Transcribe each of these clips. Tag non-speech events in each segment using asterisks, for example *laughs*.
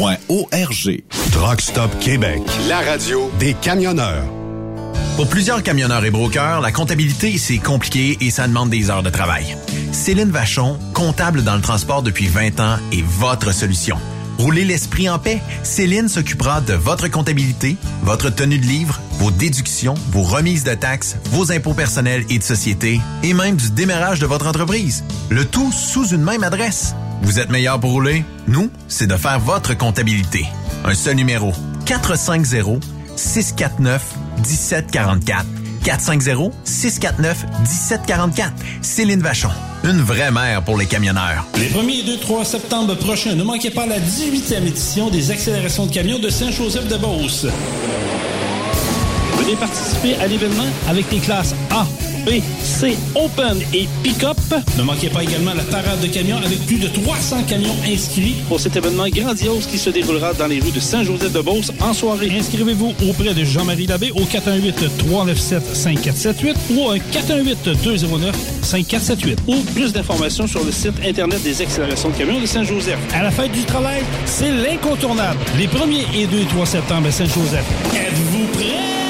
arpq.org. Truck Stop Québec, la radio des camionneurs. Pour plusieurs camionneurs et brokers, la comptabilité, c'est compliqué et ça demande des heures de travail. Céline Vachon, comptable dans le transport depuis 20 ans, est votre solution. Roulez l'esprit en paix. Céline s'occupera de votre comptabilité, votre tenue de livre, vos déductions, vos remises de taxes, vos impôts personnels et de société, et même du démarrage de votre entreprise. Le tout sous une même adresse. Vous êtes meilleur pour rouler? Nous, c'est de faire votre comptabilité. Un seul numéro. 450 649 1744. 450-649-1744. Céline Vachon. Une vraie mère pour les camionneurs. Les 1er et 2, 3 septembre prochains, ne manquez pas la 18e édition des accélérations de camions de Saint-Joseph-de-Beauce. Venez participer à l'événement avec les classes A, B, C, Open et Pick-up. Ne manquez pas également la parade de camions avec plus de 300 camions inscrits pour cet événement grandiose qui se déroulera dans les rues de Saint-Joseph-de-Beauce en soirée. Inscrivez-vous auprès de Jean-Marie Labbé au 418-397-5478 ou au 418-209-5478 ou plus d'informations sur le site Internet des accélérations de camions de Saint-Joseph. À la fête du travail, c'est l'incontournable. Les 1er et 2 et 3 septembre à Saint-Joseph. Êtes-vous prêts?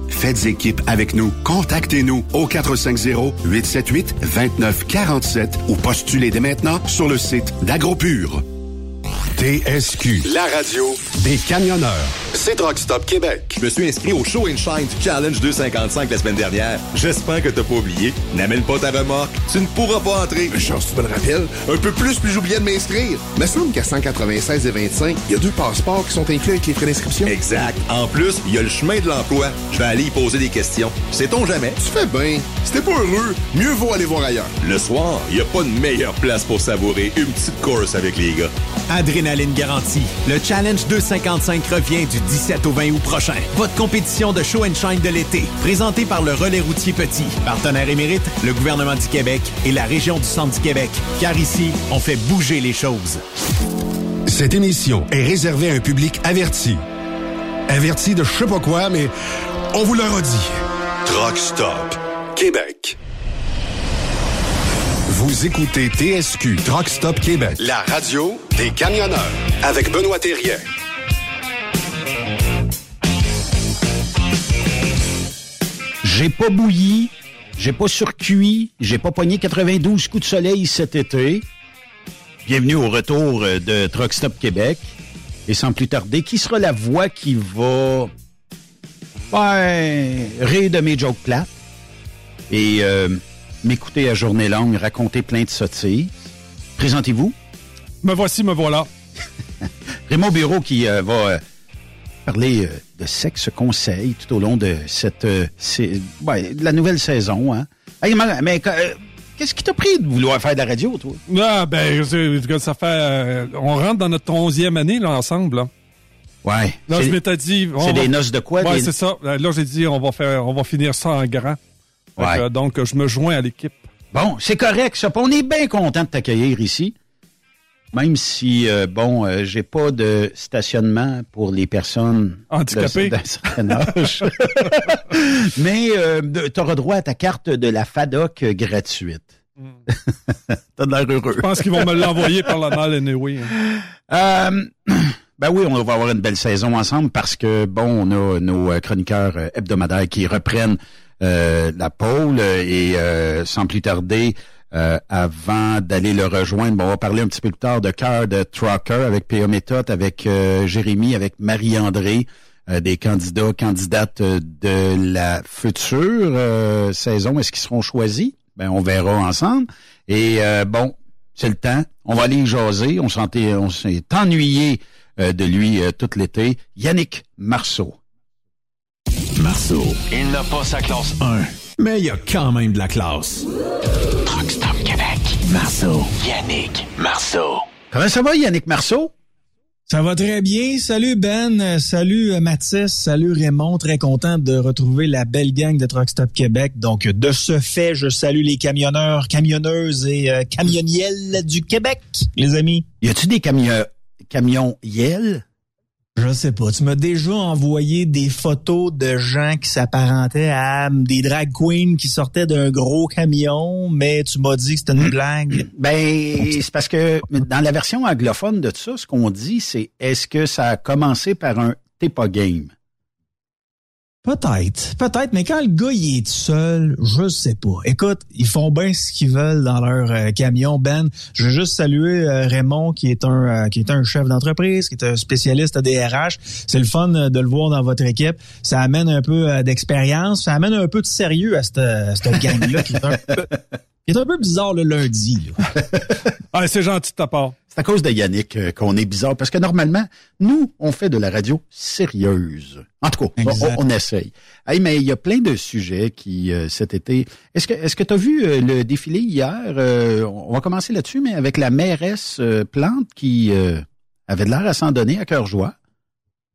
Faites équipe avec nous. Contactez-nous au 450-878-2947 ou postulez dès maintenant sur le site d'AgroPure. TSQ, la radio des camionneurs. C'est Truck Stop Québec. Je me suis inscrit au Show and Shine du Challenge 255 la semaine dernière. J'espère que t'as pas oublié. N'amène pas ta remorque. Tu ne pourras pas entrer. Chance, tu me le rappelles. Un peu plus, puis j'oubliais de m'inscrire. Me semble qu'à 196 et 25, il y a deux passeports qui sont inclus avec les frais d'inscription. Exact. En plus, il y a le chemin de l'emploi. Je vais aller y poser des questions. Sait-on jamais? Tu fais bien. Si t'es pas heureux, mieux vaut aller voir ailleurs. Le soir, il n'y a pas de meilleure place pour savourer une petite course avec les gars. Adrénaline garantie. Le Challenge 255 revient du 17 au 20 août prochain. Votre compétition de show and shine de l'été, présentée par le Relais routier Petit, partenaire émérite, le gouvernement du Québec et la région du Centre du Québec. Car ici, on fait bouger les choses. Cette émission est réservée à un public averti. Averti de je sais pas quoi, mais on vous le redit. Truck Stop Québec. Vous écoutez TSQ Truck Stop Québec, la radio des camionneurs avec Benoît Thérien. J'ai pas bouilli, j'ai pas surcuit, j'ai pas pogné 92 coups de soleil cet été. Bienvenue au retour euh, de Truck Stop Québec. Et sans plus tarder, qui sera la voix qui va ben, rire de mes jokes plates et euh, m'écouter à journée longue, raconter plein de sottises? Présentez-vous. Me voici, me voilà. *laughs* Raymond Bureau qui euh, va euh, parler euh, de sexe conseil tout au long de cette ouais, de la nouvelle saison. Hein. Hey, mais qu'est-ce qui t'a pris de vouloir faire de la radio, toi? Ah, ben, ça fait. on rentre dans notre onzième année, là, ensemble, là. Ouais. Là, C'est- je m'étais dit. c'est va- des noces de quoi? Ouais, des- c'est ça. Là, j'ai dit, on va faire, on va finir ça en grand. Ouais. donc, je me joins à l'équipe. Bon, c'est correct, ça. On est bien content de t'accueillir ici. Même si, euh, bon, euh, j'ai pas de stationnement pour les personnes Handicapées. de- d'un certain âge. *laughs* Mais euh, tu auras droit à ta carte de la FADOC euh, gratuite. *laughs* T'as de l'air heureux. Je pense qu'ils vont me l'envoyer par la malle anyway. hein. Euh, ben oui, on va avoir une belle saison ensemble parce que, bon, on a nos euh, chroniqueurs hebdomadaires qui reprennent euh, la pôle et euh, sans plus tarder, euh, avant d'aller le rejoindre, bon, on va parler un petit peu plus tard de cœur de Trucker avec P.A. Méthode, avec euh, Jérémy, avec Marie-André, euh, des candidats, candidates euh, de la future euh, saison. Est-ce qu'ils seront choisis? Ben, on verra ensemble. Et euh, bon, c'est le temps. On va aller jaser. On s'en est- on s'est ennuyé euh, de lui euh, tout l'été. Yannick Marceau. Marceau, il n'a pas sa classe 1, mais il y a quand même de la classe. Truck Stop Québec. Marceau. Yannick Marceau. Comment ça va, Yannick Marceau? Ça va très bien. Salut Ben, salut euh, Mathis, salut Raymond. Très content de retrouver la belle gang de Truck Stop Québec. Donc, de ce fait, je salue les camionneurs, camionneuses et euh, camioniels du Québec, les amis. Y a-tu des camions, camions Yel? Je sais pas. Tu m'as déjà envoyé des photos de gens qui s'apparentaient à hum, des drag queens qui sortaient d'un gros camion, mais tu m'as dit que c'était une blague. *clears throat* Ben, c'est parce que dans la version anglophone de ça, ce qu'on dit, c'est est-ce que ça a commencé par un t'es pas game? Peut-être, peut-être, mais quand le gars il est seul, je sais pas. Écoute, ils font bien ce qu'ils veulent dans leur euh, camion. Ben, je veux juste saluer euh, Raymond qui est un euh, qui est un chef d'entreprise, qui est un spécialiste à DRH. C'est le fun euh, de le voir dans votre équipe. Ça amène un peu euh, d'expérience, ça amène un peu de sérieux à cette, à cette gang-là qui est un peu qui est un peu bizarre le lundi. là. *laughs* Ah, c'est gentil de ta part. C'est à cause de Yannick euh, qu'on est bizarre, parce que normalement, nous, on fait de la radio sérieuse. En tout cas, on, on essaye. Hey, mais il y a plein de sujets qui, euh, cet été... Est-ce que est-ce que tu as vu euh, le défilé hier? Euh, on va commencer là-dessus, mais avec la mairesse euh, Plante qui euh, avait de l'air à s'en donner à cœur joie.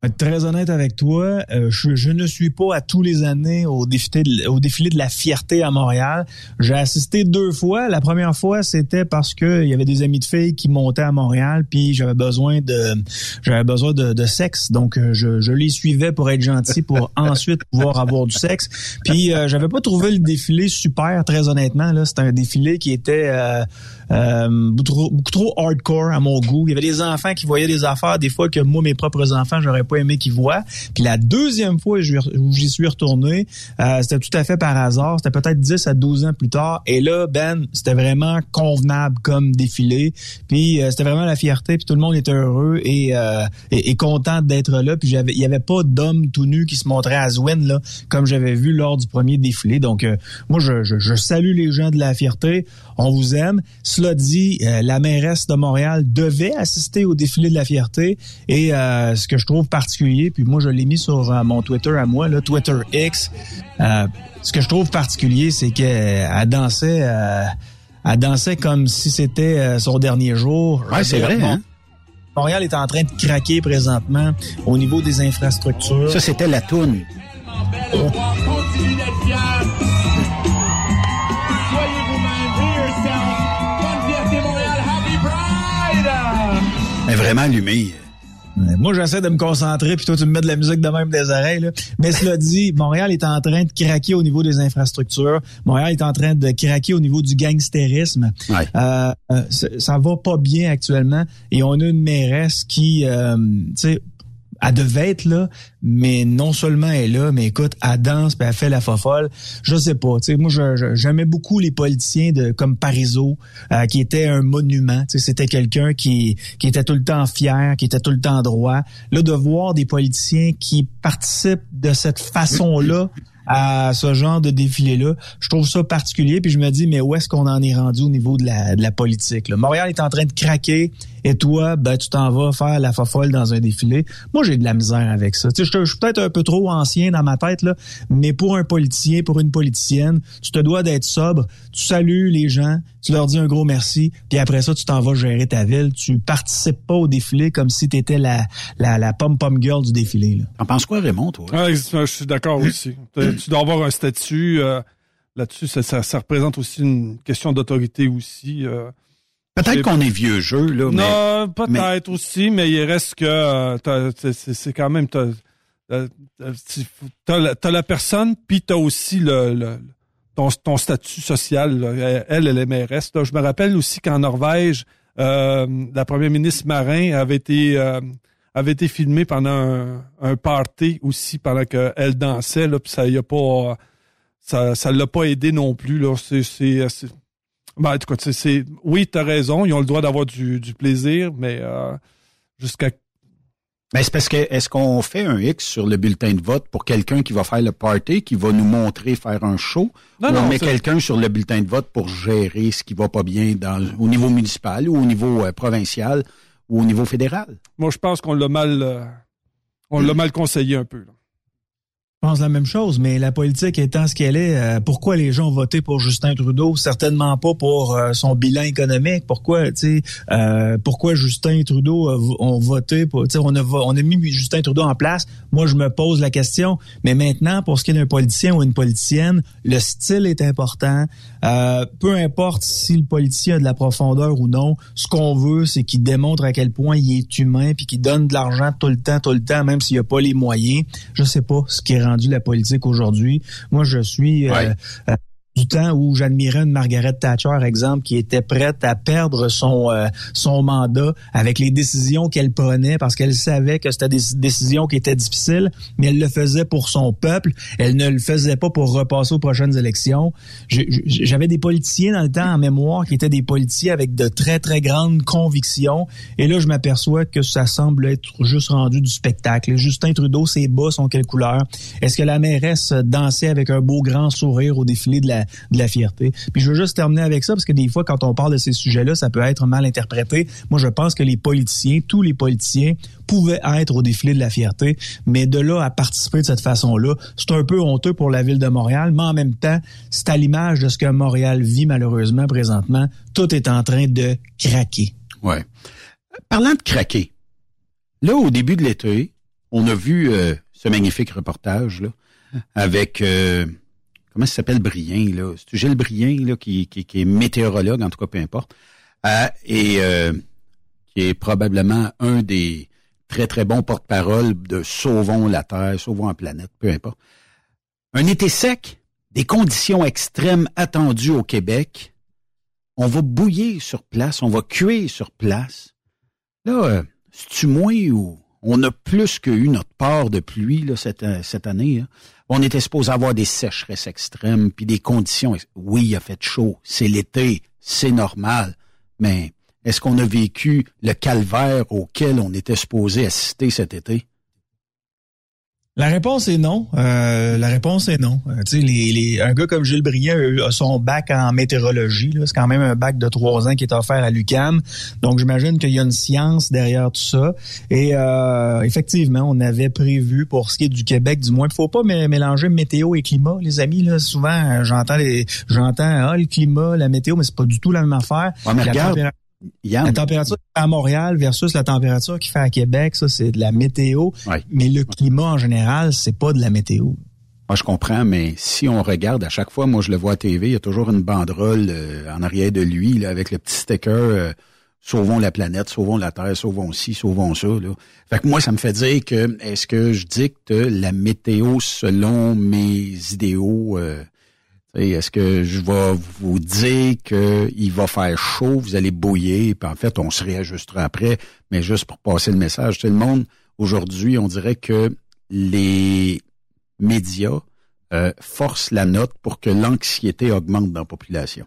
Être très honnête avec toi, euh, je, je ne suis pas à tous les années au défilé, de, au défilé de la fierté à Montréal. J'ai assisté deux fois. La première fois, c'était parce que il y avait des amis de filles qui montaient à Montréal, puis j'avais besoin de j'avais besoin de, de sexe, donc euh, je, je les suivais pour être gentil, pour *laughs* ensuite pouvoir avoir du sexe. Puis euh, j'avais pas trouvé le défilé super, très honnêtement. Là, c'était un défilé qui était euh, euh, beaucoup, trop, beaucoup trop hardcore à mon goût. Il y avait des enfants qui voyaient des affaires des fois que moi, mes propres enfants, j'aurais pas aimé qu'ils voient. Puis la deuxième fois où j'y suis retourné, euh, c'était tout à fait par hasard. C'était peut-être 10 à 12 ans plus tard. Et là, Ben, c'était vraiment convenable comme défilé. Puis euh, c'était vraiment la fierté. Puis tout le monde était heureux et, euh, content d'être là. Puis il y avait pas d'homme tout nu qui se montrait à Zwin là, comme j'avais vu lors du premier défilé. Donc euh, moi, je, je salue les gens de la fierté. On vous aime. Cela dit, euh, la mairesse de Montréal devait assister au défilé de la fierté. Et euh, ce que je trouve particulier, puis moi je l'ai mis sur euh, mon Twitter à moi, là, Twitter X. euh, ce que je trouve particulier, c'est qu'elle dansait, euh, elle dansait comme si c'était son dernier jour. Ouais, c'est vrai, hein? Montréal est en train de craquer présentement au niveau des infrastructures. Ça, c'était la toune. Mais vraiment allumé. Moi, j'essaie de me concentrer, puis toi, tu me mets de la musique de même des oreilles. Là. Mais cela *laughs* dit, Montréal est en train de craquer au niveau des infrastructures. Montréal est en train de craquer au niveau du gangstérisme. Ouais. Euh, euh, ça, ça va pas bien actuellement. Et on a une mairesse qui, euh, tu sais, elle devait être là, mais non seulement elle est là, mais écoute, elle danse, puis elle fait la fofolle. Je sais pas, tu sais, moi j'aimais beaucoup les politiciens de comme Parizeau, euh, qui était un monument. Tu c'était quelqu'un qui qui était tout le temps fier, qui était tout le temps droit. Là, de voir des politiciens qui participent de cette façon-là à ce genre de défilé-là, je trouve ça particulier. Puis je me dis, mais où est-ce qu'on en est rendu au niveau de la, de la politique? là? Montréal est en train de craquer et toi, ben, tu t'en vas faire la fofolle dans un défilé. Moi, j'ai de la misère avec ça. Tu sais, je, je suis peut-être un peu trop ancien dans ma tête, là, mais pour un politicien, pour une politicienne, tu te dois d'être sobre. Tu salues les gens, tu leur dis un gros merci, puis après ça, tu t'en vas gérer ta ville. Tu participes pas au défilé comme si tu étais la, la, la pom-pom girl du défilé. Là. T'en penses quoi, Raymond, toi? Ouais, je suis d'accord aussi. Tu tu dois avoir un statut euh, là-dessus. Ça, ça, ça représente aussi une question d'autorité aussi. euh. Peut-être qu'on est vieux jeu, là, mais... Non, peut-être aussi, mais il reste que euh, t'as- c'est- quand même t'as euh, euh, t'as la, personne, puis t'as aussi le, le- ton, ton statut social. là. Elle, elle est mairesse. là. Je me rappelle aussi qu'en Norvège, euh, la première ministre Marin avait été euh, avait été filmée pendant un, un party aussi pendant qu'elle dansait là, puis ça y a pas ça ça l'a pas aidé non plus là. C'est- ben, en tout cas, c'est- oui, t'as raison, ils ont le droit d'avoir du, du plaisir, mais euh, jusqu'à Ben, c'est parce que est-ce qu'on fait un X sur le bulletin de vote pour quelqu'un qui va faire le party, qui va nous montrer faire un show, Non, ou non, on met quelqu'un sur le bulletin de vote pour gérer ce qui va pas bien dans, au niveau municipal ou au niveau euh, provincial ou au niveau fédéral? moi je pense qu'on l'a mal euh, on l'a mal conseillé un peu. là. Je pense la même chose, mais la politique étant ce qu'elle est, euh, pourquoi les gens ont voté pour Justin Trudeau? Certainement pas pour euh, son bilan économique. Pourquoi, tu sais, euh, pourquoi Justin Trudeau a, ont voté pour, on a on a mis Justin Trudeau en place? Moi, je me pose la question. Mais maintenant, pour ce qui est d'un politicien ou une politicienne, le style est important. Euh, peu importe si le politicien a de la profondeur ou non, ce qu'on veut, c'est qu'il démontre à quel point il est humain, puis qu'il donne de l'argent tout le temps, tout le temps, même s'il a pas les moyens. Je sais pas ce qui est rendu la politique aujourd'hui. Moi, je suis euh, Ouais. euh, du temps où j'admirais une Margaret Thatcher, exemple, qui était prête à perdre son euh, son mandat avec les décisions qu'elle prenait parce qu'elle savait que c'était des décisions qui étaient difficiles, mais elle le faisait pour son peuple. Elle ne le faisait pas pour repasser aux prochaines élections. J'avais des politiciens dans le temps en mémoire qui étaient des politiciens avec de très très grandes convictions. Et là, je m'aperçois que ça semble être juste rendu du spectacle. Justin Trudeau, ses bas sont quelle couleur? Est-ce que la mairesse dansait avec un beau grand sourire au défilé de la de la fierté. Puis je veux juste terminer avec ça parce que des fois quand on parle de ces sujets-là, ça peut être mal interprété. Moi, je pense que les politiciens, tous les politiciens pouvaient être au défilé de la fierté, mais de là à participer de cette façon-là, c'est un peu honteux pour la ville de Montréal, mais en même temps, c'est à l'image de ce que Montréal vit malheureusement présentement, tout est en train de craquer. Ouais. Parlant de craquer, là, au début de l'été, on a vu euh, ce magnifique reportage là, avec euh, comment ça s'appelle Brien, là? C'est Gilles Brien, là, qui, qui, est météorologue, en tout cas, peu importe. Euh, et euh, qui est probablement un des très, très bons porte-parole de Sauvons la Terre, Sauvons la planète, peu importe. Un été sec, des conditions extrêmes attendues au Québec. On va bouillir sur place, on va cuire sur place. Là, euh, c'est-tu moins ou on a plus que eu notre part de pluie là, cette, euh, cette année? hein? On était supposé avoir des sécheresses extrêmes, puis des conditions. Oui, il a fait chaud, c'est l'été, c'est normal. Mais est-ce qu'on a vécu le calvaire auquel on était supposé assister cet été? La réponse est non. Euh, la réponse est non. Euh, tu sais, les, les, un gars comme Gilles Briand a son bac en météorologie. C'est quand même un bac de trois ans qui est offert à l'UCAM. Donc, j'imagine qu'il y a une science derrière tout ça. Et euh, effectivement, on avait prévu, pour ce qui est du Québec, du moins, il faut pas mé- mélanger météo et climat, les amis. Là, souvent, euh, j'entends les, j'entends ah, le climat, la météo, mais c'est pas du tout la même affaire. Ouais, mais La regarde, température La température à Montréal versus la température qu'il fait à Québec, ça, c'est de la météo. Mais le climat, en général, c'est pas de la météo. Moi, je comprends, mais si on regarde à chaque fois, moi, je le vois à TV, il y a toujours une banderole euh, en arrière de lui, là, avec le petit sticker euh, Sauvons la planète, sauvons la Terre, sauvons ci, sauvons ça. Là. Fait que moi, ça me fait dire que est-ce que je dicte la météo selon mes idéaux? Euh, est-ce que je vais vous dire qu'il va faire chaud, vous allez bouiller, puis en fait, on se réajustera après, mais juste pour passer le message. Tout le monde, aujourd'hui, on dirait que les médias euh, forcent la note pour que l'anxiété augmente dans la population.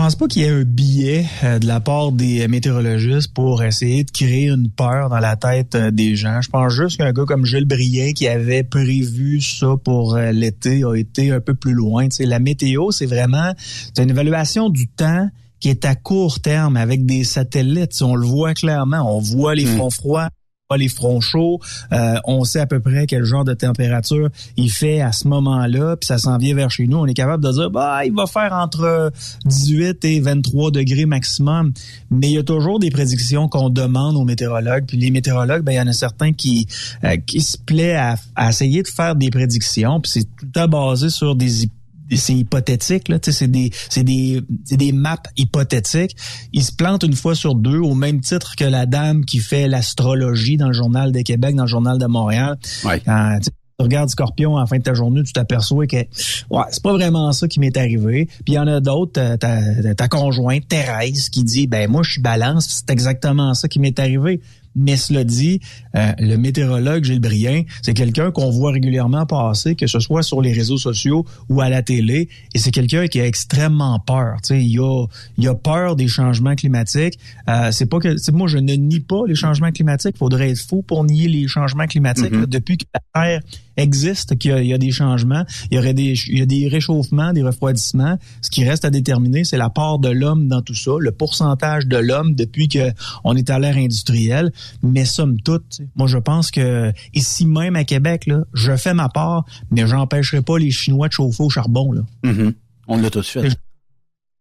Je pense pas qu'il y ait un billet euh, de la part des météorologistes pour essayer de créer une peur dans la tête euh, des gens? Je pense juste qu'un gars comme Gilles Briet qui avait prévu ça pour euh, l'été a été un peu plus loin. Tu la météo, c'est vraiment c'est une évaluation du temps qui est à court terme avec des satellites. on le voit clairement, on voit les mm. fronts froids, les fronts chauds. Euh, on sait à peu près quel genre de température il fait à ce moment-là, puis ça s'en vient vers chez nous. On est capable de dire, bah, il va faire entre 18 et 23 degrés maximum. Mais il y a toujours des prédictions qu'on demande aux météorologues. Puis les météorologues, ben, il y en a certains qui, euh, qui se plaît à, essayer de faire des prédictions. Puis c'est tout à basé sur des hypothèses c'est hypothétique là, c'est des c'est des c'est des maps hypothétiques. Ils se plantent une fois sur deux au même titre que la dame qui fait l'astrologie dans le journal de Québec, dans le journal de Montréal. Ouais. Quand, tu regardes Scorpion à la fin de ta journée, tu t'aperçois que ouais, c'est pas vraiment ça qui m'est arrivé. Puis il y en a d'autres, euh, ta, ta, conjointe Thérèse qui dit ben moi je suis balance, c'est exactement ça qui m'est arrivé. Mais cela dit, euh, le météorologue Gilles Brien, c'est quelqu'un qu'on voit régulièrement passer, que ce soit sur les réseaux sociaux ou à la télé, et c'est quelqu'un qui a extrêmement peur. Tu sais, il a, il a peur des changements climatiques. Euh, c'est pas que, moi je ne nie pas les changements climatiques. Il faudrait être fou pour nier les changements climatiques. Mm-hmm. depuis que la Terre existe, qu'il y, a des changements, il y aurait des, il y a des réchauffements, des refroidissements. Ce qui reste à déterminer, c'est la part de l'homme dans tout ça, le pourcentage de l'homme depuis que on est à l'ère industrielle. Mais somme toute, moi je pense que ici même à Québec, là, je fais ma part, mais j'empêcherai pas les Chinois de chauffer au charbon. Là. Mm-hmm. On l'a tout de suite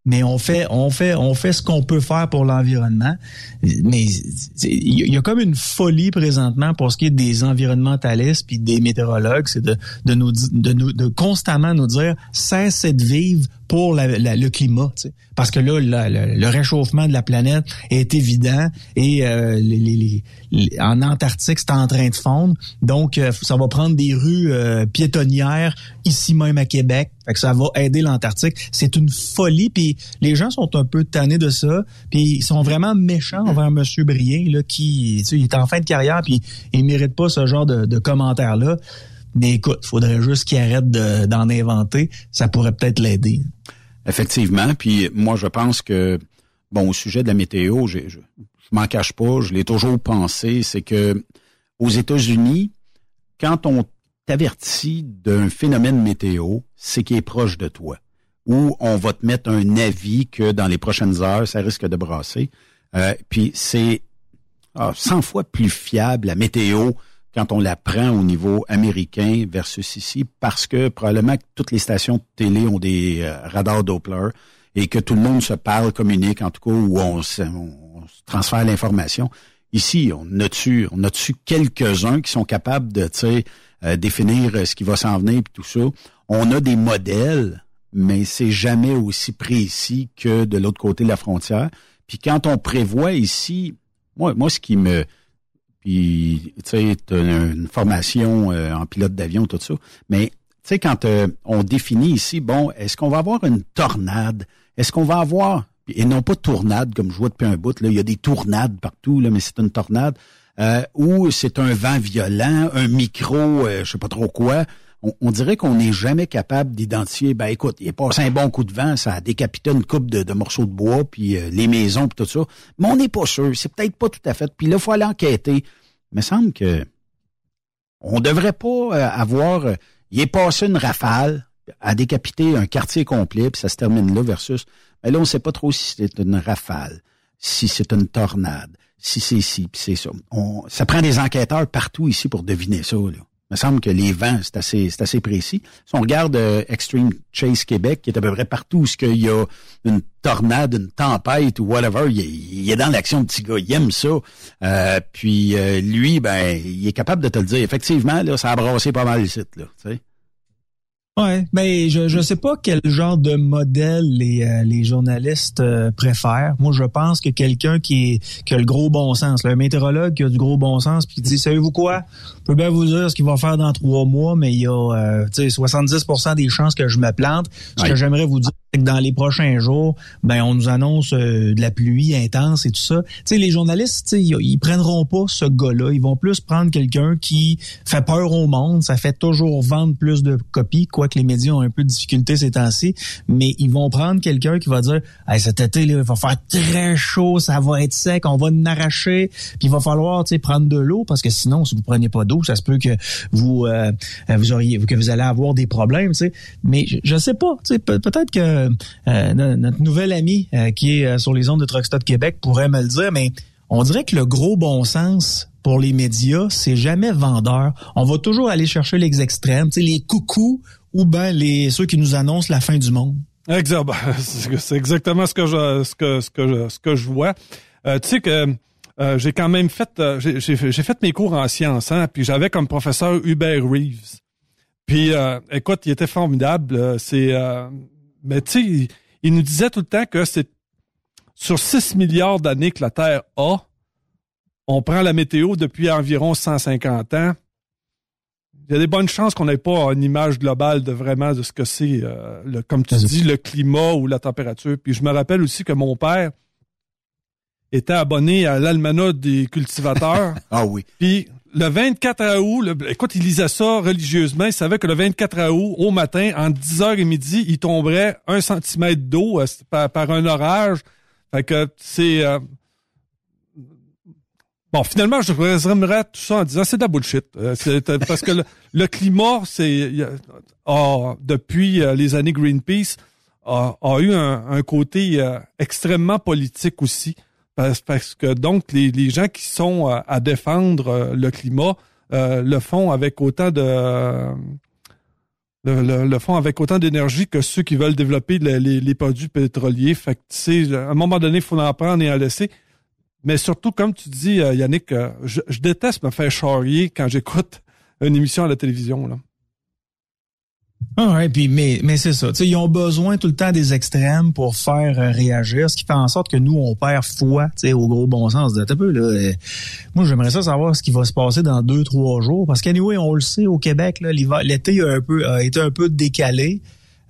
mais on fait on fait on fait ce qu'on peut faire pour l'environnement. Mais il y a comme une folie présentement pour ce qui est des environnementalistes puis des météorologues c'est de de nous de nous de constamment nous dire cessez de vivre pour le climat, parce que là, le, réchauffement de la planète est évident et euh, les, en Antarctique, c'est en train de fondre. Donc, euh, ça va prendre des rues euh, piétonnières ici même à Québec. Fait que ça va aider l'Antarctique. C'est une folie. Puis les gens sont un peu tannés de ça. Puis ils sont vraiment méchants envers Monsieur Brien, là, qui il est en fin de carrière, puis il mérite pas ce genre de, de commentaires-là. Mais écoute, faudrait juste qu'il arrête d'en inventer. Ça pourrait peut-être l'aider. Effectivement. Puis moi, je pense que, bon, au sujet de la météo, je, je, m'en cache pas, je l'ai toujours pensé, c'est que aux États-Unis, quand on t'avertit d'un phénomène météo, c'est qu'il est proche de toi. Ou on va te mettre un avis que dans les prochaines heures, ça risque de brasser. Euh, puis c'est 100 ah, fois plus fiable la météo quand on la prend au niveau américain versus ici, parce que probablement que toutes les stations de télé ont des euh, radars Doppler et que tout le monde se parle, communique, en tout cas, où on se, transfère l'information. Ici, on a tu, on a tu quelques-uns qui sont capables de, euh, définir euh, ce qui va s'en venir et tout ça. On a des modèles, mais c'est jamais aussi précis que de l'autre côté de la frontière. Puis quand on prévoit ici, moi, moi, ce qui me, puis tu sais, une formation euh, en pilote d'avion, tout ça. Mais tu sais, quand euh, on définit ici, bon, est-ce qu'on va avoir une tornade? Est-ce qu'on va avoir, et non pas tornade comme je vois depuis un bout, là, il y a des tournades partout, là, mais c'est une tornade, euh, ou c'est un vent violent, un micro, je sais pas trop quoi. On, dirait qu'on n'est jamais capable d'identifier, ben écoute, il est passé un bon coup de vent, ça a décapité une coupe de, morceaux de bois, puis les maisons, puis tout ça. Mais on n'est pas sûr, c'est peut-être pas tout à fait. Puis là, il faut aller enquêter. Il me semble que on devrait pas euh, avoir. Euh, il est passé une rafale à décapiter un quartier complet, puis ça se termine là versus. Mais là, on ne sait pas trop si c'est une rafale, si c'est une tornade, si c'est ci, puis c'est ça. On, ça prend des enquêteurs partout ici pour deviner ça. Là. Me semble que les vents, c'est assez, c'est assez précis. Si on regarde euh, Extreme Chase Québec, qui est à peu près partout où il y a une tornade, une tempête ou whatever, il, est dans l'action, le petit gars, il aime ça. Euh, puis euh, lui, ben, il est capable de te le dire. Effectivement, là, ça a brassé pas mal ici, là, tu. Ouais, mais je je sais pas quel genre de modèle les euh, les journalistes euh, préfèrent. Moi, je pense que quelqu'un qui est qui a le gros bon sens, là, un météorologue qui a du gros bon sens, puis qui dit savez-vous quoi, je peux bien vous dire ce qu'il va faire dans trois mois, mais il y a euh, 70% des chances que je me plante. Ce que j'aimerais vous dire, dans les prochains jours, ben on nous annonce euh, de la pluie intense et tout ça. Tu sais, les journalistes, ils, ils prendront pas ce gars-là. Ils vont plus prendre quelqu'un qui fait peur au monde. Ça fait toujours vendre plus de copies, quoi que les médias ont un peu de difficulté ces temps-ci. Mais ils vont prendre quelqu'un qui va dire, hey, cet été, là, il va faire très chaud, ça va être sec, on va arracher, puis il va falloir, tu sais, prendre de l'eau parce que sinon, si vous prenez pas d'eau, ça se peut que vous euh, vous auriez que vous allez avoir des problèmes, tu sais. Mais je, je sais pas, tu sais, peut-être que euh, notre nouvel ami euh, qui est euh, sur les ondes de Truckstop Québec pourrait me le dire, mais on dirait que le gros bon sens pour les médias, c'est jamais vendeur. On va toujours aller chercher les extrêmes, les coucous ou ben les ceux qui nous annoncent la fin du monde. Exact. *laughs* Ben, c'est exactement ce que je ce que ce que ce que je vois. tu sais que j'ai quand même fait j'ai fait mes cours en sciences, hein, puis j'avais comme professeur Hubert Reeves. Puis écoute, il était formidable. C'est mais tu sais, il, nous disait tout le temps que c'est sur 6 milliards d'années que la Terre a, on prend la météo depuis environ 150 ans. Il y a des bonnes chances qu'on n'ait pas une image globale de vraiment de ce que c'est, euh, comme tu dis, le climat ou la température. Puis je me rappelle aussi que mon père était abonné à l'almanach des cultivateurs. *laughs* ah oui. Puis le 24 août, écoute, il lisait ça religieusement. Il savait que le 24 août, au matin, entre 10h et midi, il tomberait un centimètre d'eau euh, par, un orage. Fait que c'est... Euh, bon, finalement, je résumerais tout ça en disant c'est de la bullshit. Euh, parce que le, climat, c'est depuis les années Greenpeace, a, eu un côté extrêmement politique aussi. Parce, que donc les, gens qui sont euh, à défendre euh, le climat euh, le font avec autant de le, font avec autant d'énergie que ceux qui veulent développer les, produits pétroliers. Fait que, à un moment donné, il faut en prendre et en laisser. Mais surtout, comme tu dis, Yannick, je, je déteste me faire charrier quand j'écoute une émission à la télévision. Là. Ah ouais, puis mais mais c'est ça. ils ont besoin tout le temps des extrêmes pour faire euh, réagir, ce qui fait en sorte que nous on perd foi, au gros bon sens. De, peu là. Euh, moi j'aimerais ça savoir ce qui va se passer dans deux trois jours, parce qu'anyway on le sait au Québec l'été a a été un peu décalé.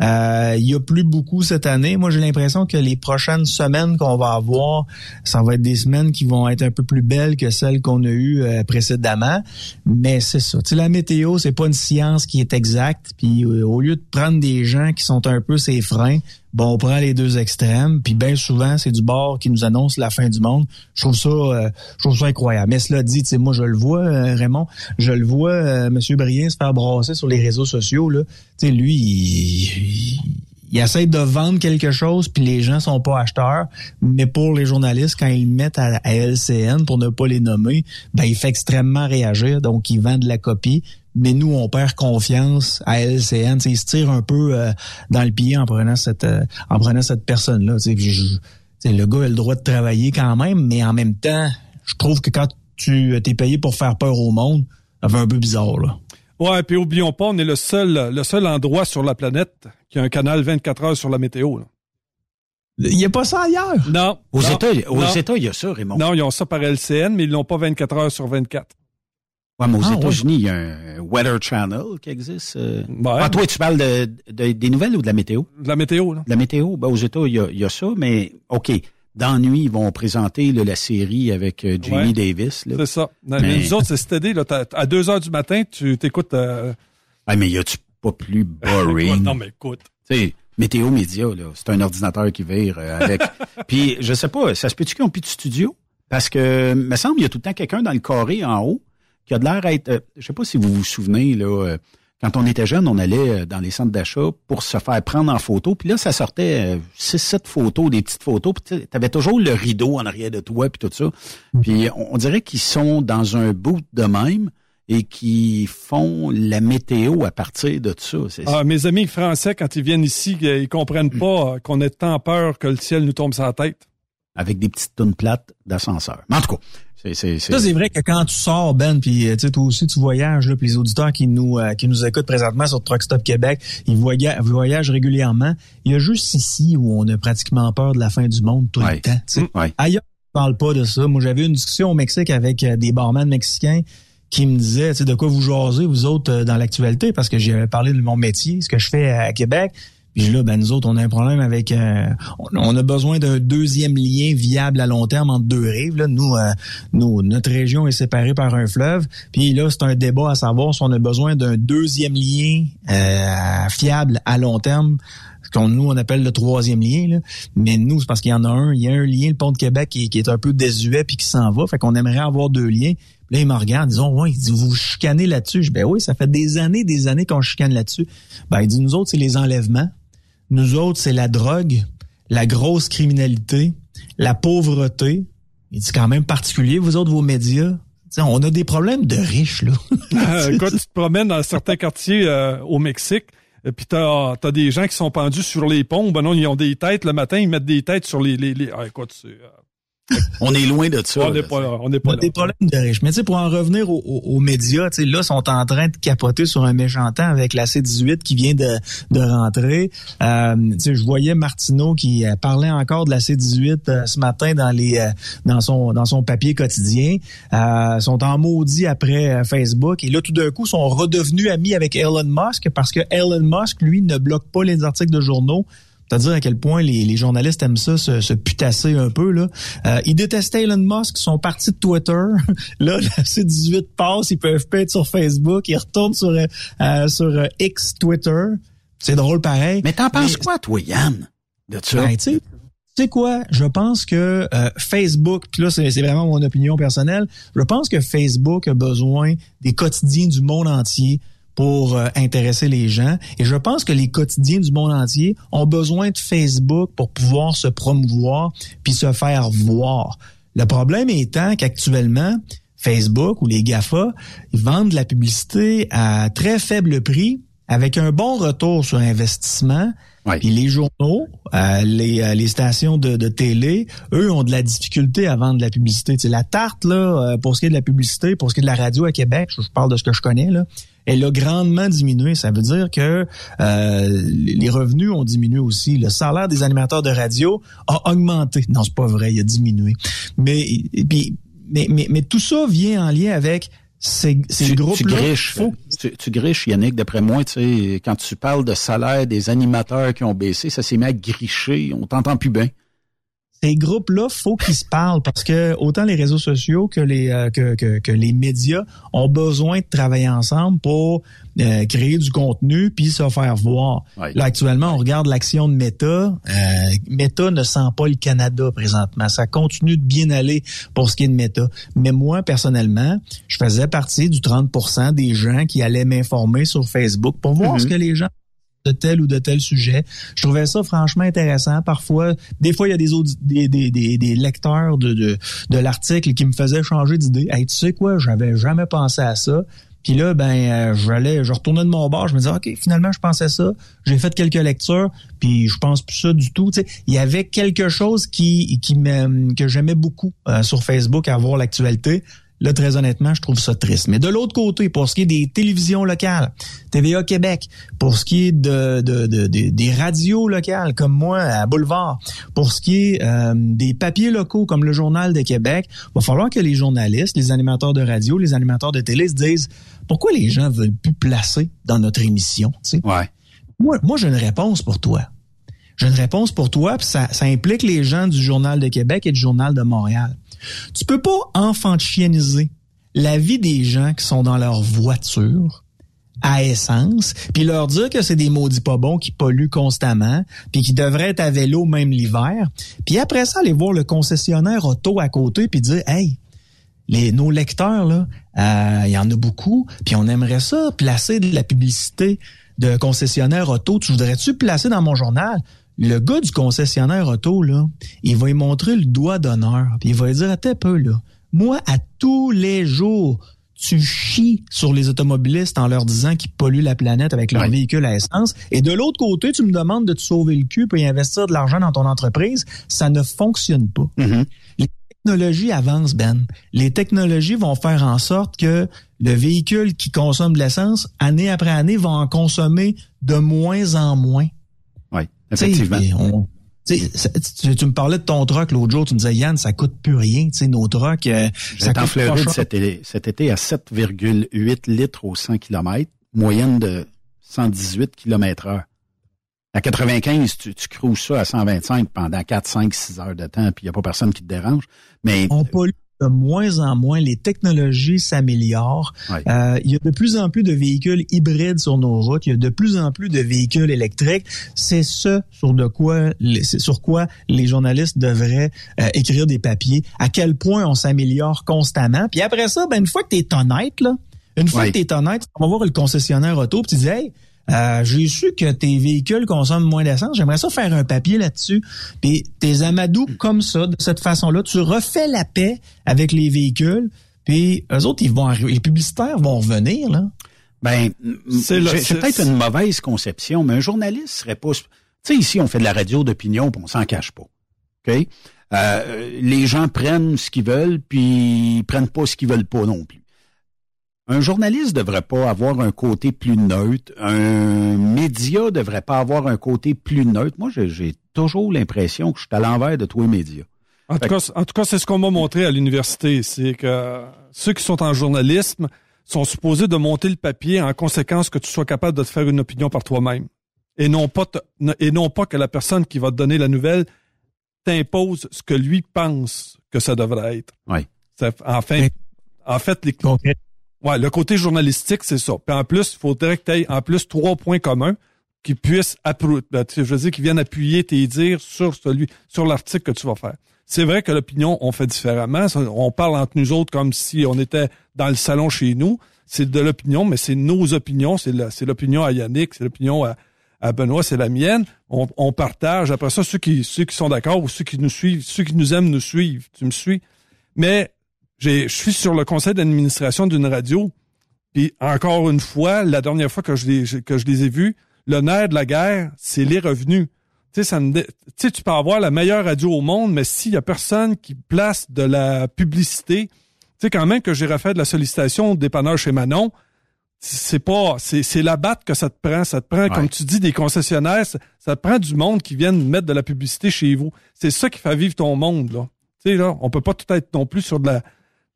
Euh, il y a plus beaucoup cette année. Moi, j'ai l'impression que les prochaines semaines qu'on va avoir, ça va être des semaines qui vont être un peu plus belles que celles qu'on a eues euh, précédemment. Mais c'est ça. Tu la météo, c'est pas une science qui est exacte. Puis euh, au lieu de prendre des gens qui sont un peu ses freins, bon, on prend les deux extrêmes, puis bien souvent, c'est du bord qui nous annonce la fin du monde. Je trouve ça, je trouve ça incroyable. Mais cela dit, moi, je le vois, Raymond, je le vois, Monsieur Brien se faire brasser sur les réseaux sociaux, là. Lui, il, il, essaie de vendre quelque chose, puis les gens sont pas acheteurs. Mais pour les journalistes, quand ils mettent à, LCN, pour ne pas les nommer, ben il fait extrêmement réagir. Donc, ils vendent la copie. Mais nous, on perd confiance à LCN. T'sais, ils se tirent un peu euh, dans le pied en prenant cette euh, en prenant cette personne-là. Le gars a le droit de travailler quand même, mais en même temps, je trouve que quand tu es payé pour faire peur au monde, ça fait un peu bizarre. Là. Ouais, puis oublions pas, on est le seul, le seul endroit sur la planète qui a un canal 24 heures sur la météo. Il n'y a pas ça ailleurs? Non. Aux États, aux États, il y a ça, Raymond. Non, ils ont ça par LCN, mais ils n'ont pas 24 heures sur 24. Ouais, mais aux ah, États-Unis, il y a un Weather Channel qui existe. Euh. Ah, toi, tu parles de, des nouvelles ou de la météo? De la météo, là. De la météo. Ben, aux États, il y a, il y a ça, mais OK dans nuit, ils vont présenter la série avec euh, Jamie Davis. C'est ça. Mais... Nous autres, c'est cette Là, à 2 heures du matin, tu t'écoutes... Euh... Ah, mais y a-tu pas plus *laughs* boring? non, mais écoute. Tu sais, Météo Média, là, c'est un ordinateur qui vire euh, avec... *laughs* Puis, je sais pas, ça se peut-tu qu'ils ont plus de studio? Parce que, me semble, il y a tout le temps quelqu'un dans le carré en haut qui a de l'air à être... Euh, je sais pas si vous vous souvenez, là quand on était jeune, on allait euh, dans les centres d'achat pour se faire prendre en photo. Puis là, ça sortait euh, six, sept photos, des petites photos. Puis tu avais toujours le rideau en arrière de toi, puis tout ça. Mm-hmm. Puis on, dirait qu'ils sont dans un bout de même. et qui font la météo à partir de ça. Ah, mes amis français, quand ils viennent ici, ils comprennent pas qu'on ait tant peur que le ciel nous tombe sur la tête. Avec des petites tonnes plates d'ascenseur. En tout cas, c'est, Ça, c'est vrai que quand tu sors, Ben, puis tu sais, toi aussi, tu voyages, là, puis les auditeurs qui nous euh, qui nous écoutent présentement sur Truck Stop Québec, ils voyagent, voyagent régulièrement. Il y a juste ici où on a pratiquement peur de la fin du monde tout le temps. sais. Ailleurs, on parle pas de ça. Moi, j'avais une discussion au Mexique avec euh, des barman mexicains qui me disaient, tu sais, de quoi vous jasez, vous autres, euh, dans l'actualité, parce que j'avais parlé de mon métier, ce que je fais à Québec. Puis là, ben nous autres, on a un problème avec, euh, on a besoin d'un deuxième lien viable à long terme entre deux rives. Là. Nous, euh, nous, notre région est séparée par un fleuve. Puis là, c'est un débat à savoir si on a besoin d'un deuxième lien euh, fiable à long terme ce qu'on nous on appelle le troisième lien. Là. Mais nous, c'est parce qu'il y en a un. Il y a un lien, le pont de Québec, qui, est un peu désuet puis qui s'en va. Fait qu'on aimerait avoir deux liens. Là, il me regarde, disons, ouais, il dit, vous chicanez là-dessus. Je ben oui, ça fait des années, des années qu'on chicane là-dessus. Ben, il dit, nous autres, c'est les enlèvements. Nous autres, c'est la drogue, la grosse criminalité, la pauvreté. Il dit quand même particulier, vous autres, vos médias. on a des problèmes de riches, là. *laughs* Euh, quand tu te promènes dans certains quartiers euh, au Mexique, euh, puis t'as as des gens qui sont pendus sur les ponts. Ben non, ils ont des têtes le matin, ils mettent des têtes sur les... les, les... Ah, écoute, on est loin de ça. On n'est pas là. On n'est pas Des problèmes de riches. Mais tu sais, pour en revenir aux, aux, médias, tu sais, là, sont en train de capoter sur un méchant temps avec la C18 qui vient de, de rentrer. Euh, tu sais, je voyais Martineau qui euh, parlait encore de la C18 euh, ce matin dans les dans son dans son papier quotidien. Euh, sont en maudit après Facebook et là, tout d'un coup, sont redevenus amis avec Elon Musk parce que Elon Musk, lui, ne bloque pas les articles de journaux c'est-à-dire à quel point les, les, journalistes aiment ça, se, se putasser un peu. Là. Euh, ils détestaient Elon Musk, ils sont partis de Twitter. *laughs* là, la C18 passe, ils peuvent pas être sur Facebook, ils retournent sur, euh, sur euh, X Twitter. C'est drôle pareil. Mais t'en penses quoi, toi, Yann, de ça? Ben, tu sais quoi? Je pense que euh, Facebook, puis là, c'est vraiment mon opinion personnelle, je pense que Facebook a besoin des quotidiens du monde entier pour euh, intéresser les gens. Et je pense que les quotidiens du monde entier ont besoin de Facebook pour pouvoir se promouvoir puis se faire voir. Le problème étant qu'actuellement, Facebook ou les GAFA, ils vendent de la publicité à très faible prix avec un bon retour sur investissement. Puis les journaux, euh, les, euh, les, stations de, de, télé, eux ont de la difficulté à vendre de la publicité. Tu la tarte là, pour ce qui est de la publicité, pour ce qui est de la radio à Québec, je parle de ce que je connais là, elle a grandement diminué. Ça veut dire que euh, les revenus ont diminué aussi. Le salaire des animateurs de radio a augmenté. Non, c'est pas vrai, il a diminué. Mais, mais, mais, mais, tout ça vient en lien avec ces, ces groupes-là. Tu, tu, griches, Yannick, d'après moi, tu sais, quand tu parles de salaire des animateurs qui ont baissé, ça s'est mis à gricher. On t'entend plus bien ces groupes-là, faut qu'ils se parlent parce que autant les réseaux sociaux que les euh, que, que, que, les médias ont besoin de travailler ensemble pour euh, créer du contenu puis se faire voir. Là actuellement, on regarde l'action de Meta. Euh, Meta ne sent pas le Canada présentement. Ça continue de bien aller pour ce qui est de Meta. Mais moi personnellement, je faisais partie du 30% des gens qui allaient m'informer sur Facebook pour voir mm-hmm. ce que les gens de tel ou de tel sujet. Je trouvais ça franchement intéressant. Parfois, des fois, il y a des, des, des, des, des, lecteurs de, de, l'article qui me faisaient changer d'idée. Hey, tu sais quoi, j'avais jamais pensé à ça. Puis là, ben, euh, j'allais, je retournais de mon bar, je me disais, OK, finalement, je pensais ça. J'ai fait quelques lectures, puis je pense plus ça du tout. Il y avait quelque chose qui, qui que j'aimais beaucoup euh, sur Facebook à voir l'actualité. Là, très honnêtement, je trouve ça triste. Mais de l'autre côté, pour ce qui est des télévisions locales, TVA Québec, pour ce qui est de, de, de, des radios locales, comme moi, à Boulevard, pour ce qui est euh, des papiers locaux, comme le Journal de Québec, va falloir que les journalistes, les animateurs de radio, les animateurs de télé se disent pourquoi les gens veulent plus placer dans notre émission. Tu sais? Ouais. Moi, moi j'ai une réponse pour toi. J'ai une réponse pour toi, puis ça, ça implique les gens du Journal de Québec et du Journal de Montréal. Tu peux pas enfantianiser la vie des gens qui sont dans leur voiture à essence, puis leur dire que c'est des maudits pas bons qui polluent constamment, puis qui devraient être à vélo même l'hiver, puis après ça aller voir le concessionnaire auto à côté puis dire hey les nos lecteurs là, euh, il y en a beaucoup, puis on aimerait ça placer de la publicité de concessionnaire auto, tu voudrais-tu placer dans mon journal? Le gars du concessionnaire auto, là, il va lui montrer le doigt d'honneur, puis il va lui dire, à peu, là, moi, à tous les jours, tu chies sur les automobilistes en leur disant qu'ils polluent la planète avec leur véhicule à essence. Et de l'autre côté, tu me demandes de te sauver le cul et investir de l'argent dans ton entreprise. Ça ne fonctionne pas. Mm-hmm. Les technologies avancent, Ben. Les technologies vont faire en sorte que le véhicule qui consomme de l'essence, année après année, va en consommer de moins en moins. Effectivement. Tu, tu, me parlais de ton truck l'autre jour, tu me disais Yann, ça coûte plus rien, tu sais, nos trucks. Euh, ça en Floride cet, cet, été à 7,8 litres au 100 km, moyenne de 118 km heure. À 95, tu, tu ça à 125 pendant 4, 5, 6 heures de temps, puis il n'y a pas personne qui te dérange. Mais on pollue de moins en moins, les technologies s'améliorent. Euh, il y a de plus en plus de véhicules hybrides sur nos routes. Il y a de plus en plus de véhicules électriques. C'est ce sur de quoi, sur quoi les journalistes devraient euh, écrire des papiers. À quel point on s'améliore constamment. Puis après ça, ben une fois que tu es honnête là, une fois que tu es honnête, on va voir le concessionnaire auto, puis tu dis hey euh, j'ai su que tes véhicules consomment moins d'essence. J'aimerais ça faire un papier là-dessus. Puis tes amadous comme ça, de cette façon-là, tu refais la paix avec les véhicules. Puis eux autres, ils vont arriver. Les publicitaires vont revenir là. Ben, c'est peut-être une mauvaise conception, mais un journaliste serait pas. Tu sais, ici, on fait de la radio d'opinion, puis on s'en cache pas. OK? Euh, les gens prennent ce qu'ils veulent, puis ils prennent pas ce qu'ils veulent pas non plus. Un journaliste devrait pas avoir un côté plus neutre. Un média devrait pas avoir un côté plus neutre. Moi, j'ai toujours l'impression que je suis à l'envers de tous les médias. En tout, cas, en tout cas, c'est ce qu'on m'a montré à l'université. C'est que ceux qui sont en journalisme sont supposés de monter le papier en conséquence que tu sois capable de te faire une opinion par toi-même. Et non pas et non pas que la personne qui va te donner la nouvelle t'impose ce que lui pense que ça devrait être. Oui. Enfin, en fait, les, Ouais, le côté journalistique, c'est ça. Puis en plus, il faudrait que tu aies en plus trois points communs qui puissent ben, je veux dire, qui viennent appuyer tes dires sur celui, sur l'article que tu vas faire. C'est vrai que l'opinion, on fait différemment. On parle entre nous autres comme si on était dans le salon chez nous. C'est de l'opinion, mais c'est nos opinions. C'est l'opinion à Yannick, c'est l'opinion à, à Benoît, c'est la mienne. On, on, partage. Après ça, ceux qui, ceux qui sont d'accord ou ceux qui nous suivent, ceux qui nous aiment nous suivent. Tu me suis? Mais je suis sur le conseil d'administration d'une radio. Puis encore une fois, la dernière fois que je les, que je les ai vus, le nerf de la guerre, c'est les revenus. Tu sais, ça me, tu sais, tu peux avoir la meilleure radio au monde, mais s'il y a personne qui place de la publicité, tu sais, quand même que j'ai refait de la sollicitation dépanneur chez Manon, c'est pas, c'est, c'est la batte que ça te prend. Ça te prend, comme tu dis, des concessionnaires, ça, te prend du monde qui viennent mettre de la publicité chez vous. C'est ça qui fait vivre ton monde, là. Tu sais, là, on peut pas tout être non plus sur de la,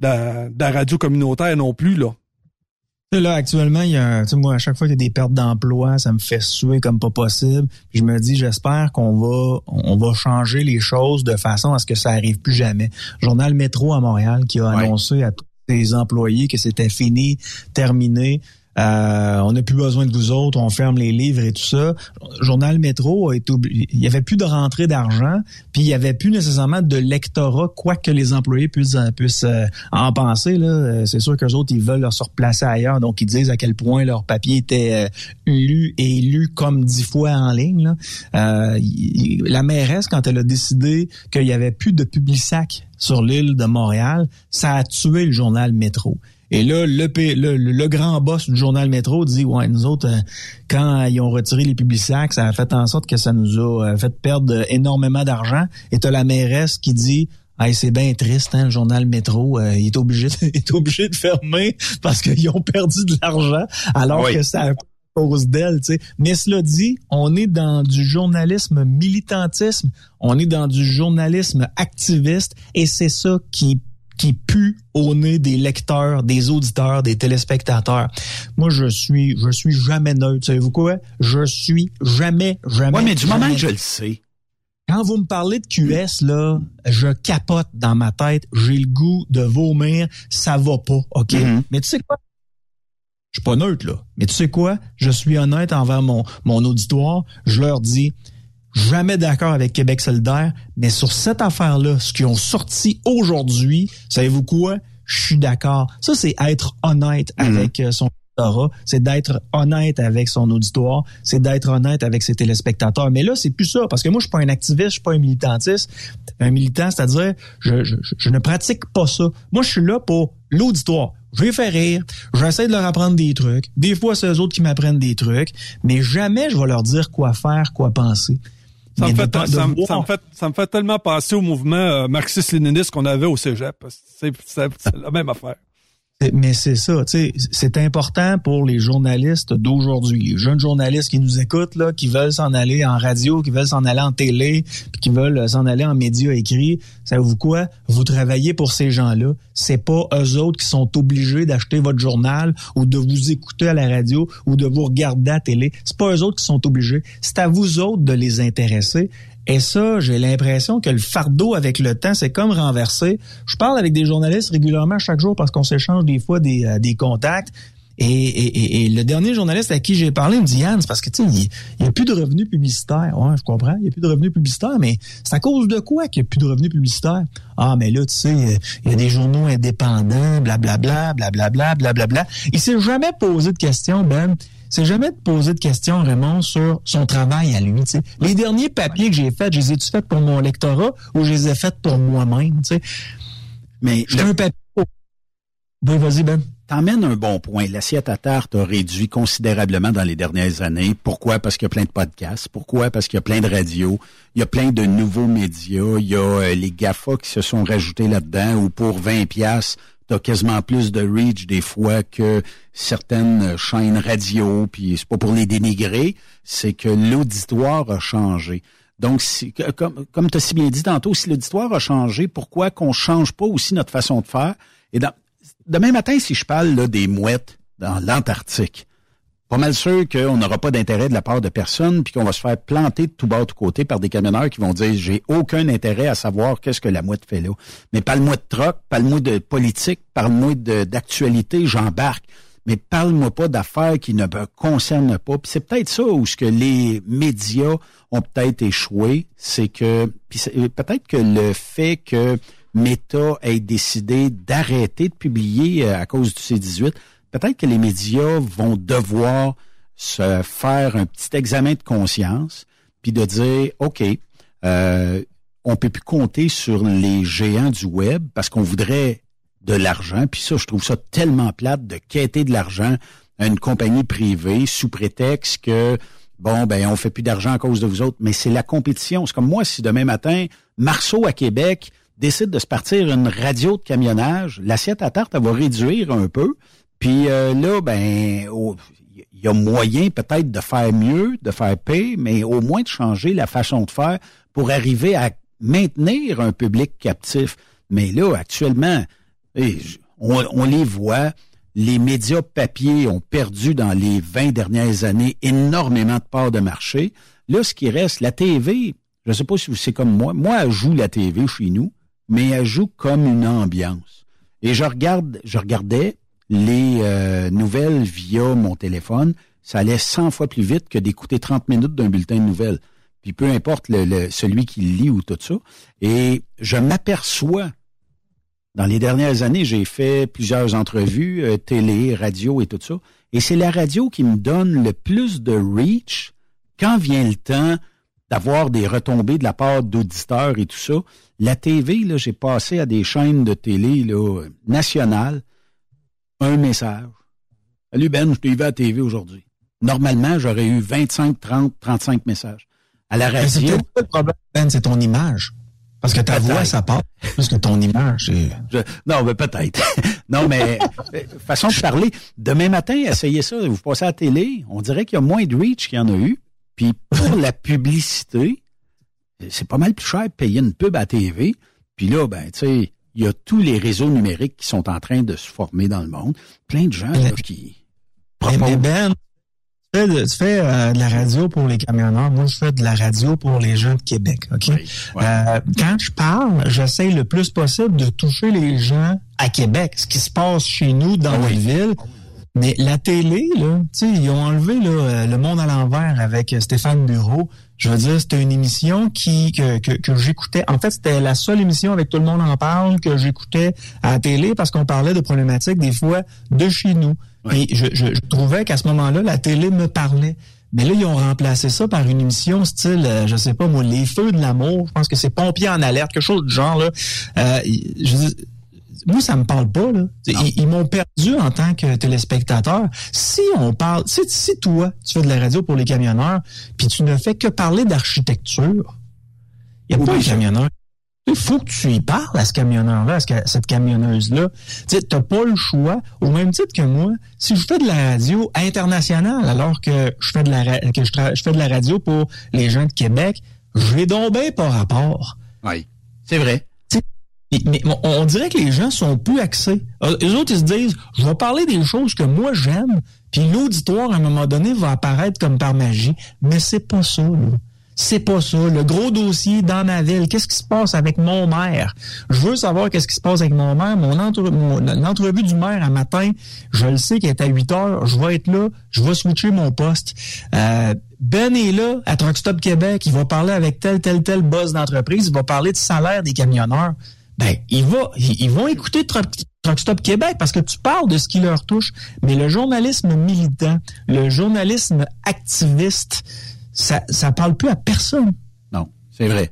de la, radio communautaire non plus, là. Là, actuellement, il y a, moi, à chaque fois qu'il y a des pertes d'emploi, ça me fait suer comme pas possible. je me dis, j'espère qu'on va, on va changer les choses de façon à ce que ça arrive plus jamais. Journal Métro à Montréal qui a annoncé à tous ses employés que c'était fini, terminé. Euh, on n'a plus besoin de vous autres, on ferme les livres et tout ça. Journal Métro a été il y avait plus de rentrée d'argent, puis il y avait plus nécessairement de lectorat, quoi que les employés puissent, puissent euh, en penser. Là, euh, c'est sûr qu'eux autres ils veulent leur se replacer ailleurs, donc ils disent à quel point leur papier était lu et lu comme dix fois en ligne. la mairesse, quand elle a décidé qu'il y avait plus de public-sac sur l'île de Montréal, ça a tué le journal Métro. Et là, le, le, grand boss du journal Métro dit, ouais, nous autres, euh, quand ils ont retiré les publicsacs, ça a fait en sorte que ça nous a euh, fait perdre énormément d'argent. Et t'as la mairesse qui dit, Hey, c'est bien triste, hein, le journal Métro. Euh, il est obligé, de, *laughs* est obligé de fermer parce qu'ils ont perdu de l'argent, alors que ça a cause d'elle, tu sais. Mais cela dit, on est dans du journalisme militantisme, on est dans du journalisme activiste, et c'est ça qui qui pue au nez des lecteurs, des auditeurs, des téléspectateurs. Moi, je suis, je suis jamais neutre. Savez-vous quoi? Je suis jamais, jamais. Ouais, mais du moment que je le sais. Quand vous me parlez de QS, là, je capote dans ma tête. J'ai le goût de vomir. Ça va pas, OK? Mm-hmm. Mais tu sais quoi? Je suis pas neutre, là. Mais tu sais quoi? Je suis honnête envers mon, mon auditoire. Je leur dis, jamais d'accord avec Québec solidaire, mais sur cette affaire-là, ce qu'ils ont sorti aujourd'hui, savez-vous quoi? Je suis d'accord. Ça, c'est être honnête mhm. avec euh, son c'est d'être honnête avec son auditoire, c'est d'être honnête avec ses téléspectateurs. Mais là, c'est plus ça, parce que moi, je suis pas un activiste, je suis pas un militantiste. Un militant, c'est-à-dire, je, je, je ne pratique pas ça. Moi, je suis là pour l'auditoire. Je les fais rire. J'essaie de leur apprendre des trucs. Des fois, c'est eux autres qui m'apprennent des trucs. Mais jamais je vais leur dire quoi faire, quoi penser. Ça me, fait, ça, me- voir- ça me fait, ça me fait tellement penser au mouvement euh, marxiste-léniniste qu'on avait au cégep. C'est la même affaire. Mais c'est ça, tu sais, c'est important pour les journalistes d'aujourd'hui, les jeunes journalistes qui nous écoutent là, qui veulent s'en aller en radio, qui veulent s'en aller en télé, puis qui veulent s'en aller en médias écrits. Savez-vous quoi? Vous travaillez pour ces gens-là. C'est pas eux autres qui sont obligés d'acheter votre journal ou de vous écouter à la radio ou de vous regarder à la télé. C'est pas eux autres qui sont obligés. C'est à vous autres de les intéresser. Et ça, j'ai l'impression que le fardeau avec le temps, c'est comme renversé. Je parle avec des journalistes régulièrement chaque jour parce qu'on s'échange des fois des, euh, des contacts. Et, et, et- et le dernier journaliste à qui j'ai parlé me dit Yann, c'est parce que tu sais, il n'y a plus de revenus publicitaires. Ouais, je comprends, il n'y a plus de revenus publicitaires, mais c'est à cause de quoi qu'il n'y a plus de revenus publicitaires? Ah, mais là, tu sais, il y a des journaux indépendants, blablabla, blablabla, blablabla. Il s'est jamais posé de questions, Ben. Il s'est jamais posé de questions, Raymond, sur son travail à lui. Les derniers papiers que j'ai faits, je les ai-tu faits pour mon lectorat ou je les ai faits pour moi-même? Mais J'ai un papier. Oui, vas-y, Ben. T'emmènes un bon point. L'assiette à tarte a réduit considérablement dans les dernières années. Pourquoi? Parce qu'il y a plein de podcasts. Pourquoi? Parce qu'il y a plein de radios. Il y a plein de nouveaux médias. Il y a euh, les GAFA qui se sont rajoutés là-dedans où pour 20 pièces quasiment plus de reach des fois que certaines chaînes radio. Puis c'est pas pour les dénigrer, c'est que l'auditoire a changé. Donc, si, comme, comme tu as si bien dit tantôt, si l'auditoire a changé, pourquoi qu'on change pas aussi notre façon de faire? Et demain matin, si je parle des mouettes dans l'Antarctique, pas mal sûr qu'on n'aura pas d'intérêt de la part de personne, puis qu'on va se faire planter de tout bas, de tout côté par des camionneurs qui vont dire j'ai aucun intérêt à savoir qu'est-ce que la mouette fait là. Mais parle-moi de troc, parle-moi de politique, parle-moi d'actualité, j'embarque. Mais parle-moi pas d'affaires qui ne me concernent pas. Puis c'est peut-être ça où ce que les médias ont peut-être échoué, c'est que peut-être que le fait que Meta ait décidé d'arrêter de publier euh, à cause du C18, peut-être que les médias vont devoir se faire un petit examen de conscience, puis de dire, OK, euh, on peut plus compter sur les géants du web parce qu'on voudrait de l'argent. Puis ça, je trouve ça tellement plate de quêter de l'argent à une compagnie privée sous prétexte que bon ben on fait plus d'argent à cause de vous autres. Mais c'est la compétition. C'est comme moi si demain matin Marceau à Québec décide de se partir une radio de camionnage, l'assiette à tarte elle va réduire un peu. Puis euh, là ben il y a moyen peut-être de faire mieux, de faire paix, mais au moins de changer la façon de faire pour arriver à maintenir un public captif. Mais là, actuellement, on, les voit, les médias papier ont perdu dans les 20 dernières années énormément de parts de marché. Là, ce qui reste, la TV, je ne sais pas si c'est comme moi, moi, elle joue la TV chez nous, mais elle joue comme une ambiance. Et je regarde, je regardais les euh, nouvelles via mon téléphone, ça allait 100 fois plus vite que d'écouter 30 minutes d'un bulletin de nouvelles. Puis peu importe celui qui lit ou tout ça. Et je m'aperçois, dans les dernières années, j'ai fait plusieurs entrevues, euh, télé, radio et tout ça. Et c'est la radio qui me donne le plus de reach quand vient le temps d'avoir des retombées de la part d'auditeurs et tout ça. La TV, là, j'ai passé à des chaînes de télé là, nationales un message. Salut Ben, je t'ai vu à la TV aujourd'hui. Normalement, j'aurais eu 25, 30, 35 messages. À la c'est radio, le problème, Ben, c'est ton image. Parce que ta voix, ça part plus que ton image. Je- non, mais peut-être. *laughs* non, mais euh, façon de parler. Demain matin, essayez ça. Vous passez à la télé, on dirait qu'il y a moins de reach qu'il y en a eu. Puis pour la publicité, c'est pas mal plus cher de payer une pub à la TV. Puis là, ben, tu sais, il y a tous les réseaux numériques qui sont en train de se former dans le monde. Plein de gens là, qui Mais, mais Ben, tu fais, de, tu fais, euh, de la radio pour les camionneurs. Moi, je fais de la radio pour les gens de Québec. OK? Euh, quand je parle, j'essaie le plus possible de toucher les gens à Québec, ce qui se passe chez nous, dans notre ville. Mais la télé, là, tu sais, ils ont enlevé là, euh, le monde à l'envers avec Stéphane Bureau. Je veux dire, c'était une émission qui que, que, que j'écoutais. En fait, c'était la seule émission avec tout le monde en parle que j'écoutais à la télé parce qu'on parlait de problématiques des fois de chez nous. Et je, je, je trouvais qu'à ce moment-là, la télé me parlait. Mais là, ils ont remplacé ça par une émission style, euh, je sais pas moi, Les Feux de l'amour. Je pense que c'est Pompiers en alerte, quelque chose du genre là. Euh, je moi, ça me parle pas, là. Ils, ils m'ont perdu en tant que téléspectateur. Si on parle, si, si toi, tu fais de la radio pour les camionneurs, puis tu ne fais que parler d'architecture, il n'y a pas un camionneur. Il faut que tu y parles à ce camionneur-là, à ce- cette camionneuse-là. Tu n'as pas le choix. Au même titre que moi, si je fais de la radio internationale, alors que je fais de la, ra- que je, tra- je fais de la radio pour les gens de Québec, je vais donc bien par rapport. Oui, c'est vrai. Mais, on, dirait que les gens sont plus axés. Euh, Les autres, ils se disent, je vais parler des choses que moi j'aime, puis l'auditoire, à un moment donné, va apparaître comme par magie. Mais c'est pas ça, là. C'est pas ça. Le gros dossier dans ma ville, qu'est-ce qui se passe avec mon maire? Je veux savoir qu'est-ce qui se passe avec mon maire. Mon, entre- mon- l'entrevue du maire à matin, je le sais qu'il est à 8 heures. Je vais être là. Je vais switcher mon poste. Euh, ben est là à Truck Stop Québec. Il va parler avec tel, tel, tel boss d'entreprise. Il va parler du salaire des camionneurs. Ben, il va, ils vont écouter Truck, Truck Stop Québec parce que tu parles de ce qui leur touche. Mais le journalisme militant, le journalisme activiste, ça, ça parle plus à personne. Non, c'est vrai.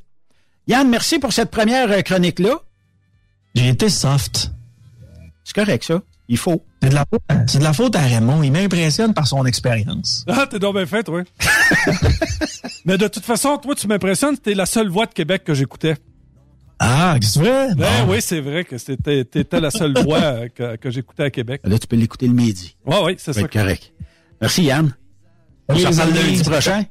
Yann, merci pour cette première euh, chronique-là. J'ai été soft. C'est correct, ça. Il faut. C'est de la faute, c'est de la faute à Raymond. Il m'impressionne par son expérience. Ah, t'es donc bien fait, oui. *laughs* Mais de toute façon, toi, tu m'impressionnes. T'es la seule voix de Québec que j'écoutais. Ah, c'est vrai? Ben oui, c'est vrai que c'était, t'étais la seule *laughs* voix euh, que, que j'écoutais à Québec. Là, tu peux l'écouter le midi. Oui, oui, c'est Ça correct. Merci, Yann. On se reparle lundi prochain.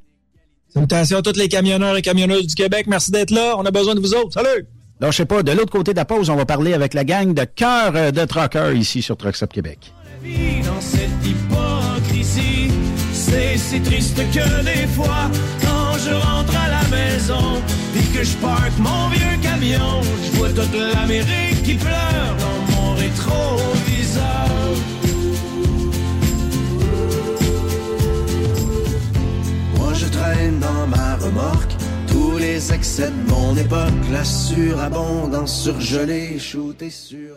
Salutations à tous les camionneurs et camionneuses du Québec. Merci d'être là. On a besoin de vous autres. Salut! Donc, je sais pas, de l'autre côté de la pause, on va parler avec la gang de cœur euh, de truckers ici sur Truck Stop Québec. dans cette hypocrisie. C'est si triste que des fois, quand je rentre à la maison, je parque mon vieux camion, je vois toute l'Amérique qui pleure dans mon rétroviseur. Moi je traîne dans ma remorque tous les excès de mon époque, la surabondance surgelée, shootée sur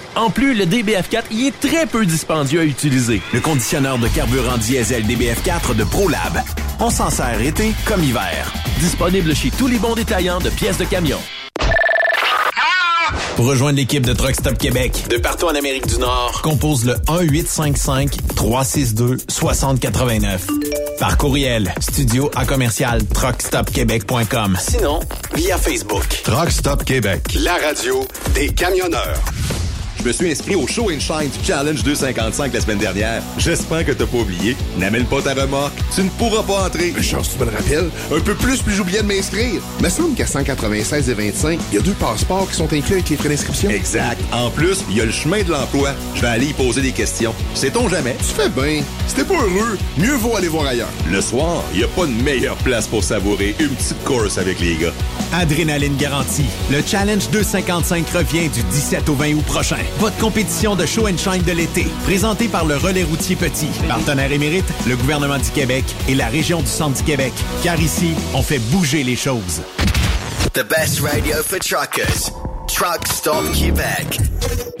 En plus, le DBF4 y est très peu dispendieux à utiliser. Le conditionneur de carburant diesel DBF4 de ProLab. On s'en sert été comme hiver. Disponible chez tous les bons détaillants de pièces de camion. Pour rejoindre l'équipe de Truck Stop Québec, de partout en Amérique du Nord, compose le 1-855-362-6089. Par courriel, studio à commercial truckstopquebec.com. Sinon, via Facebook. Truck Stop Québec, la radio des camionneurs. Je me suis inscrit au Show and Shine du Challenge 255 la semaine dernière. J'espère que t'as pas oublié. N'amène pas ta remorque, tu ne pourras pas entrer. Mais chance, tu me le rappelles? Un peu plus, puis j'oubliais de m'inscrire. Me semble qu'à 196 et 25, il y a deux passeports qui sont inclus avec les frais d'inscription. Exact. En plus, il y a le chemin de l'emploi. Je vais aller y poser des questions. Sait-on jamais? Tu fais bien. Si t'es pas heureux, mieux vaut aller voir ailleurs. Le soir, il n'y a pas de meilleure place pour savourer une petite course avec les gars. Adrénaline garantie. Le Challenge 255 revient du 17 au 20 août prochain. Votre compétition de show and shine de l'été, présentée par le Relais routier Petit, partenaire émérite, le gouvernement du Québec et la région du Centre du Québec. Car ici, on fait bouger les choses. The best radio for truckers. Truck Québec.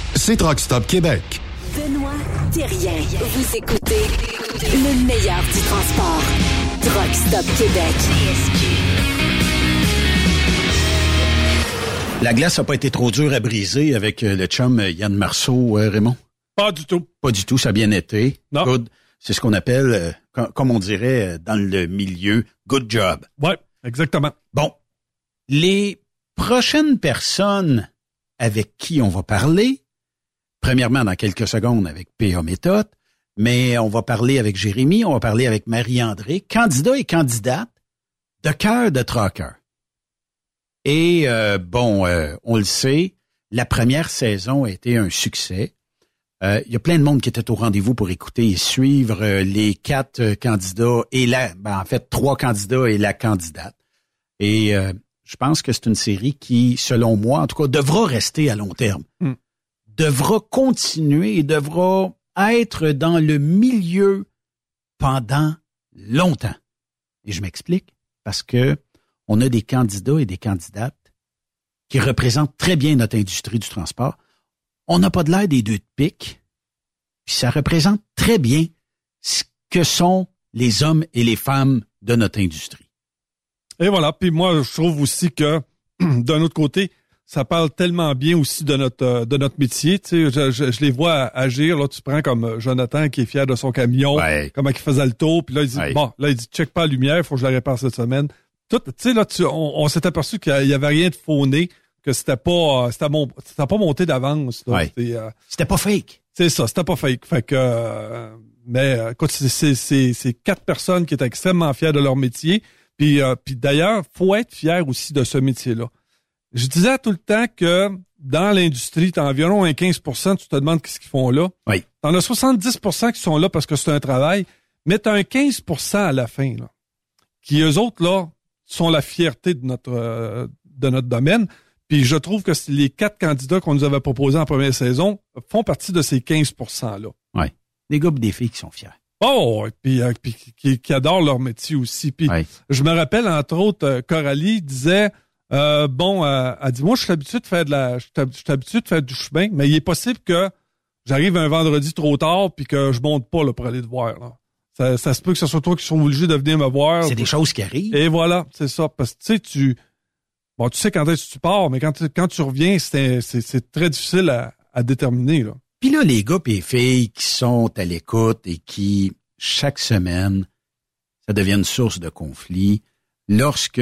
C'est Truck Stop Québec. Benoît Thérien. Vous écoutez le meilleur du transport. Truck Stop Québec. La glace n'a pas été trop dure à briser avec euh, le chum euh, Yann Marceau, euh, Raymond? Pas du tout. Pas du tout, ça a bien été. Non. Good. C'est ce qu'on appelle, com- comme on dirait dans le milieu, good job. Ouais, exactement. Bon. Les prochaines personnes avec qui on va parler, premièrement dans quelques secondes avec P.A. Méthode, mais on va parler avec Jérémy, on va parler avec Marie-André, candidat et candidate de cœur de Trucker. Et euh, bon, euh, on le sait, la première saison a été un succès. Euh, Il y a plein de monde qui était au rendez-vous pour écouter et suivre les quatre candidats et la, ben, en fait, trois candidats et la candidate. Et je pense que c'est une série qui, selon moi, en tout cas, devra rester à long terme. Mm. Devra continuer et devra être dans le milieu pendant longtemps. Et je m'explique parce que on a des candidats et des candidates qui représentent très bien notre industrie du transport. On n'a pas de l'air des deux de pique, puis ça représente très bien ce que sont les hommes et les femmes de notre industrie. Et voilà. Puis moi, je trouve aussi que *clears throat* d'un autre côté, ça parle tellement bien aussi de notre euh, de notre métier. Tu sais, je, je- je les vois agir. Là, tu prends comme euh, Jonathan qui est fier de son camion, comment il faisait le tour. Puis là, il dit Ouais. bon, là il dit check pas la lumière, faut que je la répare cette semaine. Tout, tu sais là, tu- on, on s'est aperçu qu'il y avait rien de fauné, que c'était pas euh, c'était mon c'était pas monté d'avance. là. Ouais. C'était, euh, C'était pas fake. c'est ça, c'était pas fake. Fait que, euh, mais écoute, c'est- c'est c'est- c'est quatre personnes qui étaient extrêmement fiers de leur métier. Puis, euh, puis d'ailleurs, faut être fier aussi de ce métier-là. Je disais tout le temps que dans l'industrie, t'as environ un 15% tu te demandes qu'est-ce qu'ils font là. Oui. T'en as 70% qui sont là parce que c'est un travail, mais t'as un 15% à la fin, là, qui eux autres, là, sont la fierté de notre, euh, de notre domaine. Puis je trouve que les quatre candidats qu'on nous avait proposés en première saison font partie de ces 15% là. Oui. Des gars et des filles qui sont fiers. Oh, et puis, euh, puis qui, qui adorent leur métier aussi. Puis je me rappelle entre autres, euh, Coralie disait euh, bon, euh, elle dit moi je suis habitué de faire de la, je suis hab- je suis habitué de faire du chemin, mais il est possible que j'arrive un vendredi trop tard puis que je monte pas là, pour aller te voir. Là. Ça, ça se peut que ce soit toi qui sont obligés de venir me voir. C'est des choses qui arrivent. Et voilà, c'est ça. Parce que tu sais, tu bon, tu sais quand est-ce que tu pars, mais quand tu, quand tu reviens, c'est très difficile à, à déterminer là. Puis là, les gars et les filles qui sont à l'écoute et qui, chaque semaine, ça devient une source de conflit lorsque,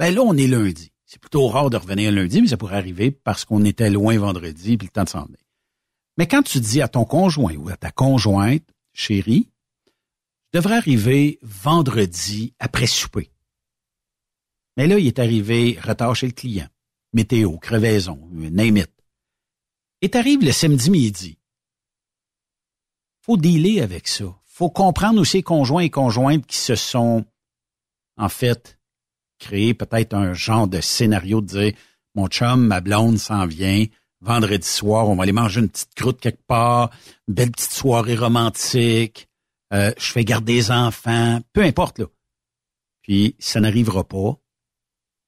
ben là, on est lundi. C'est plutôt rare de revenir lundi, mais ça pourrait arriver parce qu'on était loin vendredi puis le temps de s'en venir. Mais quand tu dis à ton conjoint ou à ta conjointe, chérie, je devrais arriver vendredi après souper. Mais là, il est arrivé retard chez le client. Météo, crevaison, name it. Et t'arrives le samedi midi. Faut dealer avec ça. Faut comprendre aussi les conjoints et conjointes qui se sont, en fait, créé peut-être un genre de scénario de dire, mon chum, ma blonde s'en vient, vendredi soir, on va aller manger une petite croûte quelque part, une belle petite soirée romantique, euh, je fais garder les enfants, peu importe, là. Puis, ça n'arrivera pas.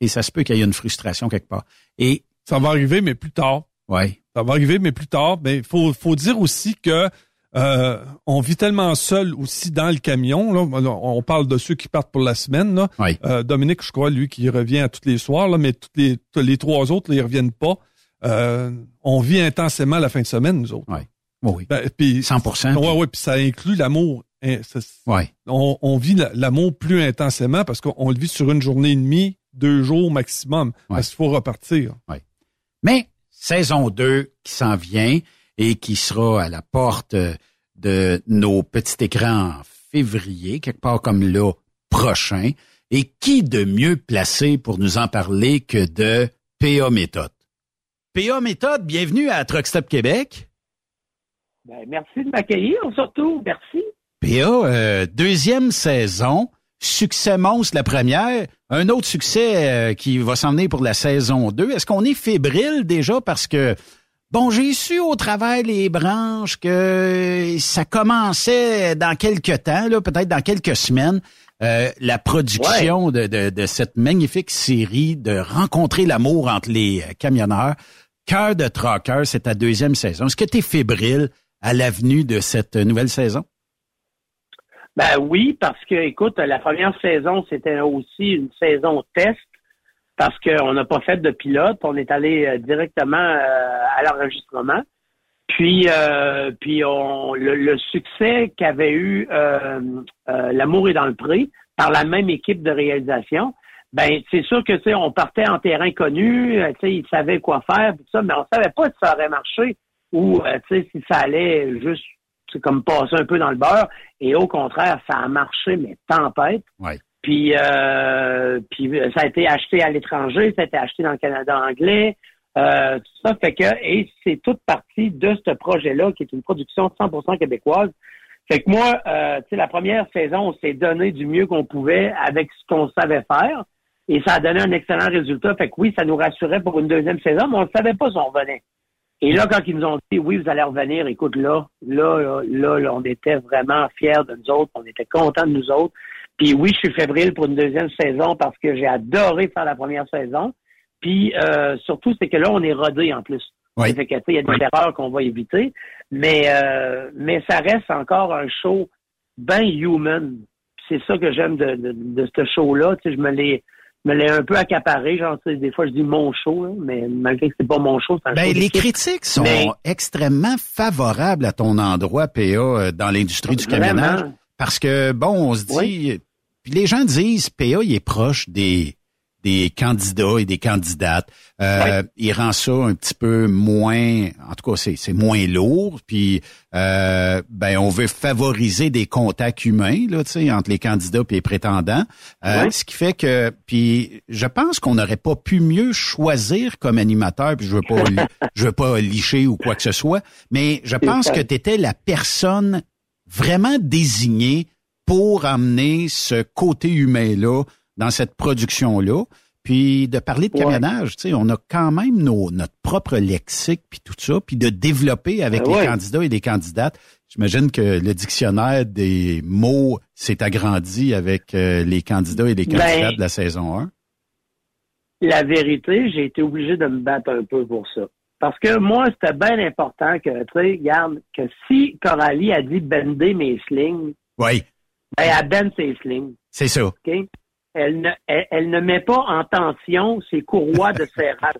Et ça se peut qu'il y ait une frustration quelque part. Et. Ça va arriver, mais plus tard. Ouais. Ça va arriver, mais plus tard. Mais il faut, faut dire aussi que euh, on vit tellement seul aussi dans le camion. Là. On parle de ceux qui partent pour la semaine. Là. Euh, Dominique, je crois, lui, qui revient à tous les soirs, là, mais tous les, tous les trois autres, là, ils reviennent pas. Euh, on vit intensément la fin de semaine, nous autres. Ouais. Oui. Ben, puis, 100%. Ouais, ouais, puis ça inclut l'amour. Hein. On, on vit la- l'amour plus intensément parce qu'on le vit sur une journée et demie, deux jours maximum. Parce qu'il faut repartir. Ouais. Mais saison 2 qui s'en vient et qui sera à la porte de nos petits écrans en février, quelque part comme là prochain. Et qui de mieux placé pour nous en parler que de PA Méthode? PA Méthode, bienvenue à Truck Stop Québec. Ben, merci de m'accueillir, surtout. Merci. PA, euh, deuxième saison, succès monstre la première, un autre succès euh, qui va s'en venir pour la saison 2. Est-ce qu'on est fébrile déjà parce que Bon, j'ai su au travers les branches que ça commençait dans quelques temps, là, peut-être dans quelques semaines, euh, la production de, de, de, cette magnifique série de rencontrer l'amour entre les camionneurs. Cœur de Trucker, c'est ta deuxième saison. Est-ce que tu es fébrile à l'avenue de cette nouvelle saison? Ben oui, parce que, écoute, la première saison, c'était aussi une saison test parce qu'on n'a pas fait de pilote. On est allé euh, directement euh, à l'enregistrement. Puis, euh, puis le, succès qu'avait eu L'amour est dans le prix par la même équipe de réalisation, ben c'est sûr que on partait en terrain connu, ils savaient quoi faire, tout ça, mais on savait pas si ça aurait marché ou si ça allait juste comme passer un peu dans le beurre. Et au contraire, ça a marché, mais tempête. Ouais. Puis, euh, puis ça a été acheté à l'étranger, ça a été acheté dans le Canada anglais. Euh, tout ça fait que, et c'est toute partie de ce projet-là, qui est une production 100% québécoise. Fait que moi, euh, tu sais, la première saison, on s'est donné du mieux qu'on pouvait avec ce qu'on savait faire. Et ça a donné un excellent résultat. Fait que oui, ça nous rassurait pour une deuxième saison, mais on ne savait pas si on revenait. Et là, quand ils nous ont dit oui, vous allez revenir, écoute, là, là, là, là, on était vraiment fiers de nous autres, on était contents de nous autres. Puis oui, je suis fébrile pour une deuxième saison parce que j'ai adoré faire la première saison. Puis euh, surtout, c'est que là, on est rodé en plus. Oui. Fait que, il y a des erreurs qu'on va éviter. Mais, euh, mais ça reste encore un show bien human. C'est ça que j'aime de, de, de ce show-là. Tu sais, je me l'ai me l'ai un peu accaparé. Genre, des fois, je dis mon show, mais malgré que c'est pas mon show, c'est un ben, show Les critiques sont extrêmement favorables à ton endroit, PA, dans l'industrie du camionnage. Parce que, bon, on se dit, puis les gens disent, PA, il est proche des des candidats et des candidates. Euh, Il rend ça un petit peu moins, en tout cas, c'est moins lourd. Puis, euh, ben, on veut favoriser des contacts humains là, entre les candidats et les prétendants. Euh, ce qui fait que, puis, je pense qu'on n'aurait pas pu mieux choisir comme animateur. Puis, je veux pas, *laughs* je veux pas licher ou quoi que ce soit, mais je pense que tu étais la personne vraiment désignée pour amener ce côté humain là dans cette production-là. Puis de parler de camionnage, tu sais, on a quand même nos, notre propre lexique puis tout ça, puis de développer avec Ben les candidats et les candidates. J'imagine que le dictionnaire des mots s'est agrandi avec euh, les candidats et les Ben, candidates de la saison 1. La vérité, j'ai été obligé de me battre un peu pour ça. Parce que moi, c'était bien important que, tu sais, regarde, que si Coralie a dit bender mes slings, Oui, ben, elle bend ses slings. c'est ça. Elle ne, elle, elle ne met pas en tension ses courroies de serrage.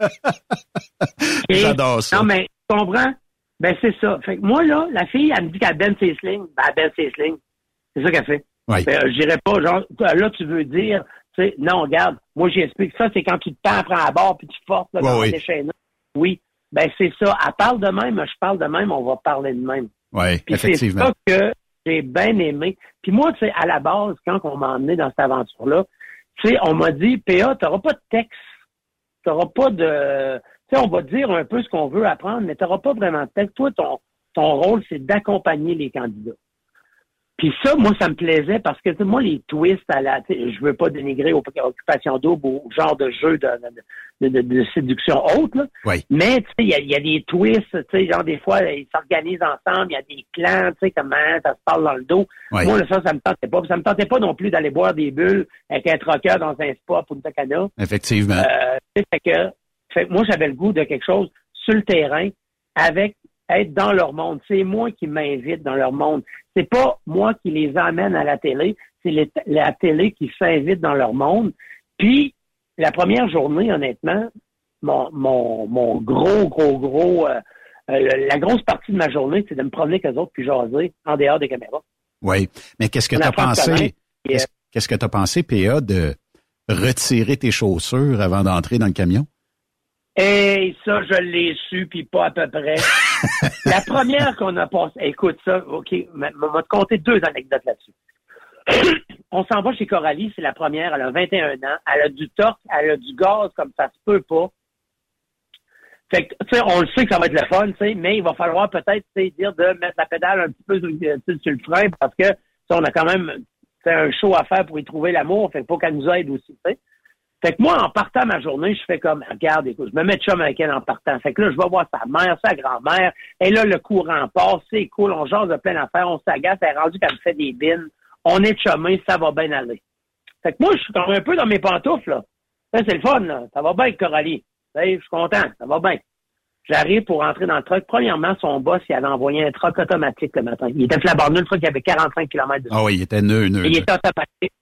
*laughs* J'adore ça. Non, mais tu comprends? Ben, c'est ça. Fait que moi, là, la fille, elle me dit qu'elle bend ses slings. Ben, elle bend ses slings. C'est ça qu'elle fait. Oui. Ben, je dirais pas, genre, là, tu veux dire, tu sais, non, regarde, moi, j'explique ça, c'est quand tu te prends à bord puis tu forces, là, dans oui. les chaînes. Oui. Ben, c'est ça. Elle parle de même, je parle de même, on va parler de même. Oui, Puis c'est effectivement. ça que j'ai bien aimé. Puis moi, tu sais, à la base, quand on m'a emmené dans cette aventure-là, tu sais, on m'a dit, PA, t'auras pas de texte. T'auras pas de... Tu sais, on va dire un peu ce qu'on veut apprendre, mais t'auras pas vraiment de texte. Toi, ton, ton rôle, c'est d'accompagner les candidats. Puis ça, moi, ça me plaisait parce que tu sais, moi, les twists à la, je veux pas dénigrer aux occupations double ou genre de jeu de, de, de, de séduction haute, là. Oui. Mais tu sais, il y a, y a des twists, tu sais, genre des fois, ils s'organisent ensemble, il y a des clans, tu sais, comment ça se parle dans le dos. Oui. Moi, là, ça, ça me tentait pas. Ça me tentait pas non plus d'aller boire des bulles avec un troqueur dans un spa pour une tacana. Effectivement. Euh, tu sais, fait que, fait que moi, j'avais le goût de quelque chose sur le terrain avec être dans leur monde. C'est moi qui m'invite dans leur monde. C'est pas moi qui les amène à la télé, c'est la télé qui s'invite dans leur monde. Puis, la première journée, honnêtement, mon, mon, mon gros, gros, gros, euh, euh, la grosse partie de ma journée, c'est de me promener avec eux autres puis jaser en dehors des caméras. Oui. Mais qu'est-ce que tu as pensé? Qu'est-ce que tu as pensé, PA, de retirer tes chaussures avant d'entrer dans le camion? Et ça, je l'ai su, puis pas à peu près. *laughs* *laughs* la première qu'on a passée, écoute ça, OK, on va te compter deux anecdotes là-dessus. *coughs* on s'en va chez Coralie, c'est la première, elle a 21 ans, elle a du torque, elle a du gaz comme ça se peut pas. Fait que, tu sais, on le sait que ça va être le fun, tu sais, mais il va falloir peut-être, dire de mettre la pédale un petit peu sur, le frein parce que, on a quand même, un show à faire pour y trouver l'amour, fait que pas qu'elle nous aide aussi, tu sais. Fait que moi, en partant ma journée, je fais comme, regarde, écoute, je me mets de chum avec elle en partant. Fait que là, je vais voir sa mère, sa grand-mère. Et là, le courant passe, c'est cool, on jase de plein d'affaires, on s'agace, elle est rendue qu'elle me fait des bines. On est chumés, ça va bien aller. Fait que moi, je suis quand même un peu dans mes pantoufles, là. Ça, c'est le fun, là. Ça va bien avec Coralie. Je suis content, ça va bien. J'arrive pour rentrer dans le truck. Premièrement, son boss, il avait envoyé un truck automatique le matin. Il était flabardeux, le truck, il avait 45 km de Ah oui, il était nœud, nœud. Il était automatique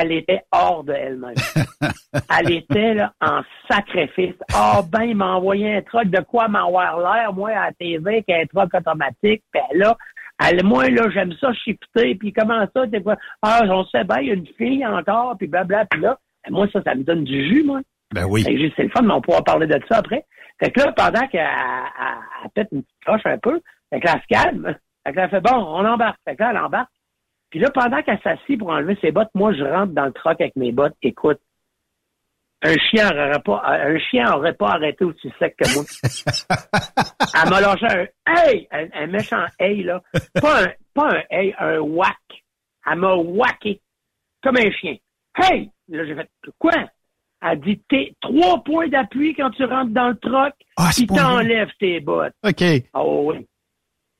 elle était hors de elle-même. *laughs* elle était là, en sacrifice. Ah ben, il m'a envoyé un truc de quoi m'avoir l'air, moi, à la TV, avec un truc automatique. Puis là, elle, moi, là, j'aime ça chipter. Puis comment ça, t'es quoi? Ah, on sait bien, il y a une fille encore, puis blabla. Puis là, ben, moi, ça, ça me donne du jus, moi. Ben oui. C'est le fun, mais on pourra parler de ça après. Fait que là, pendant qu'elle pète une petite cloche un peu, fait que là, elle se calme. Fait que là, elle fait bon, on embarque. Fait que là, elle embarque. Puis là, pendant qu'elle s'assit pour enlever ses bottes, moi, je rentre dans le troc avec mes bottes. Écoute, un chien aurait pas, un chien aurait pas arrêté aussi sec que moi. *laughs* elle m'a lâché un hey, un, méchant hey, là. Pas un, pas un hey, un whack. Elle m'a whacké. Comme un chien. Hey! Là, j'ai fait, quoi? Elle dit, t'es trois points d'appui quand tu rentres dans le troc, ah, puis t'enlèves tes bottes. OK. Oh oui.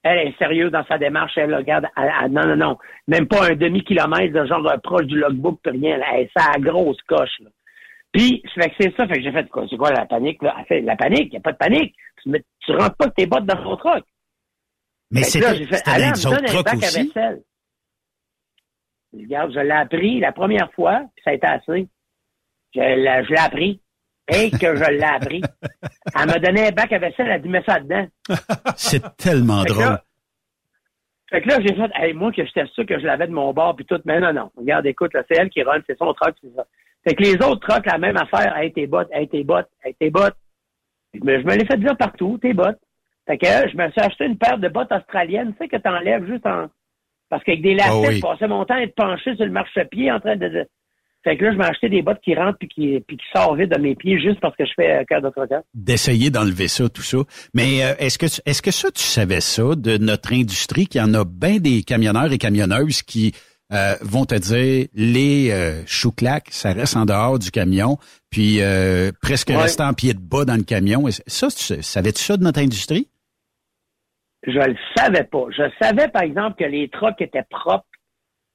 Elle est sérieuse dans sa démarche. Elle regarde, non, non, non. Même pas un demi-kilomètre, de genre proche du logbook, rien. Elle, ça a grosse coche. Là. Puis, c'est ça. Fait que j'ai fait quoi? C'est quoi la panique? Là? Elle fait, la panique, il n'y a pas de panique. Tu, ne tu rentres pas tes bottes dans ton truck. Mais c'est là, j'ai fait, me donne un bac aussi? à vaisselle. Regarde, je l'ai appris la première fois, puis ça a été assez. Je, l'ai appris. Et que je l'ai appris. Elle m'a donné un bac à vaisselle, elle a dit, mets ça dedans. C'est tellement drôle. fait que là, j'ai fait, hey, moi, que j'étais sûr que je l'avais de mon bord, puis tout, mais non, non. Regarde, écoute, là, c'est elle qui run, c'est son truck, c'est ça. Fait que les autres trucks, la même affaire, hey, tes bottes, hey, tes bottes, hey, tes bottes. Mais je me l'ai fait dire partout, tes bottes. Fait que je me suis acheté une paire de bottes australiennes, tu sais, que t'enlèves juste en... Parce qu'avec des lacets, oh oui. je passais mon temps à être penché sur le marchepied en train de, fait que là, je m'ai acheté des bottes qui rentrent puis qui, puis qui sortent vite de mes pieds juste parce que je fais euh, cœur de trocade. D'essayer d'enlever ça, tout ça. Mais euh, est-ce que est-ce que ça, tu savais ça de notre industrie, qu'il y en a bien des camionneurs et camionneuses qui euh, vont te dire les euh, chouclacs, ça reste en dehors du camion, puis euh, presque ouais. restant en pied de bas dans le camion. Ça, tu savais-tu ça de notre industrie? Je le savais pas. Je savais, par exemple, que les trucks étaient propres,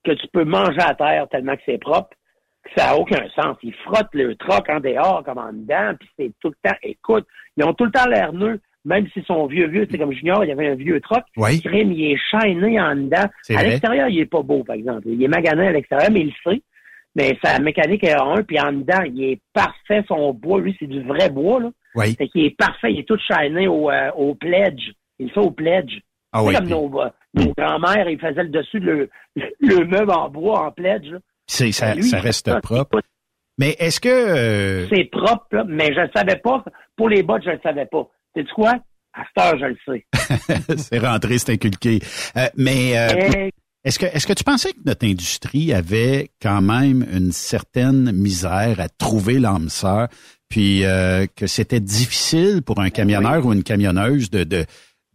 que tu peux manger à terre tellement que c'est propre ça n'a aucun sens. Ils frottent le troc en dehors comme en dedans, puis c'est tout le temps, écoute, ils ont tout le temps l'air nœud, même s'ils sont vieux, vieux, c'est comme Junior, il y avait un vieux troc, oui. crime, il est chaîné en dedans. À l'extérieur, il est pas beau, par exemple. Il est magané à l'extérieur, mais il le sait. Mais sa mécanique est un, puis en dedans, il est parfait, son bois, lui, c'est du vrai bois, là. Oui. C'est qu'il est parfait, il est tout chaîné au, euh, au pledge. Il le fait au pledge. Ah c'est oui, comme puis... nos, euh, nos grands-mères, ils faisaient le dessus le, le meuble en bois en pledge, là. C'est, ça, Lui, ça reste ça, propre. Mais est-ce que... euh, C'est propre, là, mais je ne savais pas. Pour les bottes, je ne le savais pas. Sais-tu quoi? À cette heure, je le sais. *laughs* c'est rentré, c'est inculqué. Euh, mais euh, Et- est-ce que est-ce que tu pensais que notre industrie avait quand même une certaine misère à trouver l'âme sœur, puis euh, que c'était difficile pour un camionneur ou une camionneuse de de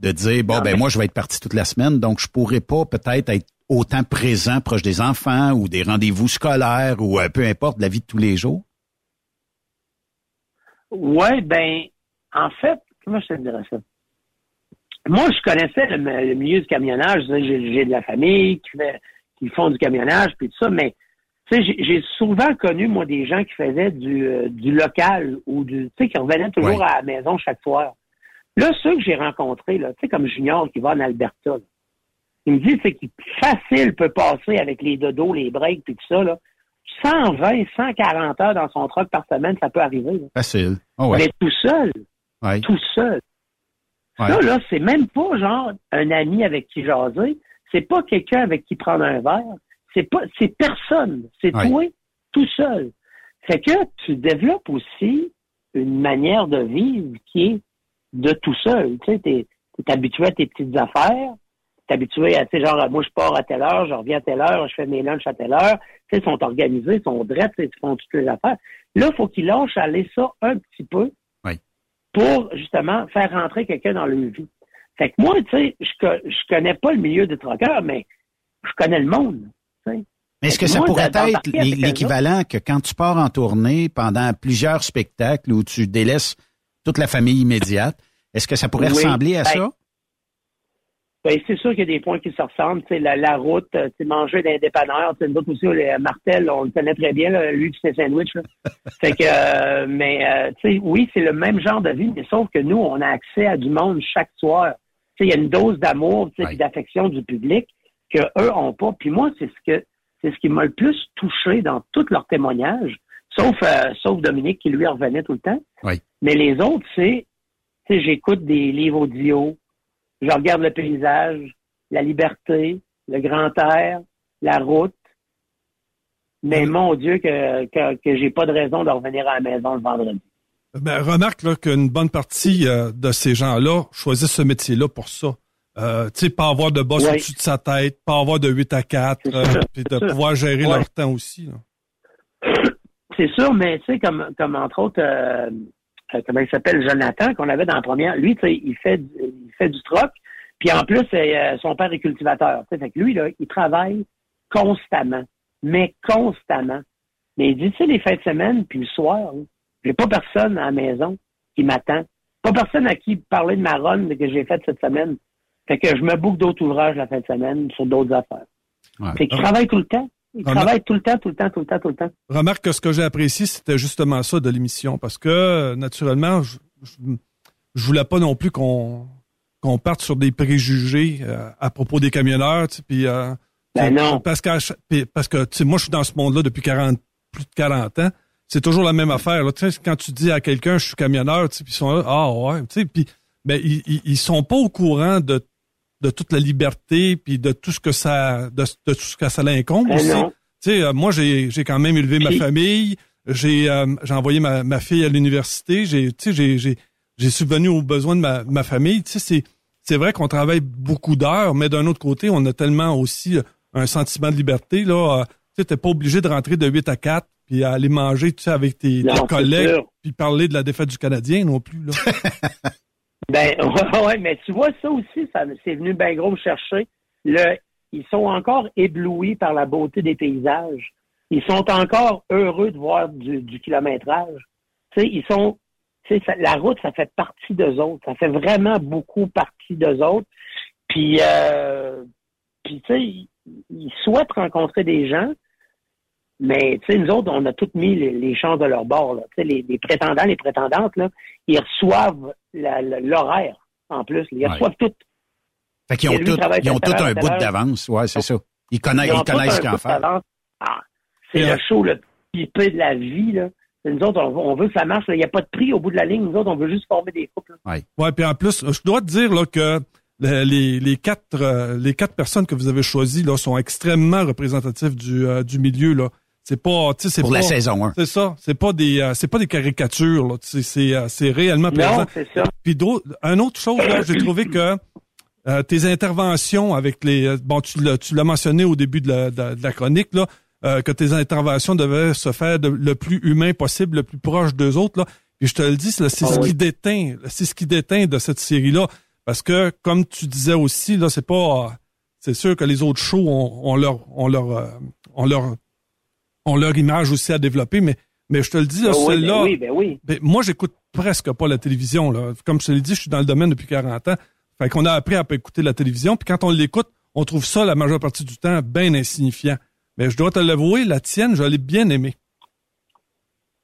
de dire bon ben moi je vais être parti toute la semaine, donc je pourrais pas peut-être être autant présent proche des enfants ou des rendez-vous scolaires ou euh, peu importe la vie de tous les jours? Ouais, ben, en fait, comment je te dirais ça? Moi, je connaissais le, le milieu du camionnage. J'ai de la famille qui, fait, qui font du camionnage, puis tout ça, mais j'ai j'ai souvent connu, moi, des gens qui faisaient du, euh, du local ou du, tu sais, qui revenaient toujours Ouais. à la maison chaque soir. Là, ceux que j'ai rencontrés, là, tu sais, comme Junior qui va en Alberta, là, il me dit, c'est qu'il facile peut passer avec les dodos, les breaks, puis tout ça, là. 120, 140 heures dans son truck par semaine, ça peut arriver. là. Facile. Oh ouais. Mais tout seul, Ouais. tout seul. Ouais. Ça, là, c'est même pas genre un ami avec qui jaser. C'est pas quelqu'un avec qui prendre un verre. C'est pas, c'est personne. C'est toi, tout seul. Fait que tu développes aussi une manière de vivre qui est de tout seul. Tu sais, t'es, t'es habitué à tes petites affaires, t'es habitué à, tu sais, genre, moi, je pars à telle heure, je reviens à telle heure, je fais mes lunchs à telle heure. Tu sais, ils sont organisés, ils sont drettes, ils font toutes les affaires. Là, il faut qu'ils lâchent aller ça un petit peu Oui. pour, justement, faire rentrer quelqu'un dans leur vie. Fait que moi, tu sais, je, je connais pas le milieu des troqueurs, mais je connais le monde. tu sais. Mais est-ce que ça moi, pourrait être l'équivalent que quand tu pars en tournée pendant plusieurs spectacles où tu délaisses toute la famille immédiate, est-ce que ça pourrait Oui. ressembler à Ben, ça? Ben, c'est sûr qu'il y a des points qui se ressemblent. Tu sais, la, la route, euh, tu sais, manger d'un dépanneur. Tu sais, nous autres aussi, le Martel, on le connaît très bien, là, lui qui fait sandwich. Là. *laughs* fait que, euh, mais, euh, oui, c'est le même genre de vie, mais sauf que nous, on a accès à du monde chaque soir. Il y a une dose d'amour, puis d'affection du public que eux ont pas. Puis moi, c'est ce que, c'est ce qui m'a le plus touché dans tous leurs témoignages, sauf, euh, sauf Dominique qui lui revenait tout le temps. Oui. Mais les autres, c'est, j'écoute des livres audio, je regarde le paysage, la liberté, le grand air, la route. Mais mon Dieu, que, que, que j'ai pas de raison de revenir à la maison le vendredi. Ben, remarque là, qu'une bonne partie euh, de ces gens-là choisissent ce métier-là pour ça. Euh, tu sais, pas avoir de boss Oui. au-dessus de sa tête, pas avoir de 8 à 4, C'est euh, puis de pouvoir gérer Ouais. leur temps aussi. là. C'est sûr, mais tu sais, comme, comme entre autres, comment il s'appelle, Jonathan, qu'on avait dans la première, lui, tu sais, il fait, du- il fait du troc, puis en plus, euh, son père est cultivateur. Fait que lui, là, il travaille constamment, mais constamment. Mais il dit, tu sais, les fins de semaine, puis le soir, là, j'ai pas personne à la maison qui m'attend. Pas personne à qui parler de ma run que j'ai faite cette semaine. Fait que je me boucle d'autres ouvrages la fin de semaine sur d'autres affaires. Fait qu'il travaille tout le temps. Il Remarque- travaille tout le temps, tout le temps, tout le temps, tout le temps. Remarque que ce que j'ai apprécié, c'était justement ça de l'émission, parce que naturellement, je, je, je voulais pas non plus qu'on qu'on parte sur des préjugés euh, à propos des camionneurs, tu sais, puis euh, Ben non. parce que parce que tu sais, moi je suis dans ce monde-là depuis 40 plus de 40 ans, c'est toujours la même affaire. Là. Tu sais, quand tu dis à quelqu'un je suis camionneur, tu sais, puis ils sont là, ah ouais, tu sais, puis ben ils, ils, ils sont pas au courant de de toute la liberté puis de tout ce que ça de, de tout ce que ça l'incombe Ben aussi. Tu sais, euh, moi j'ai j'ai quand même élevé ma famille, j'ai euh, j'ai envoyé ma, ma fille à l'université, j'ai tu sais j'ai j'ai j'ai subvenu aux besoins de ma, ma famille. Tu sais, c'est c'est vrai qu'on travaille beaucoup d'heures, mais d'un autre côté, on a tellement aussi euh, un sentiment de liberté là. tu sais, t'es pas obligé de rentrer de 8 à 4 puis aller manger tu sais avec tes, Non, tes c'est collègues puis parler de la défaite du Canadien non plus là. *laughs* Ben *laughs* ouais, mais tu vois ça aussi, ça c'est venu bien gros chercher. Le, ils sont encore éblouis par la beauté des paysages. Ils sont encore heureux de voir du, du kilométrage. Tu sais, ils sont, tu sais, la route, ça fait partie d'eux autres. Ça fait vraiment beaucoup partie d'eux autres. Puis, euh, puis tu sais, ils souhaitent rencontrer des gens, mais tu sais, nous autres, on a tous mis les, les chances de leur bord. Là. Tu sais, les, les prétendants, les prétendantes, là, ils reçoivent l'horaire en plus. Ils reçoivent tout. Fait qu'ils ont tout, ils ont tout un bout d'avance. Ouais, c'est ça. Ils connaissent, Ils ils connaissent ce tout qu'ils un en d'avance. Ah, c'est le euh, show le pipé de la vie. Là. Nous autres, on, on veut que ça marche. Il n'y a pas de prix au bout de la ligne. Nous autres, on veut juste former des couples. là. Ouais, puis en plus, je dois te dire là que le- les, les quatre euh, les quatre personnes que vous avez choisies là sont extrêmement représentatives du euh, du milieu là. C'est pas, tu sais, c'est Pour pas- la saison 1. C'est ça. C'est pas des, euh, c'est pas des caricatures là. C'est, c'est, euh, c'est réellement présent. Non, c'est ça. Puis d'autres, un autre chose là, j'ai trouvé que euh, tes interventions avec les, euh, bon, tu l'as, tu l'as mentionné au début de la, de, de la chronique là, euh, que tes interventions devaient se faire de- le plus humain possible, le plus proche d'eux autres là. Puis je te le dis, c'est, c'est Ah ce oui. qui déteint, c'est ce qui déteint de cette série là, parce que comme tu disais aussi là, c'est pas, euh, c'est sûr que les autres shows ont, ont leur, ont leur, euh, ont leur, ont leur image aussi à développer, mais mais je te le dis, là, Ah oui, celle-là, ben oui, ben oui. ben, moi, j'écoute presque pas la télévision. Là. Comme je te l'ai dit, je suis dans le domaine depuis 40 ans. Fait qu'on a appris à pas écouter la télévision. Puis quand on l'écoute, on trouve ça la majeure partie du temps bien insignifiant. Mais je dois te l'avouer, la tienne, je l'ai bien aimée.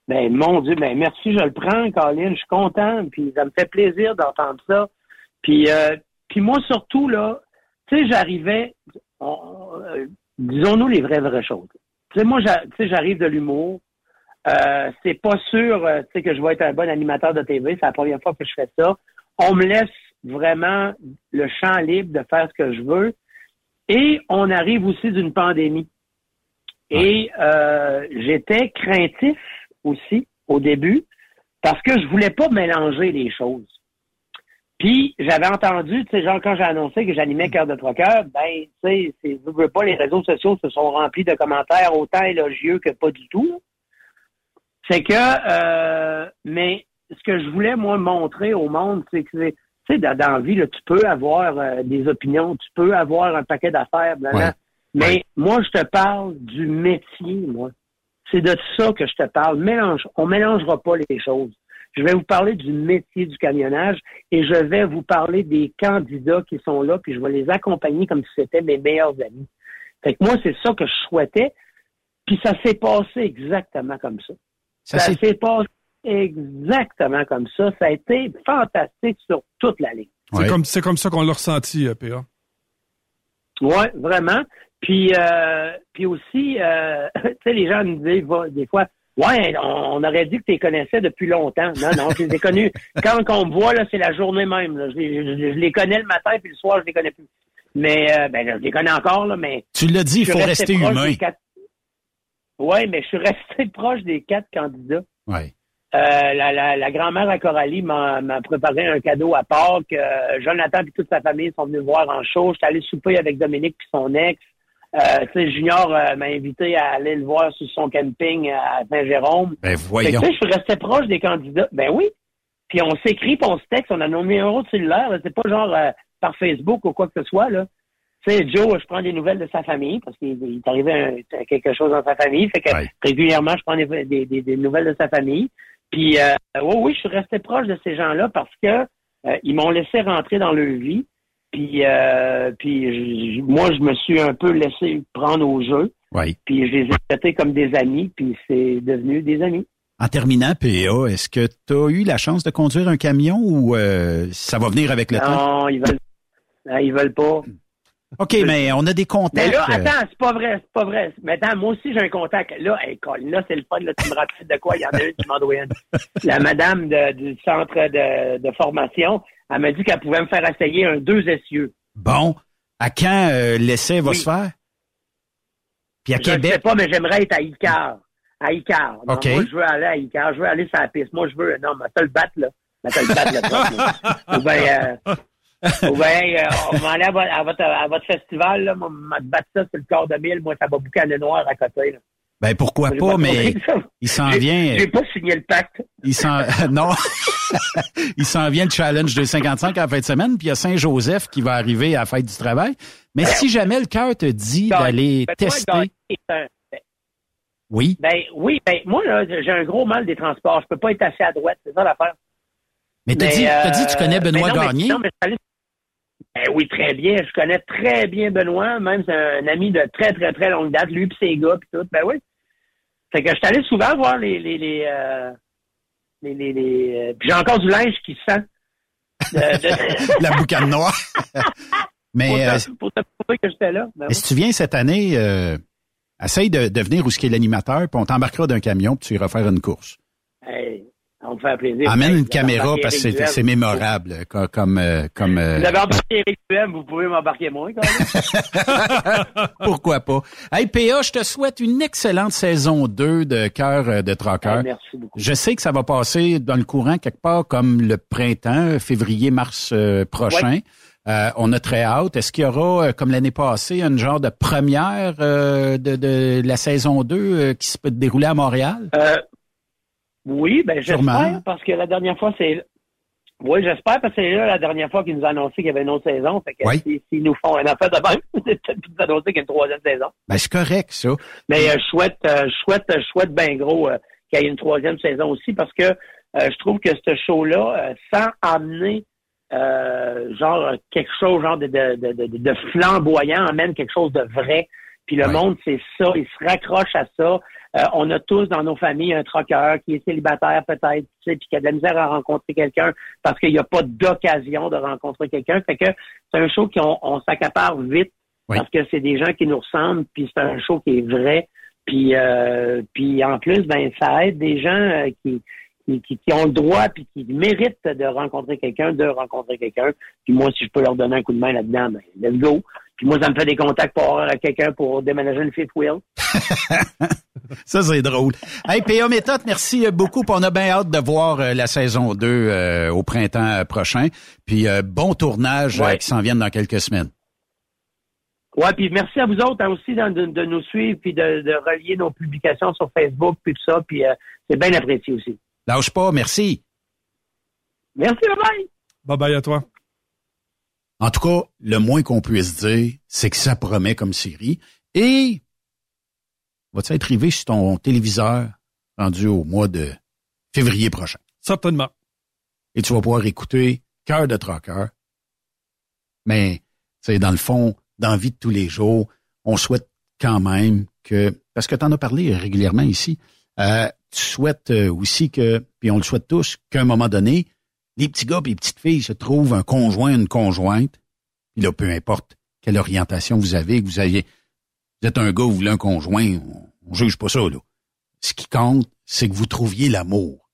Ben, mon Dieu, ben, merci, je le prends, Colin. Je suis content. Puis ça me fait plaisir d'entendre ça. Puis, euh, puis moi, surtout, là, tu sais, j'arrivais, euh, disons-nous les vraies, vraies choses. Tu sais, moi, j'a- tu sais, j'arrive de l'humour. Euh, c'est pas sûr, euh, tu sais, que je vais être un bon animateur de TV. C'est la première fois que je fais ça. On me laisse vraiment le champ libre de faire ce que je veux. Et on arrive aussi d'une pandémie. Et euh, j'étais craintif aussi au début parce que je voulais pas mélanger les choses. Puis j'avais entendu, tu sais, genre quand j'ai annoncé que j'animais Cœur de Troqueur, ben, tu sais, je veux pas, les réseaux sociaux se sont remplis de commentaires autant élogieux que pas du tout. C'est que, euh, mais ce que je voulais moi montrer au monde, c'est que, c'est- tu sais, dans, la vie, là, tu peux avoir euh, des opinions, tu peux avoir un paquet d'affaires. Ouais. mais moi, je te parle du métier, moi. C'est de ça que je te parle. Mélange, on mélangera pas les choses. Je vais vous parler du métier du camionnage et je vais vous parler des candidats qui sont là, puis je vais les accompagner comme si c'était mes meilleurs amis. Fait que moi, c'est ça que je souhaitais, puis ça s'est passé exactement comme ça. Ça Ça s'est- passé exactement comme ça. Ça a été fantastique sur toute la ligne. C'est comme, ça qu'on l'a ressenti, euh, PA. Ouais, vraiment. Puis, euh, puis aussi, euh, *laughs* tu sais, les gens nous disent des fois, ouais, on, aurait dit que tu les connaissais depuis longtemps. Non, non, je les ai connus. *laughs* Quand on me voit, là, c'est la journée même. là. Je, les, je- je les connais le matin, puis le soir, je les connais plus. Mais, euh, ben, je les connais encore, là, mais. Tu l'as dit, il faut rester humain. quatre- Ouais, mais je suis resté *laughs* proche des quatre candidats. Ouais. Euh, la, la, la grand-mère à Coralie m'a préparé un cadeau à Pâques. Euh, Jonathan et toute sa famille sont venus me voir en show. J'étais allé souper avec Dominique puis son ex. Euh, tu sais, Junior euh, m'a invité à aller le voir sur son camping à Saint-Jérôme. Ben que, voyons. sais, je suis resté proche des candidats. Ben oui. Puis on s'écrit, puis on se texte, on a nos numéros de cellulaire. C'est pas genre euh, par Facebook ou quoi que ce soit. là. Tu sais, Joe, je prends des nouvelles de sa famille parce qu'il il est arrivé un- quelque chose dans sa famille. Fait que régulièrement, je prends des, des- des- des nouvelles de sa famille. Puis euh, oui, oui, je suis resté proche de ces gens-là parce que euh, ils m'ont laissé rentrer dans leur vie. Puis, euh, puis moi, je me suis un peu laissé prendre au jeu. Oui. Puis je les ai traités comme des amis, puis c'est devenu des amis. En terminant, PA, est-ce que tu as eu la chance de conduire un camion ou euh, ça va venir avec le temps? Non, ils veulent, ah, ils veulent pas. OK, mais on a des contacts. Mais là, euh, attends, c'est pas vrai, c'est pas vrai. Mais attends, moi aussi, j'ai un contact. Là, hey, là, c'est le fun, là, tu me rappelles de quoi? Il y en a une qui m'en une. La madame de- du centre de, de formation, elle m'a dit qu'elle pouvait me faire essayer un deux essieux. Bon, à quand euh, l'essai va Oui. se faire? Puis à Je ne sais Québec, pas, mais j'aimerais être à Icar. À Icar. Non. Moi, je veux aller à Icar. Je veux aller sur la piste. Moi, je veux. Non, mais t'as le battre, là. Mais t'as le battre, là. *laughs* Ou bien, euh, ou bien, euh, on va aller à votre, à votre, festival, là. Moi, m'a te battre ça sur le corps de mille. Moi, ça va bouquer à noir à côté, là. Ben pourquoi pas, mais il s'en vient. J'ai pas signé le pacte. Il s'en *laughs* non, il s'en vient le challenge 255 en fin de semaine, puis il y a Saint-Joseph qui va arriver à la fête du travail. Mais si jamais le cœur te dit d'aller Ben, tester, oui, Ben oui, ben moi là, j'ai un gros mal des transports. Je peux pas être assis à droite, c'est ça l'affaire. mais t'as dit, t'as dit tu connais ben Benoît mais- non, mais suis allé- Ben oui, très bien. Je connais très bien Benoît. Même c'est un ami de très, très, très longue date. Lui puis ses gars puis tout. Ben oui. Fait que je suis allé souvent voir les les les, euh, les, les, les, euh, puis j'ai encore du linge qui sent. De- de- *laughs* la boucane noire. *laughs* mais, pour, euh, te, prouver que j'étais là. Ben mais si tu viens cette année, euh, essaye de, de venir où ce qui est l'animateur, puis on t'embarquera d'un camion, puis tu iras faire une course. oui. Hey, on me fait plaisir. Amène Hey, une caméra parce que c'est- c'est mémorable co- comme euh, comme euh, Vous avez embarqué Eric Duhem, vous pouvez m'embarquer moi quand même. *laughs* pourquoi pas? Hey PA, je te souhaite une excellente saison 2 de cœur euh, de Traqueur. Ah, merci beaucoup. Je sais que ça va passer dans le courant quelque part comme le printemps, février, mars euh, prochain. Ouais. Euh, on a très hâte. Est-ce qu'il y aura, comme l'année passée, un genre de première euh, de, de la saison 2 euh, qui se peut dérouler à Montréal? Oui, ben j'espère parce que la dernière fois c'est oui, j'espère parce que c'est là la dernière fois qu'ils nous ont annoncé qu'il y avait une autre saison. Fait que Oui. si- s'ils nous font un affaire de même, *laughs* c'est peut-être nous annoncer qu'il y a une troisième saison. Ben, c'est correct, ça. Mais euh, je souhaite, euh, je souhaite, je souhaite bien gros euh, qu'il y ait une troisième saison aussi parce que je trouve que ce show-là, sans amener genre quelque chose genre de, de, de, de, de flamboyant, amène quelque chose de vrai. Puis le monde, c'est ça, il se raccroche à ça. Euh, on a tous dans nos familles un troqueur qui est célibataire peut-être, tu sais, puis qui a de la misère à rencontrer quelqu'un parce qu'il n'y a pas d'occasion de rencontrer quelqu'un. Fait que c'est un show qu'on on s'accapare vite parce que c'est des gens qui nous ressemblent, puis c'est un show qui est vrai. Puis, euh, puis en plus, ben ça aide des gens euh, qui, qui, qui, qui ont le droit puis qui méritent de rencontrer quelqu'un, de rencontrer quelqu'un. Puis moi, si je peux leur donner un coup de main là-dedans, ben, let's go. Puis moi, ça me fait des contacts pour avoir quelqu'un pour déménager le fifth wheel. *laughs* Ça, c'est drôle. Hey, PA Méthode, merci beaucoup. On a bien hâte de voir euh, la saison 2 euh, au printemps prochain. Puis euh, bon tournage Ouais. qui s'en viennent dans quelques semaines. Ouais, puis merci à vous autres hein, aussi de, nous suivre puis de, de relier nos publications sur Facebook puis tout ça. Puis euh, c'est bien apprécié aussi. Lâche pas, merci. Merci, bye bye. Bye bye à toi. En tout cas, le moins qu'on puisse dire, c'est que ça promet comme série. Et va-tu être arrivé sur ton téléviseur rendu au mois de février prochain? Certainement. Et tu vas pouvoir écouter Cœur de Trocker. Mais, tu sais, dans le fond, dans la vie de tous les jours, on souhaite quand même que, parce que tu en as parlé régulièrement ici, euh, tu souhaites euh, aussi que, puis on le souhaite tous, qu'à un moment donné, les petits gars et les petites filles se trouvent un conjoint, une conjointe, puis là, peu importe quelle orientation vous avez, que vous ayez, vous êtes un gars, vous voulez un conjoint, on, juge pas ça, là. Ce qui compte, c'est que vous trouviez l'amour.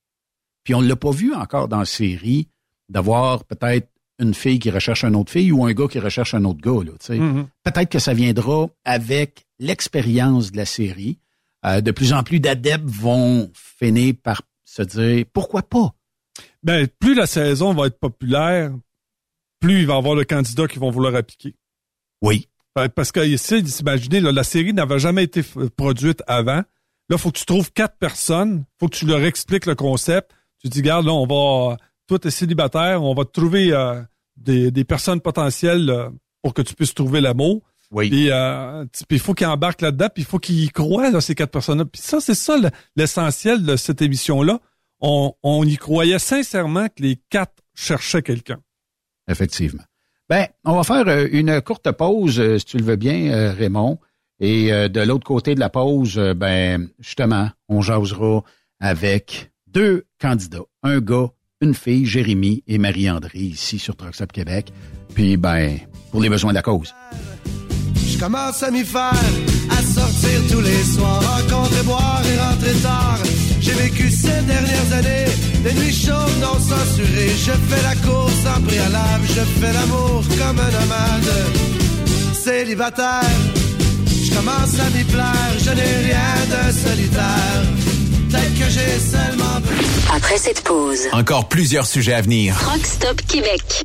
Puis on ne l'a pas vu encore dans la série d'avoir peut-être une fille qui recherche une autre fille ou un gars qui recherche un autre gars. Là, tu sais. Mhm. Peut-être que ça viendra avec l'expérience de la série. Euh, de plus en plus d'adeptes vont finir par se dire pourquoi pas? Ben, plus la saison va être populaire, plus il va y avoir de candidats qui vont vouloir appliquer. Oui. Ben, Parce que ici, imaginez, là, la série n'avait jamais été f- produite avant. Là, faut que tu trouves quatre personnes. faut que tu leur expliques le concept. Tu dis, regarde, là, on va, toi, t'es célibataire, on va te trouver euh, des, des personnes potentielles euh, pour que tu puisses trouver l'amour. Oui. Puis, euh, puis il faut qu'ils embarquent là-dedans, puis il faut qu'ils y croient, là, ces quatre personnes-là. Puis ça, c'est ça le- l'essentiel de cette émission-là. On, on y croyait sincèrement que les quatre cherchaient quelqu'un. Effectivement. Ben, on va faire euh, une courte pause, euh, si tu le veux bien, Raymond. Et de l'autre côté de la pause, ben, justement, on jasera avec deux candidats. Un gars, une fille, Jérémy et Marie-André, ici sur Trucks Up Québec. Puis, ben, pour les besoins de la cause. Je commence à m'y faire, à sortir tous les soirs, rencontrer, boire et rentrer tard. J'ai vécu ces dernières années, des nuits chaudes non censurées. Je fais la course en préalable, je fais l'amour comme un nomade. Célibataire, je commence à m'y plaire, je n'ai rien de solitaire. Peut-être que j'ai seulement Après cette pause, Encore plusieurs sujets à venir. Truck Stop Québec.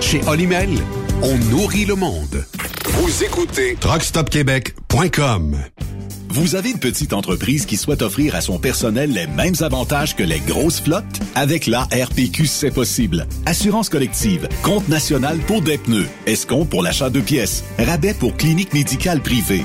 Chez Olimel, on nourrit le monde. Vous écoutez truckstopquebec.com. Vous avez une petite entreprise qui souhaite offrir à son personnel les mêmes avantages que les grosses flottes? Avec la RPQ, c'est possible. Assurance collective, compte national pour des pneus, escompte pour l'achat de pièces, rabais pour clinique médicale privée,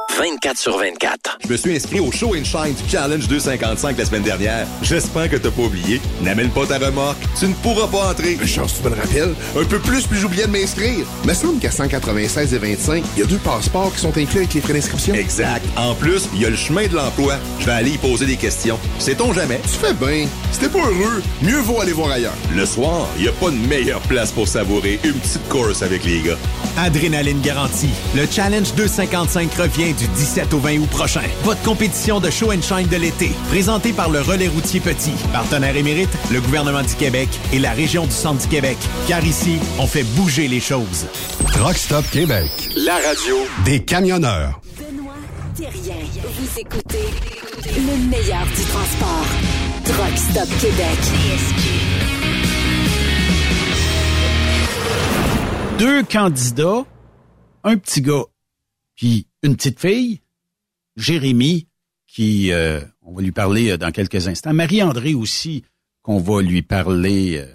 24 sur 24. Je me suis inscrit au Show and Shine du Challenge 255 la semaine dernière. J'espère que t'as pas oublié. N'amène pas ta remorque. Tu ne pourras pas entrer. Chance, tu me le rappelles? Un peu plus, puis j'oubliais de m'inscrire. Mais semble qu'à 196 et 25, il y a deux passeports qui sont inclus avec les frais d'inscription. Exact. En plus, il y a le chemin de l'emploi. Je vais aller y poser des questions. Sait-on jamais? Tu fais bien. Si t'es pas heureux, mieux vaut aller voir ailleurs. Le soir, il n'y a pas de meilleure place pour savourer une petite course avec les gars. Adrénaline garantie. Le Challenge 255 revient du 17 au 20 août prochain. Votre compétition de show and shine de l'été, présentée par le Relais routier Petit, partenaire émérite, le gouvernement du Québec et la région du Centre du Québec. Car ici, on fait bouger les choses. Truck Stop Québec. La radio des camionneurs. Benoît Thérien. Vous écoutez le meilleur du transport. Truck Stop Québec. Deux candidats, un petit gars, puis une petite fille, Jérémy, qui, euh, on va lui parler euh, dans quelques instants. Marie-André aussi, qu'on va lui parler euh,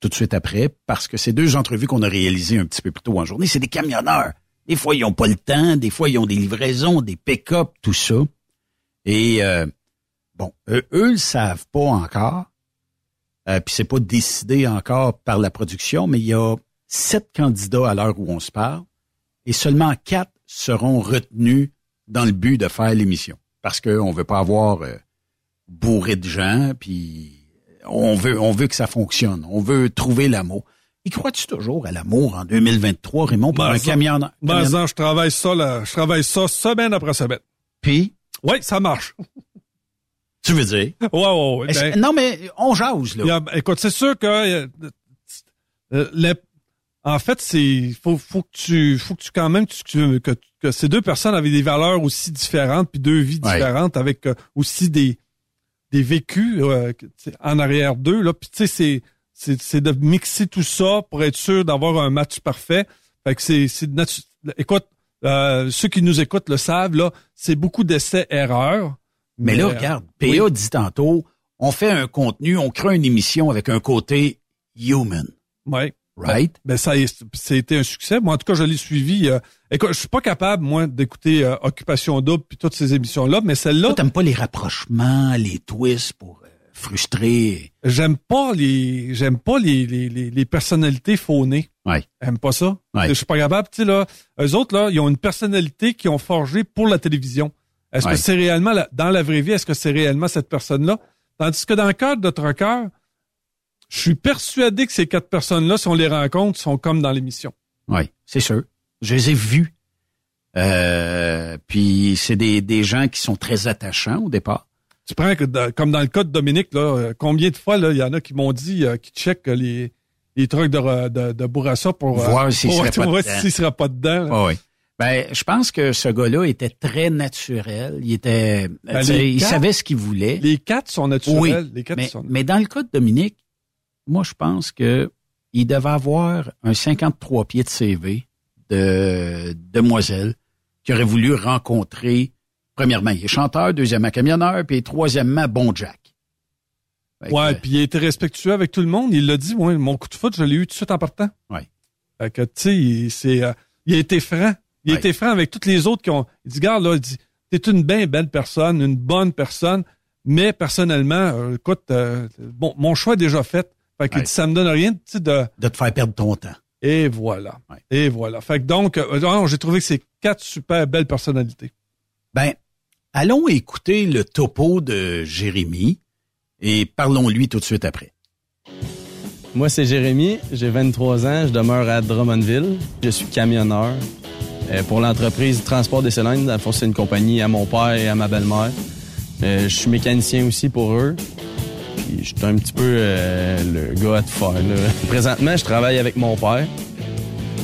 tout de suite après, parce que ces deux entrevues qu'on a réalisées un petit peu plus tôt en journée, c'est des camionneurs. Des fois, ils n'ont pas le temps, des fois, ils ont des livraisons, des pick-up, tout ça. Et bon, eux, eux le savent pas encore. Euh, Puis c'est pas décidé encore par la production, mais il y a sept candidats à l'heure où on se parle, et seulement quatre seront retenus dans le but de faire l'émission. Parce qu'on veut pas avoir euh, bourré de gens, puis on veut, on veut que ça fonctionne. On veut trouver l'amour. Y crois-tu toujours à l'amour en 2023, Raymond, pour un ça- camionneur? ben, camionneur? ça, je travaille ça, là, je travaille ça semaine après semaine. Puis? Oui, ça marche. Tu veux dire? Ouais, ouais, ouais. Ben, non, mais on jase, là. a- écoute, c'est sûr que euh, euh, les- en fait, c'est faut faut que tu faut que tu quand même tu- que, que, que ces deux personnes avaient des valeurs aussi différentes puis deux vies Ouais. différentes avec euh, aussi des des vécus euh, en arrière d'eux là puis tu sais c'est c'est c'est de mixer tout ça pour être sûr d'avoir un match parfait. Fait que c'est c'est écoute euh, ceux qui nous écoutent le savent là, c'est beaucoup d'essais erreurs. Mais là, regarde, PA dit tantôt, on fait un contenu, on crée une émission avec un côté human. Ouais. Right? Ben ça, a- c'était un succès. Moi, en tout cas, je l'ai suivi. euh, écoute, je suis pas capable, moi, d'écouter euh, Occupation Double puis toutes ces émissions-là, mais celle-là. Toi, t'aimes pas les rapprochements, les twists pour euh, frustrer? J'aime pas les, j'aime pas les, les, les, les personnalités faunées. Ouais. J'aime pas ça? Ouais. Je suis pas capable. Tu sais là, eux autres là, ils ont une personnalité qu'ils ont forgée pour la télévision. Est-ce Ouais. que c'est réellement la- dans la vraie vie Est-ce que c'est réellement cette personne-là? Tandis que dans le cadre de Trucker, je suis persuadé que ces quatre personnes-là, si on les rencontre, sont comme dans l'émission. Oui, c'est sûr. Je les ai vus. Euh, puis c'est des, des gens qui sont très attachants au départ. Tu prends que comme dans le cas de Dominique, là, euh, combien de fois il y en a qui m'ont dit euh, qui checkent euh, les, les trucs de, re- de, de Bourassa pour euh, Voir s'il pour serait *laughs* pas dedans. s'il serait pas dedans. là. Oui. Ben, je pense que ce gars-là était très naturel. Il était, Ben, il quatre- savait ce qu'il voulait. Les quatre sont naturels. Oui, les quatre mais, sont mais dans le cas de Dominique, moi, je pense que il devait avoir un 53 pieds de CV de demoiselle qui aurait voulu rencontrer, premièrement, il est chanteur, deuxièmement, camionneur, puis troisièmement, bon Jack. Fait que, Ouais, puis il a été respectueux avec tout le monde. Il l'a dit, moi, mon coup de foot, je l'ai eu tout de suite en partant. Ouais. Fait que, tu sais, il, c'est, euh, il a été franc. Il a Ouais. été franc avec tous les autres qui ont. Il dit, regarde, là, il dit, t'es une bien belle personne, une bonne personne, mais personnellement, euh, écoute, euh, bon, mon choix est déjà fait. Fait Ouais. dit, ça me donne rien, tu sais, de. de te faire perdre ton temps. Et voilà. Et voilà. Fait que donc, euh, non, j'ai trouvé que c'est quatre super belles personnalités. Ben, allons écouter le topo de Jérémy et parlons-lui tout de suite après. Moi, c'est Jérémy, j'ai 23 ans, je demeure à Drummondville, je suis camionneur. Euh, pour l'entreprise Transport des Cylindres, dans le fond, c'est une compagnie à mon père et à ma belle-mère. Euh, je suis mécanicien aussi pour eux. Puis je suis un petit peu euh, le gars à tout faire. là. Présentement, je travaille avec mon père.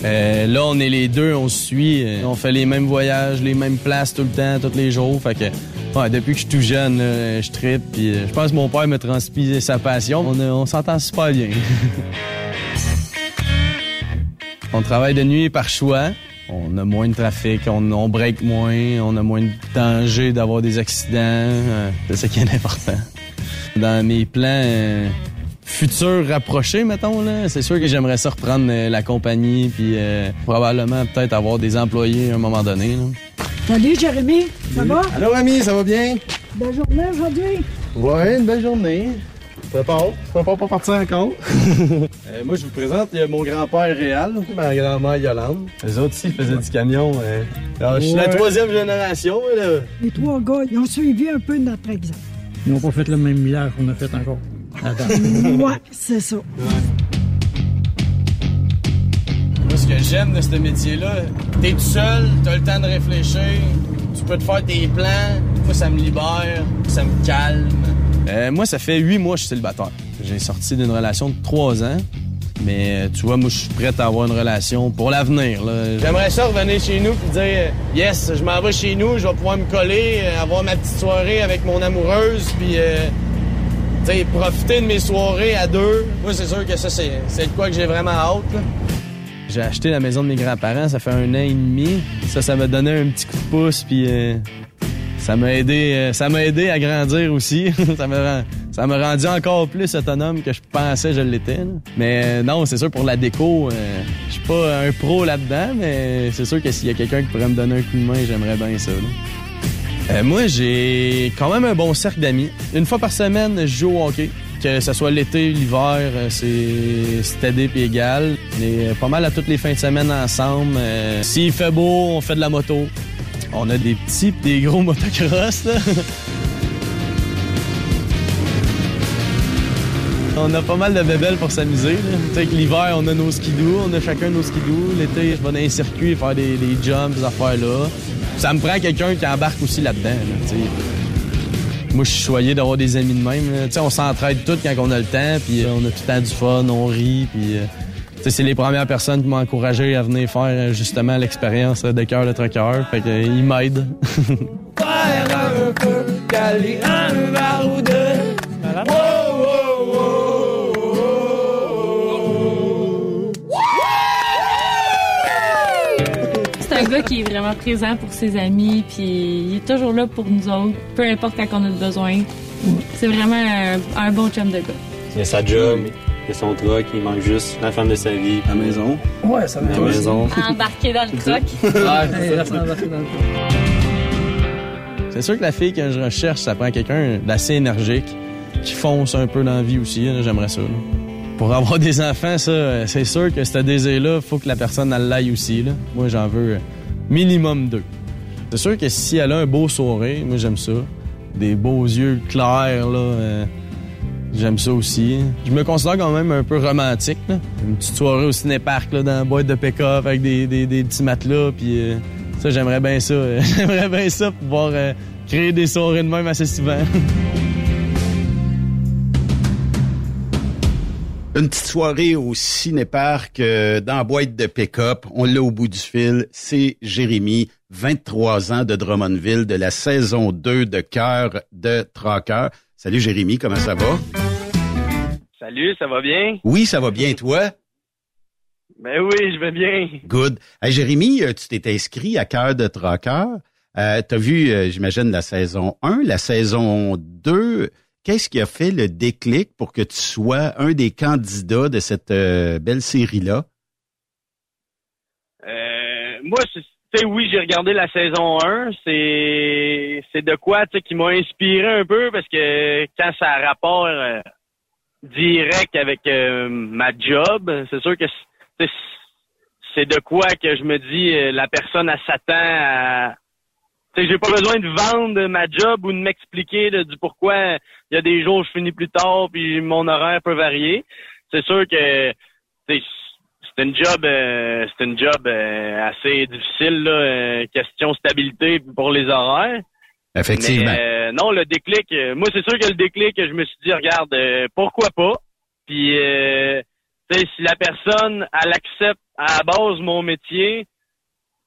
Euh, là, on est les deux, on se suit. euh, On fait les mêmes voyages, les mêmes places tout le temps, tous les jours. Fait que, ouais, depuis que je suis tout jeune, là, je tripe. Puis euh, je pense que mon père me transmet sa passion. On, on s'entend super bien. *laughs* on travaille de nuit par choix. On a moins de trafic, on, on break moins, on a moins de danger d'avoir des accidents. Euh, c'est ça qui est important. Dans mes plans euh, futurs rapprochés, mettons, là, c'est sûr que j'aimerais ça reprendre euh, la compagnie, puis euh, probablement peut-être avoir des employés à un moment donné. là. Salut Jérémy, ça va? Allô, ami, ça va bien? Belle journée aujourd'hui. Ouais, une belle journée. Prépare, prépare pour partir encore? *laughs* Euh, moi, je vous présente il y a mon grand-père Réal, ma grand-mère Yolande. Les autres ici faisaient du camion. Alors, je suis la troisième génération, là. Les trois gars, ils ont suivi un peu notre exemple. Ils n'ont pas fait le même millage qu'on a fait encore. Attends. *laughs* ouais, c'est ça. Moi, ce que j'aime de ce métier-là, t'es tout seul, t'as le temps de réfléchir, tu peux te faire tes plans. Moi, ça me libère, ça me calme. Euh, moi, ça fait huit mois que je suis célibataire. J'ai sorti d'une relation de trois ans. Mais euh, tu vois, moi, je suis prêt à avoir une relation pour l'avenir. J'aimerais ça revenir chez nous et dire euh, Yes, je m'en vais chez nous, je vais pouvoir me coller, euh, avoir ma petite soirée avec mon amoureuse, puis euh, sais, profiter de mes soirées à deux. Moi, c'est sûr que ça, c'est de quoi que j'ai vraiment hâte. là. J'ai acheté la maison de mes grands-parents, ça fait un an et demi. Ça, ça m'a donné un petit coup de pouce, puis euh, ça m'a aidé, euh, ça m'a aidé à grandir aussi. *laughs* ça m'a ça m'a rendu encore plus autonome que je pensais que je l'étais. Mais non, c'est sûr pour la déco, euh, je suis pas un pro là-dedans, mais c'est sûr que s'il y a quelqu'un qui pourrait me donner un coup de main, j'aimerais bien ça. Euh, moi, j'ai quand même un bon cercle d'amis. Une fois par semaine, je joue au hockey. Que ce soit l'été, l'hiver, euh, c'est stédé puis égal. On est euh, pas mal à toutes les fins de semaine ensemble. S'il fait beau, on fait de la moto. On a des petits pis des gros motocross. *laughs* On a pas mal de bébelles pour s'amuser. que l'hiver, on a nos skidoo, on a chacun nos skidoo. L'été, je vais dans les circuits faire des, des jumps, ces affaires-là. Ça me prend quelqu'un qui embarque aussi là-dedans. Moi, je suis choyé d'avoir des amis de même. Tu on s'entraide tous quand on a le temps, puis euh, on a tout le temps du fun, on rit, puis... euh, c'est les premières personnes qui m'ont encouragé à venir faire euh, justement l'expérience de cœur de trucker. Fait que, euh, ils m'aident. *laughs* qui est vraiment présent pour ses amis, puis il est toujours là pour nous autres, peu importe quand on a besoin. C'est vraiment un, un bon chum de gars. Il a sa job, il a son truck, il manque juste la femme de sa vie. La maison. Ouais, ça La maison. *laughs* Embarqué dans le truck. C'est sûr que la fille que je recherche, ça prend quelqu'un d'assez énergique, qui fonce un peu dans la vie aussi. J'aimerais ça. là. Pour avoir des enfants, ça, c'est sûr que ce désir-là, faut que la personne l'aille aussi. là. Moi, j'en veux minimum deux. C'est sûr que si elle a un beau sourire, moi j'aime ça. Des beaux yeux clairs, là. euh, J'aime ça aussi. Je me considère quand même un peu romantique. là. Une petite soirée au ciné-parc là, dans la boîte de pick-up avec des, des- des petits matelas. Puis euh, ça, j'aimerais bien ça. *laughs* j'aimerais bien ça pouvoir euh, créer des soirées de même assez souvent. *laughs* Une petite soirée au cinéparc euh, dans la boîte de pick-up. On l'a au bout du fil. C'est Jérémy, 23 ans de Drummondville, de la saison 2 de Cœur de Traqueur. Salut Jérémy, comment ça va? Salut, ça va bien? Oui, ça va bien, toi? Ben oui, je vais bien. Good. Hey, Jérémy, euh, tu t'es inscrit à Cœur de Traqueur. Euh, tu as vu, euh, j'imagine, la saison 1, la saison 2. Qu'est-ce qui a fait le déclic pour que tu sois un des candidats de cette euh, belle série-là? Euh, moi, tu oui, j'ai regardé la saison 1. C'est, c'est de quoi, tu sais, qui m'a inspiré un peu parce que quand ça a rapport euh, direct avec euh, ma job, c'est sûr que c'est, de quoi que je me dis, la personne, elle s'attend à, tu sais, j'ai pas besoin de vendre ma job ou de m'expliquer du pourquoi il y a des jours où je finis plus tard puis mon horaire peut varier. C'est sûr que c'est une job, euh, c'est une job euh, assez difficile, là, euh, question stabilité pour les horaires. Effectivement. Mais, euh, non, le déclic, euh, moi c'est sûr que le déclic, je me suis dit, regarde, euh, pourquoi pas? Puis, euh, si la personne, elle accepte à la base mon métier,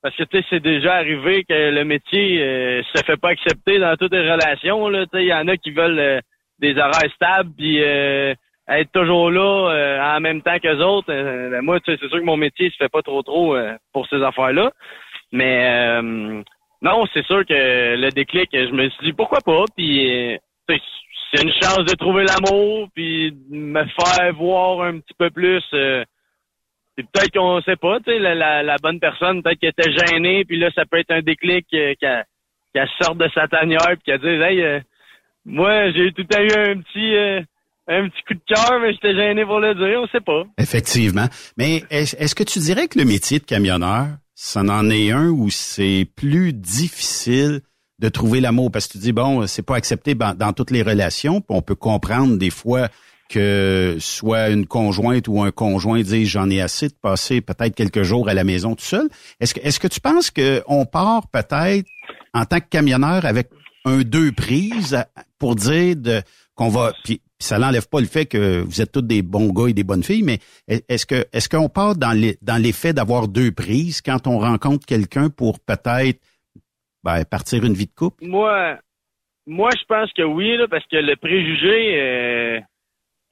parce que tu sais, c'est déjà arrivé que le métier euh, se fait pas accepter dans toutes les relations. Il y en a qui veulent euh, des horaires stables, puis euh, être toujours là euh, en même temps que autres. Euh, ben, moi, tu sais, c'est sûr que mon métier se fait pas trop trop euh, pour ces affaires-là. Mais non, c'est sûr que le déclic, je me suis dit pourquoi pas. Puis c'est une chance de trouver l'amour, puis de me faire voir un petit peu plus. Puis peut-être qu'on sait pas, tu sais, la, la, la bonne personne, peut-être qu'elle était gênée, puis là, ça peut être un déclic euh, qu'elle qu'elle sorte de sa tanière, puis qu'elle dise, hey, euh, moi, j'ai tout à eu un petit, euh, un petit coup de cœur, mais j'étais gêné pour le dire, on sait pas. Effectivement. Mais est- est-ce que tu dirais que le métier de camionneur, ça en est un où c'est plus difficile de trouver l'amour? Parce que tu dis, bon, c'est pas accepté dans, dans toutes les relations, puis on peut comprendre des fois que soit une conjointe ou un conjoint dise j'en ai assez de passer peut-être quelques jours à la maison tout seul. Est-ce que est-ce que tu penses qu'on part peut-être en tant que camionneur avec un deux prises pour dire de qu'on va puis ça n'enlève pas le fait que vous êtes tous des bons gars et des bonnes filles, mais est- est-ce que est-ce qu'on part dans les dans l'effet d'avoir deux prises quand on rencontre quelqu'un pour peut-être ben, partir une vie de couple? Moi, moi, je pense que oui, là, parce que le préjugé, euh,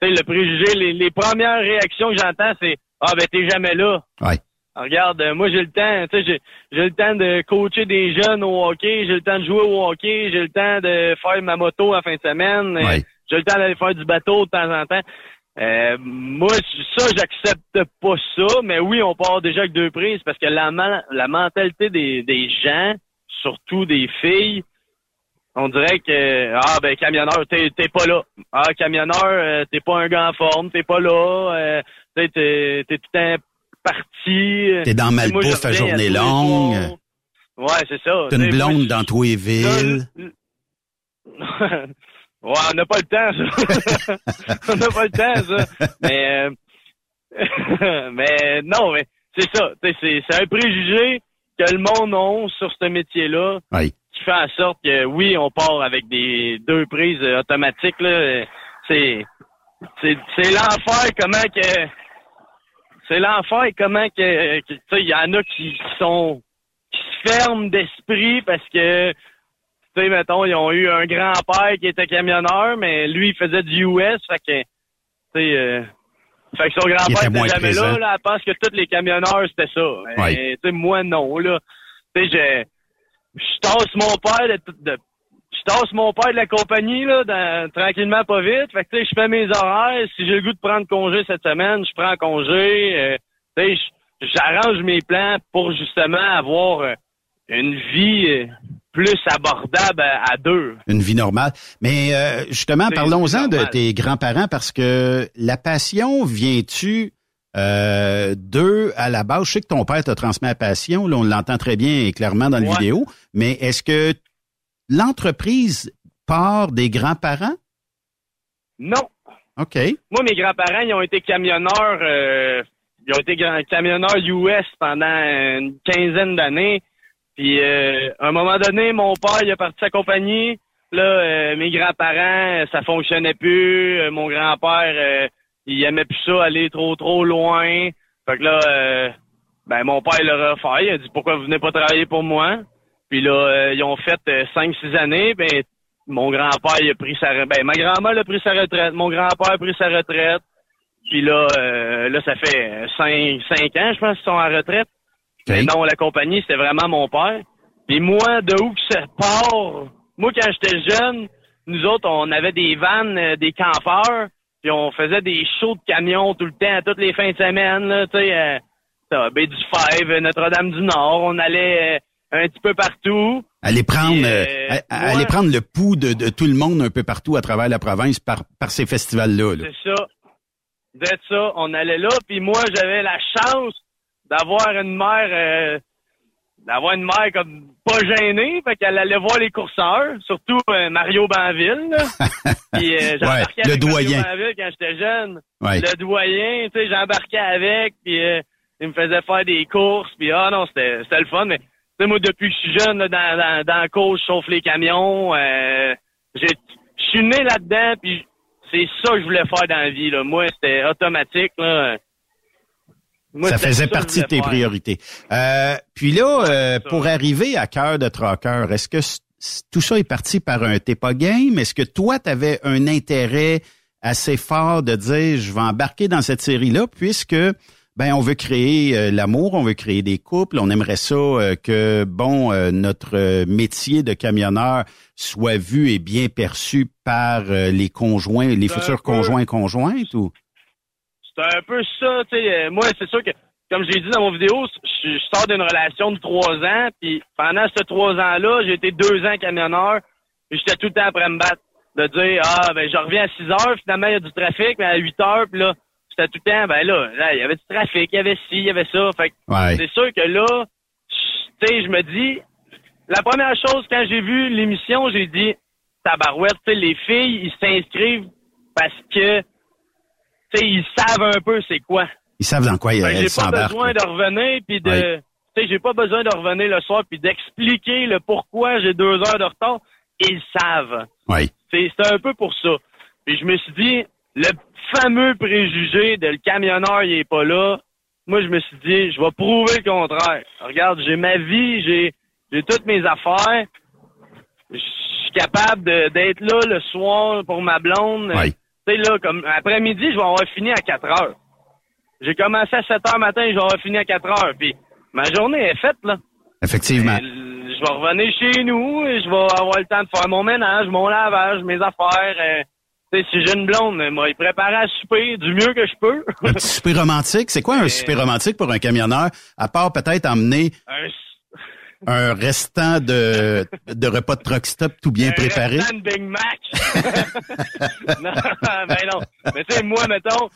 le préjugé, les, les premières réactions que j'entends, c'est Ah ben t'es jamais là. Ouais. Regarde, euh, moi j'ai le temps, tu sais, j'ai, j'ai le temps de coacher des jeunes au hockey, j'ai le temps de jouer au hockey, j'ai le temps de faire ma moto en fin de semaine, euh, Ouais. j'ai le temps d'aller faire du bateau de temps en temps. Euh, moi, ça, j'accepte pas ça, mais oui, on part déjà avec deux prises parce que la, la mentalité des, des gens, surtout des filles, on dirait que ah ben camionneur, t'es t'es pas là. Ah camionneur, euh, t'es pas un gars en forme, t'es pas là. Euh, t'es t'es t'es tout un parti. T'es dans malbouffe à journée les longue. Ouais, c'est ça. T'as une blonde dans tous les villes. *laughs* ouais, on n'a pas le temps, ça. *laughs* on n'a pas le temps, ça. Mais, euh, *laughs* mais non, mais c'est ça. C'est un préjugé que le monde a sur ce métier-là Oui. Qui fait en sorte que, oui, on part avec des deux prises automatiques. Là. C'est, c'est, c'est l'enfer comment que... C'est l'enfer comment que... que, tu sais, il y en a qui, qui sont... qui se ferment d'esprit parce que tu sais, mettons, ils ont eu un grand-père qui était camionneur, mais lui, il faisait du US, fait que, tu sais, euh, fait que son grand-père était jamais présent. là, là, elle pense que tous les camionneurs, c'était ça. Ouais. tu sais, moi, non, là. Tu sais, je, je tasse mon père de, de- je tasse mon père de la compagnie, là, dans- tranquillement, pas vite. Fait que, tu sais, je fais mes horaires. Si j'ai le goût de prendre congé cette semaine, je prends congé. Euh, tu sais, j'arrange mes plans pour, justement, avoir euh, une vie euh, plus abordable à, à deux. Une vie normale. Mais justement, parlons-en de tes grands-parents parce que la passion vient-tu euh, d'eux à la base? Je sais que ton père t'a transmis la passion, là, on l'entend très bien et clairement dans la Ouais. vidéo, mais est-ce que l'entreprise part des grands-parents? Non. OK. Moi, mes grands-parents, ils ont été camionneurs, euh, ils ont été camionneurs US pendant une quinzaine d'années. Puis, euh, à un moment donné, mon père, il a parti sa compagnie. Là, mes grands-parents, ça fonctionnait plus. Mon grand-père, il aimait plus ça, aller trop, trop loin. Fait que là, euh, ben, mon père, l'a refait. Il a dit, pourquoi vous venez pas travailler pour moi? Puis là, euh, ils ont fait 5-6 années. Ben, mon grand-père, il a pris sa retraite. Ben, ma grand-mère a pris sa retraite. Mon grand-père a pris sa retraite. Puis là, euh, là, ça fait 5, cinq ans, je pense, qu'ils sont en retraite. Mais non, la compagnie, c'était vraiment mon père. Puis moi, de où que ça part? Moi, quand j'étais jeune, nous autres, on avait des vannes, euh, des campeurs, puis on faisait des shows de camions tout le temps, toutes les fins de semaine, là, tu sais, euh, ça, Baie du Five, Notre-Dame-du-Nord, on allait euh, un petit peu partout. Aller prendre, euh, euh, aller prendre le pouls de, de tout le monde un peu partout à travers la province par, par ces festivals-là. là. C'est ça. D'être ça, on allait là, puis moi, j'avais la chance d'avoir une mère, euh, d'avoir une mère comme pas gênée, fait qu'elle allait voir les courseurs, surtout euh, Mario Banville. *laughs* Puis euh, j'embarquais Ouais, le avec doyen. Mario Banville quand j'étais jeune. Ouais. Le doyen, tu sais, j'embarquais avec, puis euh, il me faisait faire des courses, puis ah non, c'était c'était le fun, mais tu sais, moi, depuis que je suis jeune, là, dans, dans, dans la course, je chauffe les camions, euh, j'ai- je suis né là-dedans, puis c'est ça que je voulais faire dans la vie, là. Moi, c'était automatique, là. Moi, ça faisait partie de tes faire. priorités. Euh, puis là, euh, pour arriver à cœur de troqueur, est-ce que tout ça est parti par un t'es pas game? Est-ce que toi, tu avais un intérêt assez fort de dire je vais embarquer dans cette série-là puisque ben on veut créer euh, l'amour, on veut créer des couples, on aimerait ça euh, que bon euh, notre métier de camionneur soit vu et bien perçu par les conjoints, les futurs conjoints conjointes ou? C'est un peu ça, tu sais. euh, Moi, c'est sûr que, comme j'ai dit dans mon vidéo, je, je sors d'une relation de trois ans, puis pendant ces trois ans-là, j'ai été deux ans camionneur, puis j'étais tout le temps après me battre, de dire, ah, ben, je reviens à 6 heures, finalement, il y a du trafic, mais à 8 heures, puis là, j'étais tout le temps, ben là, là, il y avait du trafic, il y avait ci, il y avait ça, fait que Ouais. c'est sûr que là, tu sais, je me dis, la première chose, quand j'ai vu l'émission, j'ai dit, tabarouette, tu sais, les filles, ils s'inscrivent parce que, sais, ils savent un peu c'est quoi. ils savent dans quoi Fait que elles j'ai pas besoin de revenir puis de, tu sais, j'ai pas besoin de revenir le soir puis d'expliquer le pourquoi j'ai deux heures de retard. Ils savent. Oui. C'est un peu pour ça. Puis je me suis dit, le fameux préjugé de le camionneur, il est pas là. Moi, je me suis dit, je vais prouver le contraire. Regarde, j'ai ma vie, j'ai j'ai toutes mes affaires. Je suis capable d'être là le soir pour ma blonde. Oui. Sais, là, comme après-midi, je vais avoir fini à 4 heures. J'ai commencé à 7 heures matin, je vais avoir fini à 4 heures. Puis ma journée est faite, là. Effectivement. Je vais revenir chez nous et je vais avoir le temps de faire mon ménage, mon lavage, mes affaires. euh, sais, si j'ai une blonde, moi, il préparer à souper du mieux que je peux. Un petit *laughs* souper romantique, c'est quoi un souper romantique pour un camionneur, à part peut-être emmener Un- un restant de, de repas de truck stop tout bien préparé? restant de Big Mac? *laughs* non, ben non. Mais tu sais, moi, mettons,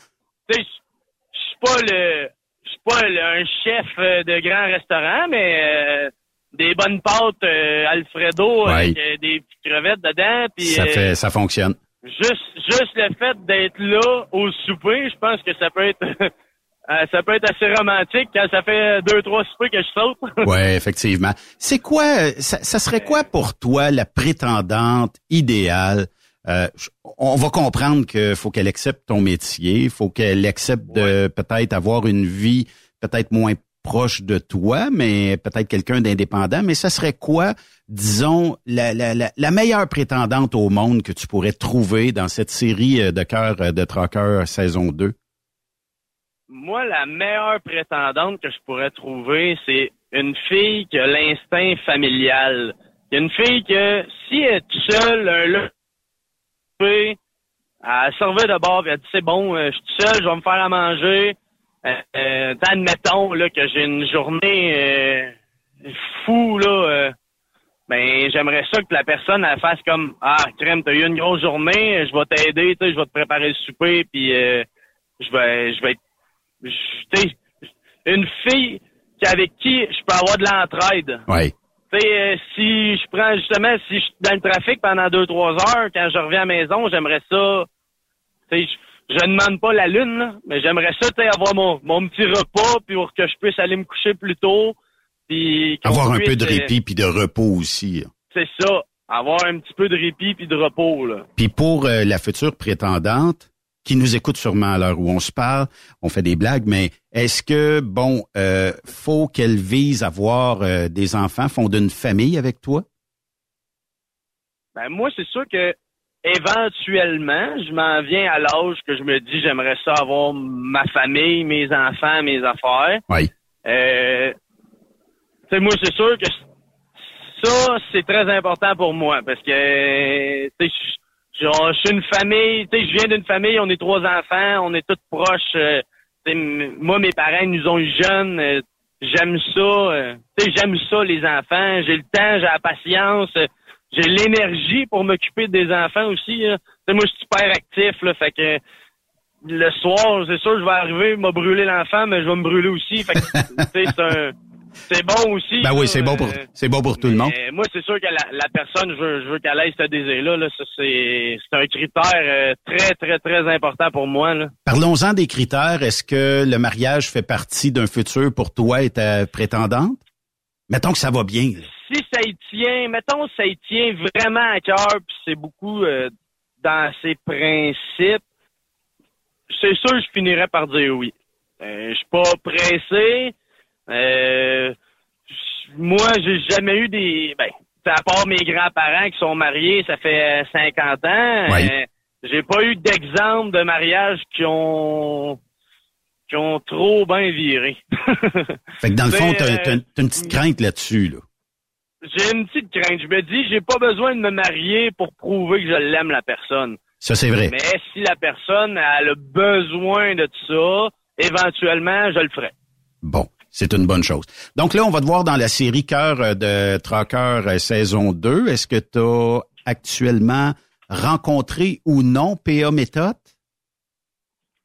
tu sais, je suis pas le, je suis pas le- un chef euh, de grand restaurant, mais euh, des bonnes pâtes euh, Alfredo Ouais. avec euh, des petites crevettes dedans, puis Ça euh, fait, ça fonctionne. juste, juste le fait d'être là au souper, je pense que ça peut être, *laughs* euh, ça peut être assez romantique quand ça fait deux, trois soupers que je saute. *laughs* Ouais, effectivement. C'est quoi, euh, ça, ça serait quoi pour toi la prétendante idéale? Euh, on va comprendre qu'il faut qu'elle accepte ton métier, faut qu'elle accepte de peut-être avoir une vie peut-être moins proche de toi, mais peut-être quelqu'un d'indépendant. Mais ça serait quoi, disons, la, la, la, la meilleure prétendante au monde que tu pourrais trouver dans cette série euh, de cœur de Trucker saison 2? Moi, la meilleure prétendante que je pourrais trouver, c'est une fille qui a l'instinct familial. Une fille que, si elle est seule, un elle servait de bord, puis elle dit, c'est bon, euh, je suis seule, je vais me faire à manger. Euh, euh, admettons, là, que j'ai une journée euh, fou, là, euh, ben, j'aimerais ça que la personne, elle fasse comme, ah, crème, t'as eu une grosse journée, je vais t'aider, je vais te préparer le souper, puis euh, je vais, je vais être une fille avec qui je peux avoir de l'entraide. Oui. Euh, si je prends justement, si je suis dans le trafic pendant deux, trois heures, quand je reviens à la maison, j'aimerais ça. Je, je demande pas la lune, là, mais j'aimerais ça, avoir mon, mon petit repas, puis pour que je puisse aller me coucher plus tôt. Puis Avoir un puisse, peu de euh, répit puis de repos aussi. c'est ça. Avoir un petit peu de répit puis de repos, là. Puis pour euh, la future prétendante, qui nous écoute sûrement à l'heure où on se parle, on fait des blagues, mais est-ce que, bon, euh, faut qu'elle vise à avoir euh, des enfants, fonder une famille avec toi? Ben moi, c'est sûr que éventuellement, je m'en viens à l'âge que je me dis j'aimerais ça avoir ma famille, mes enfants, mes affaires. Oui. Euh, tu sais, moi, c'est sûr que ça, c'est très important pour moi parce que, tu sais, je- je suis une famille, tu sais, je viens d'une famille, on est trois enfants, on est tous proches. euh, moi, mes parents nous ont eu jeunes. euh, j'aime ça. euh, tu sais, j'aime ça, les enfants. J'ai le temps, j'ai la patience. euh, j'ai l'énergie pour m'occuper des enfants aussi. là. Sais, moi, je suis super actif, là, fait que le soir, c'est sûr, je vais arriver, m'a brûler l'enfant, mais je vais me brûler aussi. Fait que, *laughs* c'est un, c'est bon aussi. Ben oui, c'est bon pour euh, c'est bon pour tout le monde. moi, c'est sûr que la, la personne, je veux, je veux qu'elle ait ce désir-là. Là, c'est, un critère euh, très, très, très important pour moi. Parlons-en des critères. Est-ce que le mariage fait partie d'un futur pour toi et ta prétendante? Mettons que ça va bien. là. Si ça y tient, mettons, ça y tient vraiment à cœur, puis c'est beaucoup euh, dans ses principes, c'est sûr que je finirais par dire oui. Euh, je suis pas pressé. Euh, moi, j'ai jamais eu des... Ben, à part mes grands-parents qui sont mariés, ça fait euh, 50 ans. Oui. euh, j'ai pas eu d'exemple de mariage qui ont qui ont trop bien viré. *laughs* Fait que dans le fond, t'as euh, une petite crainte là-dessus. Là. J'ai une petite crainte. Je me dis, j'ai pas besoin de me marier pour prouver que je l'aime la personne. Ça, c'est vrai. Mais si la personne a besoin de ça, éventuellement, je le ferai. Bon, c'est une bonne chose. Donc là, on va te voir dans la série Cœur euh, de Traqueur euh, saison 2. Est-ce que tu as actuellement rencontré ou non PA Méthode?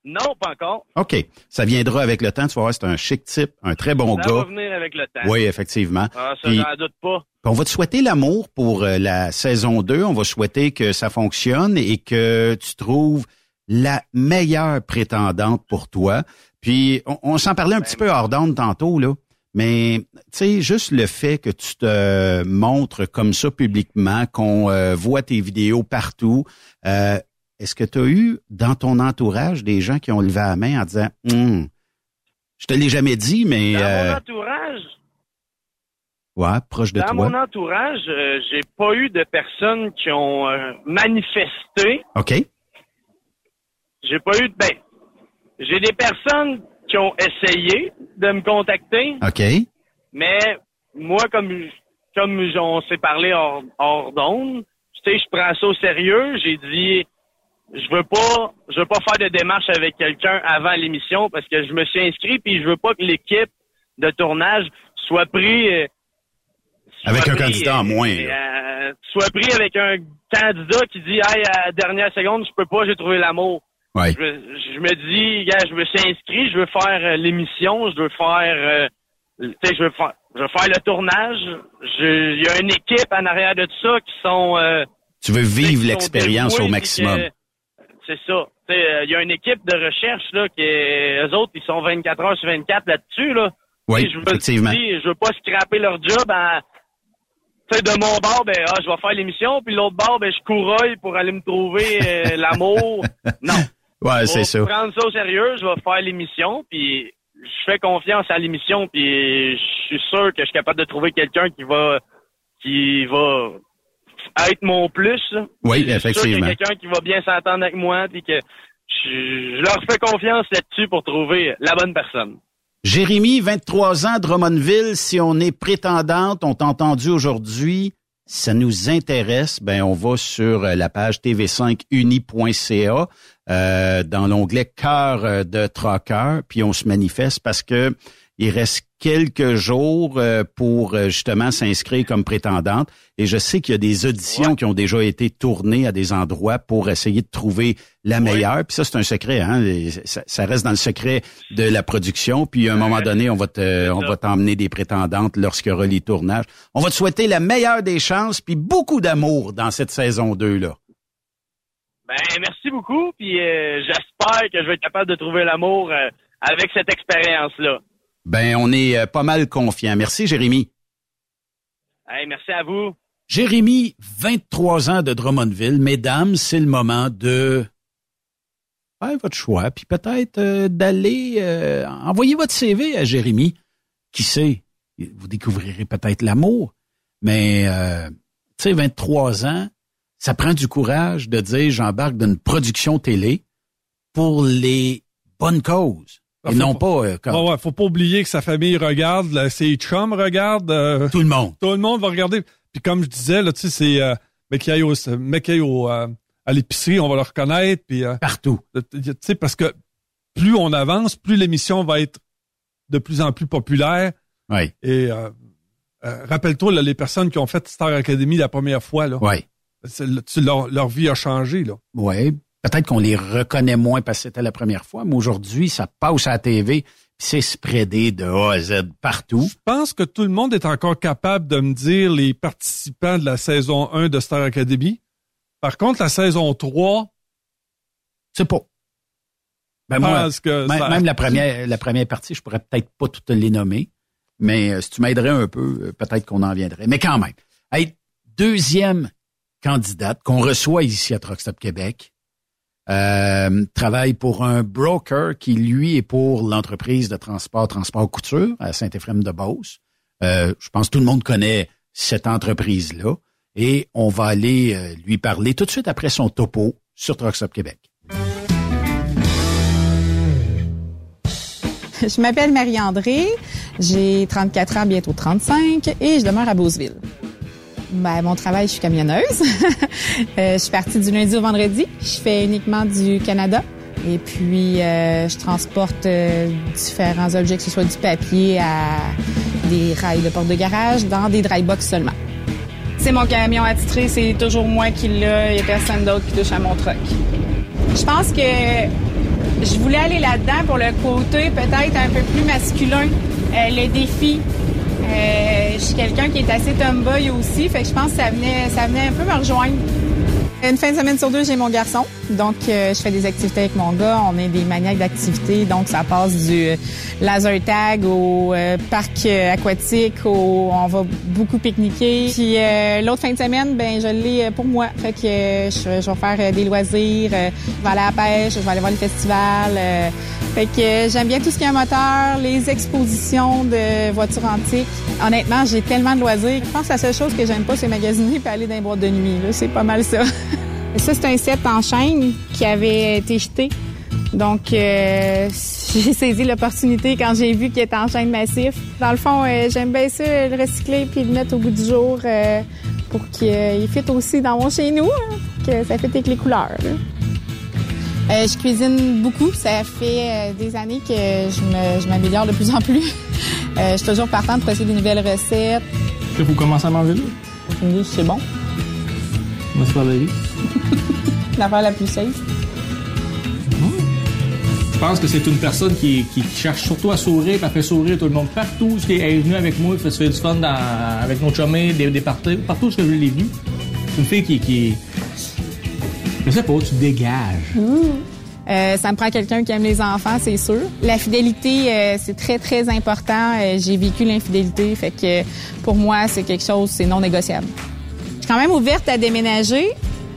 Non, pas encore. OK. Ça viendra avec le temps. Tu vas voir, c'est un chic type, un très bon ça va gars. venir avec le temps. Oui, effectivement. Ah, ça, j'en doute pas. On va te souhaiter l'amour pour euh, la saison 2. On va souhaiter que ça fonctionne et que tu trouves la meilleure prétendante pour toi. Puis on, on s'en parlait un petit peu hors d'onde tantôt, là. Mais tu sais, juste le fait que tu te montres comme ça publiquement, qu'on euh, voit tes vidéos partout, euh, est-ce que tu as eu dans ton entourage des gens qui ont levé la main en disant Hum, je te l'ai jamais dit, mais Dans mon euh, entourage, ouais, proche de dans toi. mon entourage, j'ai pas eu de personnes qui ont manifesté. OK. J'ai pas eu de ben. J'ai des personnes qui ont essayé de me contacter. OK. Mais moi, comme comme on s'est parlé hors, hors d'onde, tu sais, je prends ça au sérieux. J'ai dit, je veux pas, je veux pas faire de démarche avec quelqu'un avant l'émission parce que je me suis inscrit puis je veux pas que l'équipe de tournage soit pris euh, Avec un candidat en moins. euh, soit pris avec un candidat qui dit, hey, à la dernière seconde, je peux pas, j'ai trouvé l'amour. Ouais. Je, me- je me dis, gars, je me suis inscrit, je veux faire euh, l'émission, je veux faire, euh, tu sais, je veux faire, je veux faire le tournage. Je- Il y a une équipe en arrière de tout ça qui sont. euh, Tu veux vivre l'expérience au maximum. C'est ça. Tu sais, euh, Il y a une équipe de recherche là qui, est- eux autres, ils sont 24 heures sur 24 là-dessus là. Oui, je veux, effectivement. Je veux pas scraper leur job en, tu sais, de mon bord, ben, ah, je vais faire l'émission, puis l'autre bord, ben, je couraille pour aller me trouver euh, l'amour. *laughs* Non. Ouais, c'est ça. Prendre ça au sérieux, je vais faire l'émission, puis je fais confiance à l'émission, puis je suis sûr que je suis capable de trouver quelqu'un qui va qui va être mon plus. Oui, effectivement. quelqu'un qui va bien s'entendre avec moi, puis que je, je leur fais confiance là-dessus pour trouver la bonne personne. Jérémy, 23 ans, Drummondville, si on est prétendante, on t'a entendu aujourd'hui, ça nous intéresse, ben on va sur euh, la page tv5uni.ca euh, dans l'onglet Cœur euh, de Trocker, puis on se manifeste parce que il reste quelques jours euh, pour justement s'inscrire comme prétendante. Et je sais qu'il y a des auditions qui ont déjà été tournées à des endroits pour essayer de trouver la meilleure. Puis ça, c'est un secret. Hein? Ça, ça reste dans le secret de la production. Puis à un moment donné, on va te, on va t'emmener des prétendantes lorsqu'il y aura les tournages. On va te souhaiter la meilleure des chances, puis beaucoup d'amour dans cette saison 2 là. Ben merci beaucoup, puis euh, j'espère que je vais être capable de trouver l'amour euh, avec cette expérience-là. Ben, on est euh, pas mal confiants. Merci, Jérémy. Hey, merci à vous. Jérémy, 23 ans de Drummondville. Mesdames, c'est le moment de faire votre choix, puis peut-être d'aller envoyer votre CV à Jérémy. Qui sait, vous découvrirez peut-être l'amour, mais tu sais, 23 ans, ça prend du courage de dire j'embarque d'une production télé pour les bonnes causes. Et Faut non pas euh, comme... Ouais, ouais, faut pas oublier que sa famille regarde, là, ses chums regardent. euh, tout le monde. Tout le monde va regarder. Puis comme je disais, là, tu sais, c'est euh, mec qui aille au, mec qui aille au, euh, à l'épicerie, on va le reconnaître. Puis partout. Tu sais, parce que plus on avance, plus l'émission va être de plus en plus populaire. Oui. Et rappelle-toi, là, les personnes qui ont fait Star Academy la première fois, là. Oui. Leur, leur vie a changé, là. Oui, peut-être qu'on les reconnaît moins parce que c'était la première fois, mais aujourd'hui, ça passe à la TV, c'est spreadé de A à Z partout. Je pense que tout le monde est encore capable de me dire les participants de la saison 1 de Star Academy. Par contre, la saison 3, c'est pas. Ben moi, que même, ça- même la première, la première partie, je pourrais peut-être pas toutes les nommer, mais euh, si tu m'aiderais un peu, euh, peut-être qu'on en viendrait. Mais quand même, hey, deuxième candidate qu'on reçoit ici à Truck Stop Québec, euh, travaille pour un broker qui, lui, est pour l'entreprise de transport Transport Couture à Saint-Éphrem-de-Beauce. Euh, je pense que tout le monde connaît cette entreprise-là. Et on va aller euh, lui parler tout de suite après son topo sur Truck Stop Québec. Je m'appelle Marie-André, j'ai 34 ans, bientôt 35, et je demeure à Beauceville. Ben, mon travail, je suis camionneuse. *laughs* Euh, je suis partie du lundi au vendredi. Je fais uniquement du Canada. Et puis, euh, je transporte euh, différents objets, que ce soit du papier à des rails de porte de garage, dans des dry box seulement. C'est mon camion attitré, c'est toujours moi qui l'a, il n'y a personne d'autre qui touche à mon truck. Je pense que je voulais aller là-dedans pour le côté peut-être un peu plus masculin, euh, le défi. Euh, je suis quelqu'un qui est assez tomboy aussi, fait que je pense que ça venait, ça venait un peu me rejoindre. Une fin de semaine sur deux, j'ai mon garçon. Donc, euh, je fais des activités avec mon gars. On est des maniaques d'activités. Donc, ça passe du euh, laser tag au euh, parc euh, aquatique, au, on va beaucoup pique-niquer. Puis, euh, l'autre fin de semaine, ben, je l'ai euh, pour moi. Fait que je, je vais faire des loisirs. je vais aller à la pêche, je vais aller voir les festivals. euh, fait que j'aime bien tout ce qui est moteur, les expositions de voitures antiques. Honnêtement, j'ai tellement de loisirs. Je pense que la seule chose que j'aime pas, c'est magasiner et aller dans les boîtes de nuit. C'est pas mal ça. *laughs* Ça, c'est un set en chaîne qui avait été jeté. Donc, euh, *laughs* j'ai saisi l'opportunité quand j'ai vu qu'il était en chaîne massif. Dans le fond, euh, j'aime bien ça, le recycler puis le mettre au bout du jour euh, pour qu'il fitte aussi dans mon chez nous, hein, que ça fitte avec les couleurs. je cuisine beaucoup. Ça fait des années que je m'améliore de plus en plus. *laughs* Je suis toujours partante pour essayer des nouvelles recettes. Que vous commencez à manger là? Je me dis, c'est bon. Se faire la vie. L'affaire la plus safe. Je pense que c'est une personne qui, qui cherche surtout à sourire, puis elle fait sourire tout le monde partout. Ce qui est venu avec moi, elle fait du fun dans- avec nos chumés, des, des parties, partout où je l'ai vu. C'est une fille qui, qui. Je sais pas, tu dégages. Euh, ça me prend quelqu'un qui aime les enfants, c'est sûr. La fidélité, euh, c'est très, très important. Euh, J'ai vécu l'infidélité, fait que pour moi, c'est quelque chose, c'est non négociable. Je suis quand même ouverte à déménager.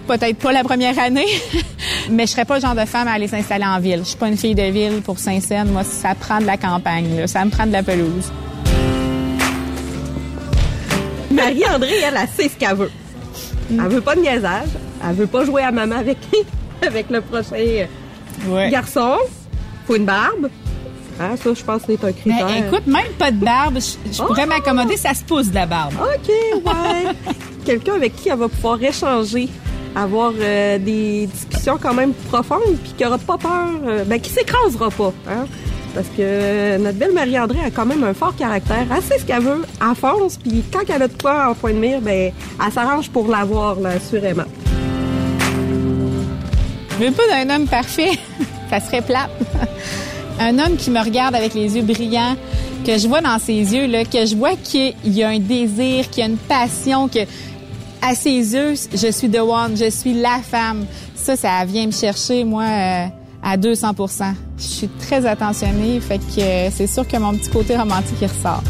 Peut-être pas la première année, *laughs* mais je serais pas le genre de femme à aller s'installer en ville. Je suis pas une fille de ville pour Saint-Saëns. Moi, ça prend de la campagne, là. ça me prend de la pelouse. Marie-André, elle, elle sait ce qu'elle veut. Elle veut pas de niaisage. Elle veut pas jouer à maman avec, *laughs* avec le prochain euh, garçon. Faut une barbe. Hein, ça, je pense que c'est un Mais critère. écoute, même pas de barbe, je, je pourrais Oh! m'accommoder, ça se pousse de la barbe. OK, ouais. *laughs* Quelqu'un avec qui elle va pouvoir échanger, avoir euh, des discussions quand même profondes, puis qui aura pas peur, euh, ben, qui s'écrasera pas. Hein? Parce que notre belle Marie-André a quand même un fort caractère. Elle sait ce qu'elle veut, elle fonce, puis quand elle a de quoi en point de mire, ben, elle s'arrange pour l'avoir, là, assurément. Je veux pas d'un homme parfait. *laughs* ça serait plate. Un homme qui me regarde avec les yeux brillants, que je vois dans ses yeux, là, que je vois qu'il y a un désir, qu'il y a une passion, que à ses yeux, je suis the one, je suis la femme. Ça, ça vient me chercher, moi, euh, à 200% Je suis très attentionnée, fait que euh, c'est sûr que mon petit côté romantique, ressort.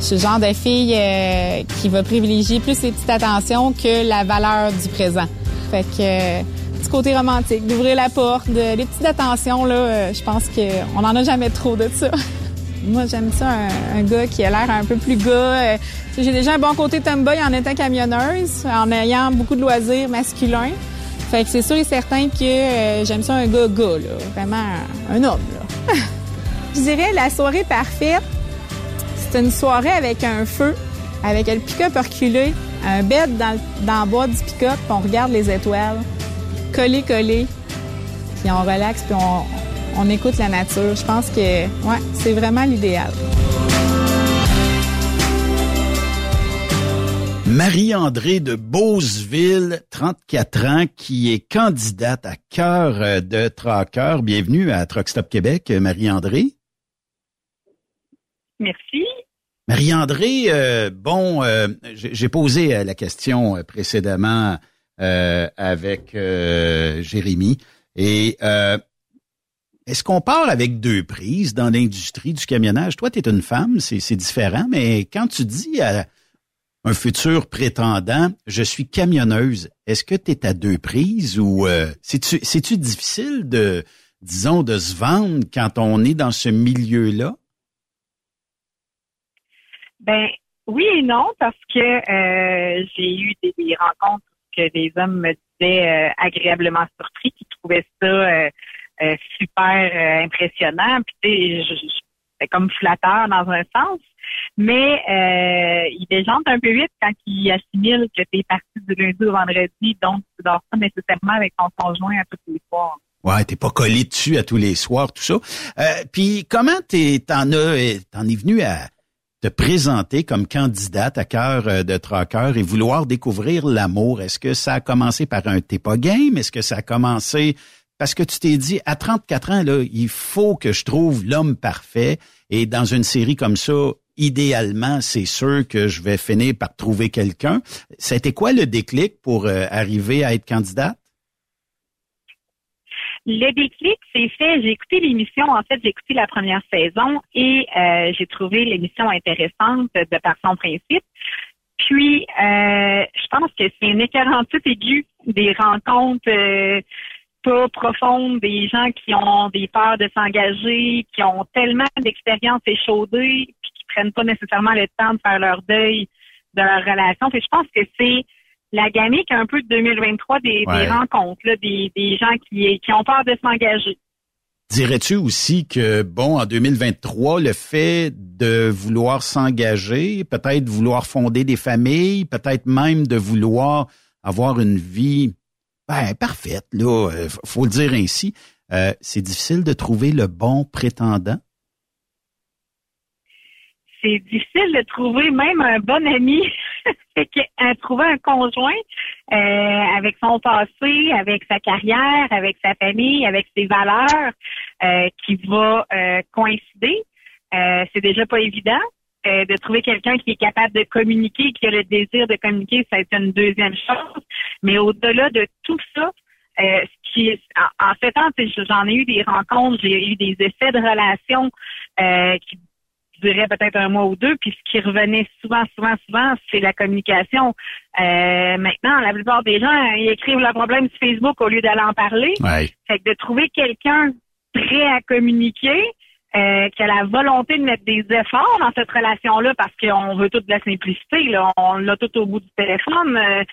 Je suis le genre de fille euh, qui va privilégier plus les petites attentions que la valeur du présent. Fait que côté romantique, d'ouvrir la porte, de, les petites attentions là, euh, je pense qu'on n'en a jamais trop de ça. *laughs* Moi, j'aime ça, un, gars qui a l'air un peu plus gars. euh, J'ai déjà un bon côté tomboy en étant camionneuse, en ayant beaucoup de loisirs masculins. Fait que c'est sûr et certain que euh, j'aime ça un gars gars, là. Vraiment un homme, là. *laughs* Je dirais la soirée parfaite, c'est une soirée avec un feu, avec le pick-up reculé, un bed dans, dans le bois du pick-up, on regarde les étoiles, collé, collé, puis on relaxe, puis on, on écoute la nature. Je pense que, ouais, c'est vraiment l'idéal. Marie-André de Beauceville, 34 ans, qui est candidate à cœur euh, de Traqueur. Bienvenue à Truck Stop Québec, euh, Marie-André. Merci. Marie-André, euh, bon, euh, j'ai posé la question précédemment euh, avec euh, Jérémy. Et euh, est-ce qu'on part avec deux prises dans l'industrie du camionnage? Toi, tu es une femme, c'est différent, mais quand tu dis à un futur prétendant, je suis camionneuse, est-ce que tu es à deux prises ou euh, c'est-tu c'est-tu difficile de, disons, de se vendre quand on est dans ce milieu-là? Ben oui et non, parce que euh, j'ai eu des rencontres que des hommes me disaient euh, agréablement surpris, qui trouvaient ça euh, euh, super impressionnant. Puis c'est comme flatteur dans un sens. Mais euh, ils déjantent un peu vite quand ils assimilent que tu es parti du lundi au vendredi, donc tu dors pas nécessairement avec ton conjoint à tous les soirs. Ouais, t'es pas collé dessus à tous les soirs, tout ça. Puis comment t'es, t'en as, t'en es venu à te présenter comme candidate à cœur euh, de traqueur et vouloir découvrir l'amour? Est-ce que ça a commencé par un t'es pas game? Est-ce que ça a commencé parce que tu t'es dit à 34 ans là, il faut que je trouve l'homme parfait et dans une série comme ça, idéalement, c'est sûr que je vais finir par trouver quelqu'un. C'était quoi le déclic pour euh, arriver à être candidate? Le déclic, c'est fait. J'ai écouté l'émission. En fait, j'ai écouté la première saison et euh, j'ai trouvé l'émission intéressante de par son principe. Puis, euh, je pense que c'est une écœurantite aiguë des rencontres euh, pas profondes, des gens qui ont des peurs de s'engager, qui ont tellement d'expérience échaudée, puis qui prennent pas nécessairement le temps de faire leur deuil de leur relation. Puis je pense que c'est la gamique un peu de 2023 des, Ouais. des rencontres, là, des, des gens qui, qui ont peur de s'engager. Dirais-tu aussi que, bon, en 2023, le fait de vouloir s'engager, peut-être vouloir fonder des familles, peut-être même de vouloir avoir une vie ben, parfaite, là, euh, faut le dire ainsi, euh, c'est difficile de trouver le bon prétendant? C'est difficile de trouver même un bon ami. *laughs* fait que euh, trouver un conjoint euh, avec son passé, avec sa carrière, avec sa famille, avec ses valeurs euh, qui va euh, coïncider, euh, c'est déjà pas évident. Euh, de trouver quelqu'un qui est capable de communiquer, qui a le désir de communiquer, ça été une deuxième chose. Mais au-delà de tout ça, euh, ce qui est, en, en fait, hein, j'en ai eu des rencontres, j'ai eu des essais de relations euh, qui durait peut-être un mois ou deux. Puis ce qui revenait souvent, souvent, souvent, c'est la communication. Euh, maintenant, la plupart des gens, ils écrivent leur problème sur Facebook au lieu d'aller en parler. Ouais. Fait que de trouver quelqu'un prêt à communiquer, euh, qui a la volonté de mettre des efforts dans cette relation-là, parce qu'on veut toute de la simplicité, là. on l'a tout au bout du téléphone. Euh,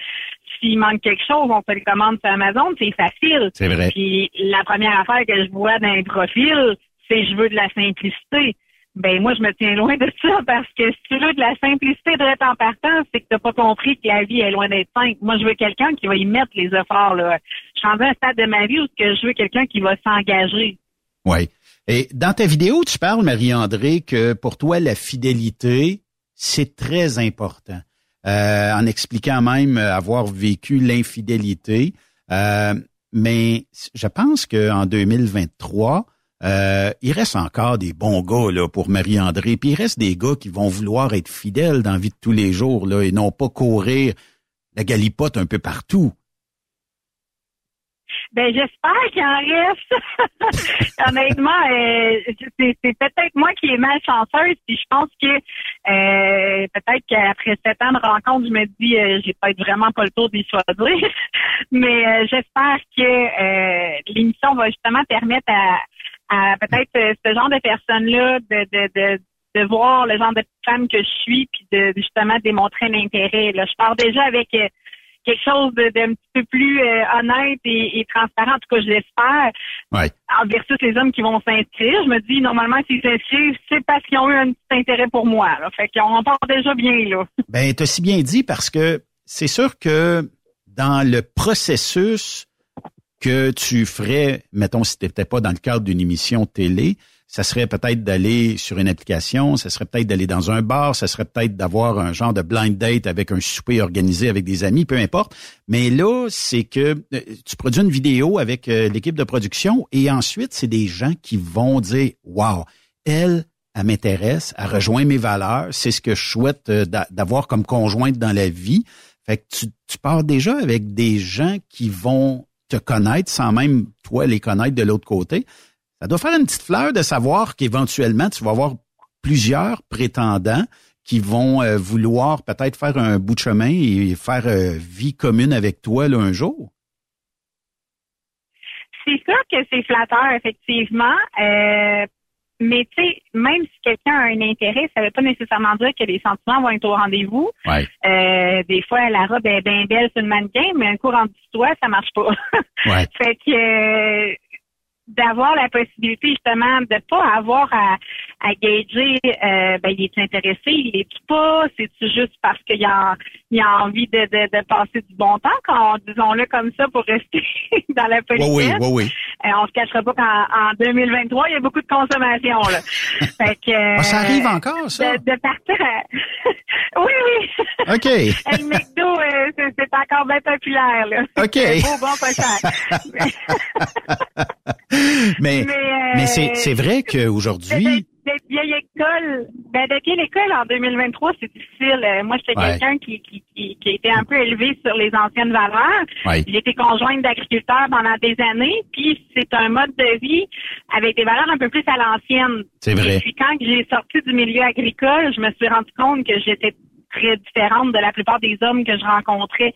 S'il manque quelque chose, on fait le commande sur Amazon, c'est facile. C'est vrai. Puis la première affaire que je vois dans un profil, c'est je veux de la simplicité. Ben moi, je me tiens loin de ça parce que si tu veux de la simplicité de en partant, c'est que t'as pas compris que la vie est loin d'être simple. Moi, je veux quelqu'un qui va y mettre les efforts. Là. Je suis à un stade de ma vie où je veux quelqu'un qui va s'engager. Oui. Et dans ta vidéo, tu parles, Marie-André, que pour toi, la fidélité, c'est très important. Euh, en expliquant même avoir vécu l'infidélité. Euh, mais je pense qu'en 2023, euh, il reste encore des bons gars là, pour Marie-André. Puis il reste des gars qui vont vouloir être fidèles dans la vie de tous les jours là, et non pas courir la galipote un peu partout. Ben j'espère qu'il en reste. *laughs* Honnêtement, euh, c'est peut-être moi qui est malchanceuse, puis je pense que euh, peut-être qu'après sept ans de rencontre, je me dis euh, j'ai pas vraiment pas le tour d'y choisir. *laughs* Mais euh, j'espère que euh, l'émission va justement permettre à, à peut-être euh, ce genre de personnes-là de, de, de de voir le genre de femme que je suis, puis de justement démontrer l'intérêt. Là, je pars déjà avec euh, quelque chose de- d'un petit peu plus euh, honnête et, et transparent, en tout cas, je l'espère, Ouais. en versus les hommes qui vont s'inscrire. Je me dis, normalement, s'ils s'inscrivent, c'est parce qu'ils ont eu un petit intérêt pour moi. Là. Fait qu'on part déjà bien, là. Ben, tu as si bien dit parce que c'est sûr que dans le processus que tu ferais, mettons, si tu n'étais pas dans le cadre d'une émission télé, ça serait peut-être d'aller sur une application, ça serait peut-être d'aller dans un bar, ça serait peut-être d'avoir un genre de blind date avec un souper organisé avec des amis, peu importe. Mais là, c'est que euh, tu produis une vidéo avec euh, l'équipe de production et ensuite, c'est des gens qui vont dire, wow, elle, elle m'intéresse, elle rejoint mes valeurs, c'est ce que je souhaite euh, d'a- d'avoir comme conjointe dans la vie. Fait que tu pars déjà avec des gens qui vont te connaître sans même toi les connaître de l'autre côté. Ça doit faire une petite fleur de savoir qu'éventuellement tu vas avoir plusieurs prétendants qui vont euh, vouloir peut-être faire un bout de chemin et faire euh, vie commune avec toi un jour. C'est sûr que c'est flatteur, effectivement. Euh, mais tu sais, même si quelqu'un a un intérêt, ça veut pas nécessairement dire que les sentiments vont être au rendez-vous. Ouais. Euh, des fois, la robe est bien belle sur le mannequin, mais un sur toi, ça marche pas. Ouais. *laughs* fait que euh, d'avoir la possibilité justement de pas avoir à, à gager euh, ben il est intéressé, il est pas, c'est juste parce qu'il a il a envie de, de, de passer du bon temps quand disons-le comme ça pour rester *laughs* dans la Oui, politique? oui, oui, oui. Euh, on se cachera pas qu'en en 2023, il y a beaucoup de consommation là. *laughs* fait que Ah, ça euh, arrive encore, ça? De, de partir à... *laughs* Oui, oui. OK. Le McDo, euh, c'est encore bien populaire là. OK. Beau, bon, pas cher. *laughs* Mais, Mais, euh, c'est, c'est vrai qu'aujourd'hui, D'être vieille école, ben d'être vieille école en 2023, c'est difficile. Euh, Moi, j'étais Ouais. quelqu'un qui, qui, qui, qui été un peu élevé sur les anciennes valeurs. Ouais. Été conjointe d'agriculteur pendant des années, puis c'est un mode de vie avec des valeurs un peu plus à l'ancienne. C'est vrai. Et puis quand j'ai sorti du milieu agricole, je me suis rendu compte que j'étais très différente de la plupart des hommes que je rencontrais.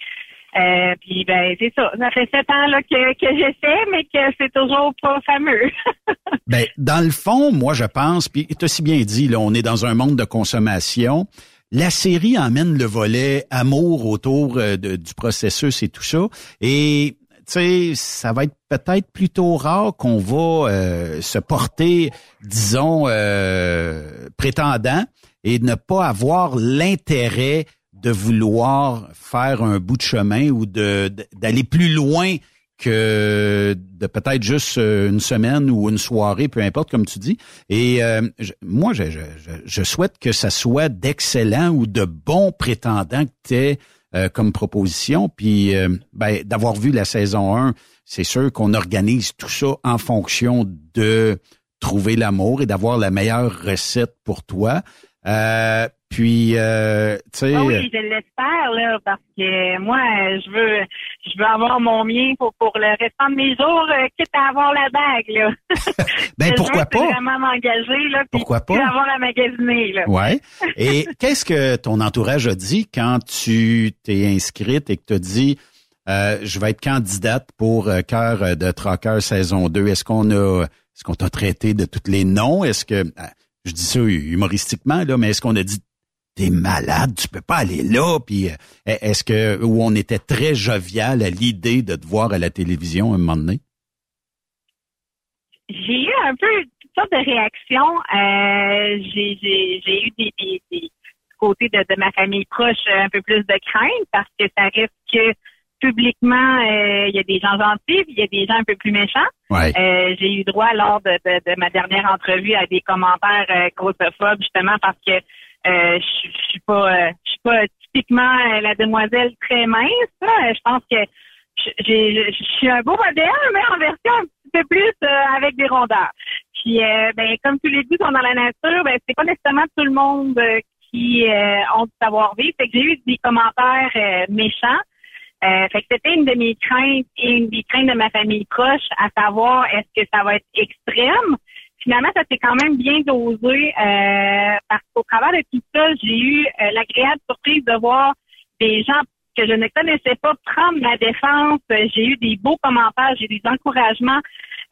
Euh, puis ben c'est ça. Ça fait sept ans là que, que j'essaie, mais que c'est toujours pas fameux. *laughs* ben, dans le fond, moi, je pense, puis tu as si bien dit, là, on est dans un monde de consommation. La série emmène le volet amour autour euh, de- du processus et tout ça. Et tu sais, ça va être peut-être plutôt rare qu'on va euh, se porter, disons, euh, prétendant et ne pas avoir l'intérêt de vouloir faire un bout de chemin ou de d'aller plus loin que de peut-être juste euh, une semaine ou une soirée, peu importe, comme tu dis. Et euh, je- moi, je, je, je- souhaite que ça soit d'excellents ou de bons prétendants que tu comme proposition. Puis, euh, ben, d'avoir vu la saison 1, c'est sûr qu'on organise tout ça en fonction de trouver l'amour et d'avoir la meilleure recette pour toi. Euh, puis, euh, tu sais... Ah oui, je l'espère, là, parce que moi, euh, je veux je veux avoir mon mien pour, pour le restant de mes jours, euh, quitte à avoir la bague, là. *laughs* Ben, Je pourquoi veux, pas? vraiment m'engager, là, puis Pourquoi pas? avoir à magasiner, là. Ouais. *laughs* Et qu'est-ce que ton entourage a dit quand tu t'es inscrite et que tu as dit euh, je vais être candidate pour euh, Cœur euh, de Trocker saison 2? Est-ce qu'on a est-ce qu'on t'a traité de tous les noms? Est-ce que je dis ça humoristiquement, là, mais est-ce qu'on a dit T'es malade, tu peux pas aller là, puis euh, est-ce que où on était très jovial à l'idée de te voir à la télévision un moment donné? J'ai eu un peu toutes sortes de réactions. Euh, j'ai, eu des, des, des du côté de, de ma famille proche un peu plus de crainte parce que ça reste que publiquement, euh, il y a des gens gentils, il y a des gens un peu plus méchants. Ouais. Euh, j'ai eu droit lors de, de, de ma dernière entrevue à des commentaires grossophobes, justement parce que euh, je je suis pas euh, je suis pas typiquement euh, la demoiselle très mince. là. Euh, Je pense que je- suis un beau modèle, mais en version un petit peu plus euh, avec des rondeurs. Puis euh, ben comme tous les goûts sont dans la nature, ben c'est pas nécessairement tout le monde euh, qui euh, ont du savoir-vivre. Fait que j'ai eu des commentaires euh, méchants. Euh, fait que c'était une de mes craintes et une des craintes de ma famille proche, à savoir est-ce que ça va être extrême? Finalement, ça s'est quand même bien dosé euh, parce qu'au travers de tout ça, j'ai eu euh, l'agréable surprise de voir des gens que je ne connaissais pas prendre ma défense. Euh, J'ai eu des beaux commentaires, j'ai eu des encouragements.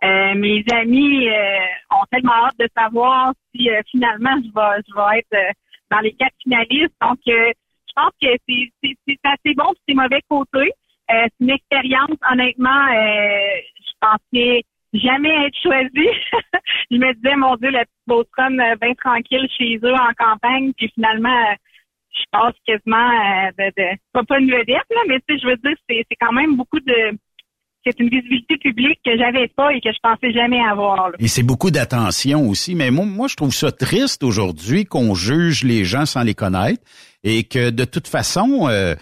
Euh, mes amis euh, ont tellement hâte de savoir si finalement je vais, je vais être dans les quatre finalistes. Donc, je pense que c'est assez bon c'est mauvais côté. C'est une expérience, honnêtement, je pensais jamais être choisie. *laughs* je me disais, mon Dieu, la petite Beautronne euh, bien tranquille chez eux en campagne, puis finalement, euh, je passe quasiment euh, de, de pas, pas une vedette, là, mais tu sais, je veux dire, c'est c'est quand même beaucoup de c'est une visibilité publique que j'avais pas et que je pensais jamais avoir. là. Et c'est beaucoup d'attention aussi. Mais moi, moi, je trouve ça triste aujourd'hui qu'on juge les gens sans les connaître et que de toute façon, euh,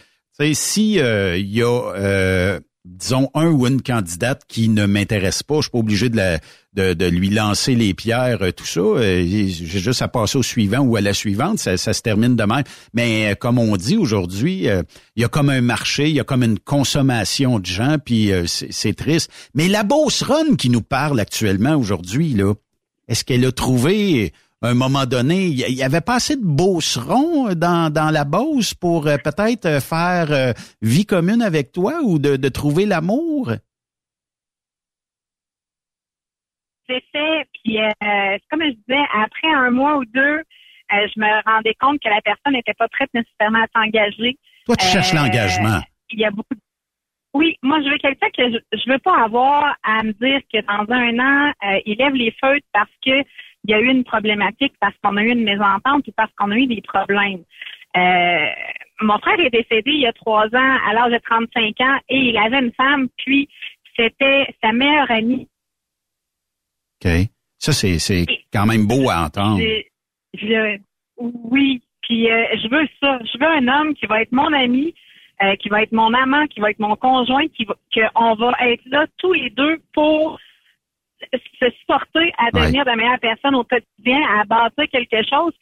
si il y a euh, disons, un ou une candidate qui ne m'intéresse pas, je suis pas obligé de, la, de, de lui lancer les pierres, euh, tout ça. Euh, J'ai juste à passer au suivant ou à la suivante, ça, ça se termine de même. Mais euh, comme on dit aujourd'hui, il y a comme un marché, il y a comme une consommation de gens, puis c'est c'est triste. Mais la Beauce Run qui nous parle actuellement aujourd'hui, là, est-ce qu'elle a trouvé à un moment donné, il y avait pas assez de beaucerons dans, dans la Beauce pour euh, peut-être euh, faire euh, vie commune avec toi ou de, de trouver l'amour? C'est fait, puis euh, comme je disais, après un mois ou deux, euh, je me rendais compte que la personne n'était pas prête nécessairement à s'engager. Toi, tu cherches Euh, l'engagement. Il y a beaucoup de... Oui, moi, je veux quelqu'un que je, je veux pas avoir à me dire que dans un an, euh, il lève les feutres parce que il y a eu une problématique, parce qu'on a eu une mésentente ou parce qu'on a eu des problèmes. Euh, mon frère est décédé il y a trois ans à l'âge de 35 ans et il avait une femme, puis c'était sa meilleure amie. OK. Ça, c'est, c'est quand même beau à entendre. Je- je- oui, puis euh, je veux ça. Je veux un homme qui va être mon ami, euh, qui va être mon amant, qui va être mon conjoint, qui va, qu'on va être là tous les deux pour se supporter à devenir de meilleures personnes au quotidien, à bâtir quelque chose.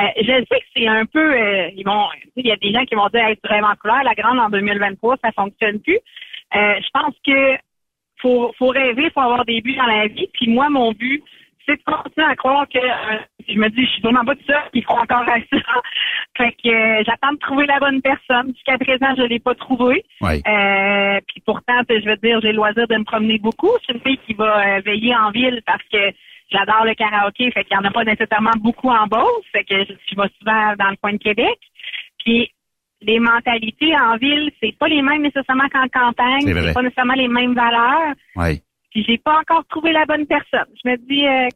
Euh, je sais que c'est un peu, euh, ils vont, il y a des gens qui vont dire, être vraiment couleur, la grande en 2023, ça fonctionne plus. Euh, je pense que faut, faut rêver, faut avoir des buts dans la vie. Puis moi, mon but, c'est de continuer à croire que euh, je me dis, je suis vraiment pas tout seul, il faut encore à ça. *laughs* Fait que euh, j'attends de trouver la bonne personne. Jusqu'à présent, je l'ai pas trouvé. Oui. Euh, puis pourtant, je veux dire, j'ai le loisir de me promener beaucoup. Je suis une fille qui va euh, veiller en ville parce que j'adore le karaoké, fait qu'il y en a pas nécessairement beaucoup en Beauce. Fait que je, je vais souvent dans le coin de Québec. Puis les mentalités en ville, c'est pas les mêmes nécessairement qu'en campagne. C'est. C'est pas nécessairement les mêmes valeurs. Oui. Puis j'ai pas encore trouvé la bonne personne. Je me dis, euh,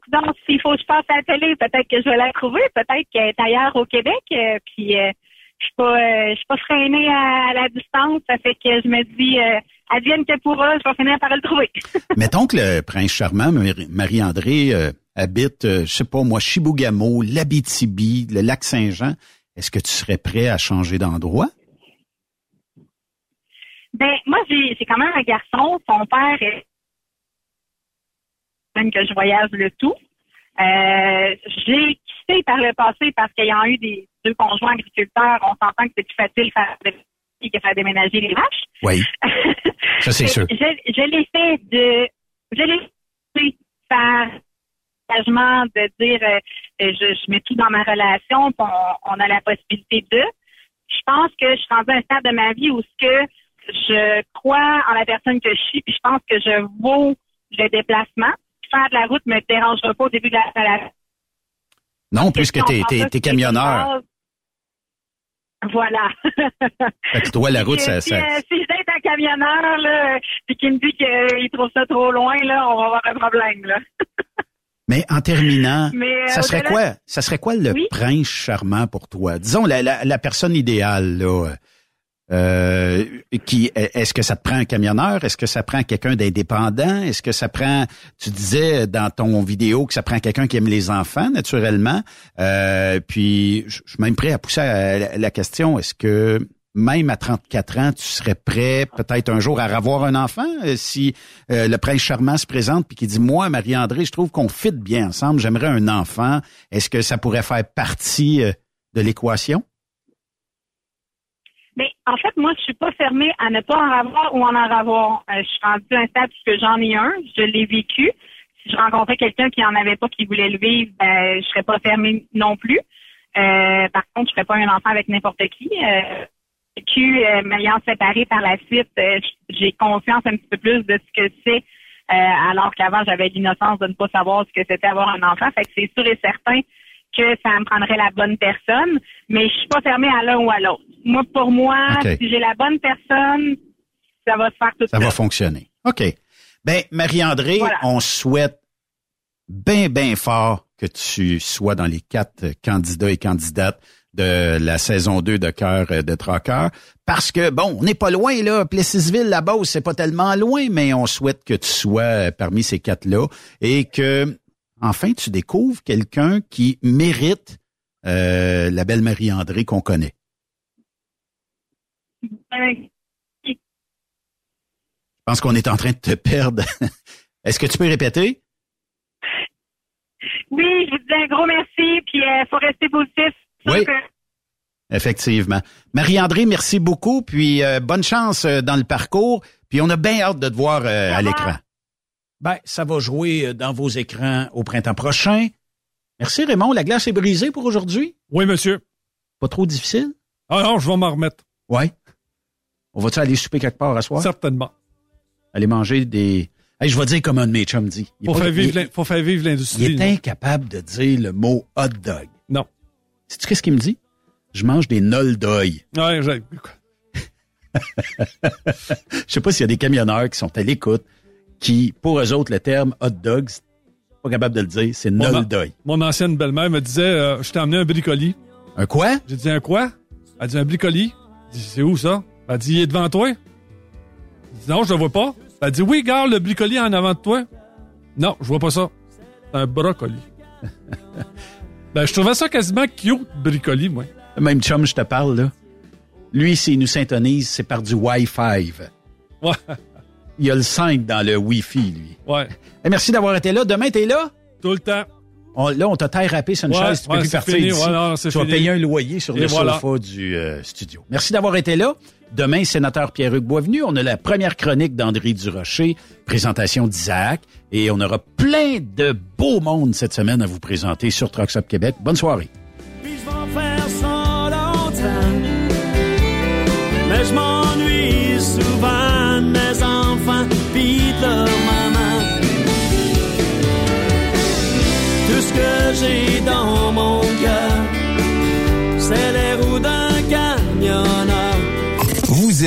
s'il faut que je passe à la télé, peut-être que je vais la trouver, peut-être qu'elle est ailleurs au Québec. euh, puis euh, je suis pas, euh, je suis pas freinée à, à la distance. Ça fait que je me dis, euh, advienne que pourra, je vais finir par le trouver. *laughs* Mettons que le prince charmant, Marie- Marie-André, euh, habite, je sais pas moi, Chibougamau, l'Abitibi, le lac Saint-Jean. Est-ce que tu serais prêt à changer d'endroit? Ben, moi, j'ai j'ai quand même un garçon. Son père est que je voyage le tout. Euh, j'ai quitté par le passé parce qu'ayant eu des deux conjoints agriculteurs, on s'entend que c'est plus facile de faire que faire déménager les vaches. Oui. *laughs* Ça, c'est sûr. Je, je l'ai fait de, je l'ai fait par engagement de dire, euh, euh, je, je mets tout dans ma relation, on, on a la possibilité de. Je pense que je suis rendue à un stade de ma vie où ce que je crois en la personne que je suis, puis je pense que je vaux le déplacement. Faire de la route me dérangera pas au début de la. Non, puisque t'es, t'es, t'es camionneur. Voilà. *laughs* Fait que toi, la route, Si, ça, si, ça- euh, si un camionneur, là, puis qu'il me dit qu'il trouve ça trop loin, là, on va avoir un problème, là. *laughs* Mais en terminant, Mais, euh, ça serait quoi? Ça serait quoi le Oui? prince charmant pour toi? Disons la, la, la personne idéale, là. Euh, qui est-ce que ça te prend un camionneur? Est-ce que ça prend quelqu'un d'indépendant? Est-ce que ça prend tu disais dans ton vidéo que ça prend quelqu'un qui aime les enfants, naturellement. Euh, puis je suis même prêt à pousser à la, question, est-ce que même à 34 ans, tu serais prêt peut-être un jour à avoir un enfant euh, si le prince charmant se présente puis qui dit moi Marie-André, je trouve qu'on fit bien ensemble, j'aimerais un enfant. Est-ce que ça pourrait faire partie de l'équation? En fait, moi, je suis pas fermée à ne pas en avoir ou en en avoir. Euh, je suis rendue stade puisque j'en ai un, je l'ai vécu. Si je rencontrais quelqu'un qui en avait pas, qui voulait le vivre, ben, je serais pas fermée non plus. Euh, par contre, je ferais pas un enfant avec n'importe qui. Euh, euh, m'ayant séparé par la suite, euh, j'ai conscience un petit peu plus de ce que c'est, alors qu'avant, j'avais l'innocence de ne pas savoir ce que c'était avoir un enfant. Fait que c'est sûr et certain que ça me prendrait la bonne personne, mais je suis pas fermée à l'un ou à l'autre. Moi, pour moi, si j'ai la bonne personne, ça va se faire tout Ça va fonctionner. OK. Ben, Marie-André, Voilà. on souhaite bien, bien fort que tu sois dans les quatre candidats et candidates de la saison 2 de Cœur euh, de Traqueur. Parce que, bon, on n'est pas loin, là. Plessisville, la base, c'est pas tellement loin, mais on souhaite que tu sois euh, parmi ces quatre-là et que, enfin, tu découvres quelqu'un qui mérite euh, la belle Marie-André qu'on connaît. Euh, pense qu'on est en train de te perdre. *laughs* Est-ce que tu peux répéter? Oui, je vous dis un gros merci, puis il faut rester positif. Oui. Effectivement. Marie-André, merci beaucoup, puis euh, bonne chance euh, dans le parcours, puis on a bien hâte de te voir euh, à l'écran. Ben, ça va jouer dans vos écrans au printemps prochain. Merci Raymond, la glace est brisée pour aujourd'hui? Oui, monsieur. Pas trop difficile? Ah non, je vais m'en remettre. Ouais. On va-tu aller souper quelque part à soir? Certainement. Aller manger des... Hey, je vais dire comme un de mes chums dit. Il faut, faire vivre faut faire vivre l'industrie. Il est incapable de dire le mot hot dog. Non. Sais-tu qu'est-ce qu'il me dit? Je mange des nol d'oeil. Ouais, j'ai... *laughs* Je sais pas s'il y a des camionneurs qui sont à l'écoute, qui, pour eux autres, le terme hot dog, pas capable de le dire, c'est nol d'oeil. mon ancienne belle-mère me disait, euh, je t'ai emmené un bricoli. Un quoi? J'ai dit, un quoi? Elle dit, un bricoli. J'ai dit, c'est où ça? Elle dit, il est devant toi. J'ai dit, non, je le vois pas. Elle dit, oui, garde le bricoli en avant de toi. Non, je vois pas ça. C'est un brocoli. *laughs* ben, je trouvais ça quasiment cute, bricoli, moi. Le même chum, je te parle, là. Lui, s'il nous syntonise, c'est par du Wi-Fi. Ouais. Il y a le 5 dans le Wi-Fi, lui. Ouais. *laughs* Eh, merci d'avoir été là. Demain, t'es là? Tout le temps. On- là, on t'a taille râpé sur une Ouais, chaise, tu peux ouais, plus partir fini, d'ici. ouais, non, tu vas fini. payer un loyer sur Et le voilà. sofa du euh, studio. Merci d'avoir été là. Demain, sénateur Pierre-Hugues Boisvenu, on a la première chronique d'André Durocher, présentation d'Isaac, et on aura plein de beaux mondes cette semaine à vous présenter sur Trucks Up Québec. Bonne soirée. Ce que j'ai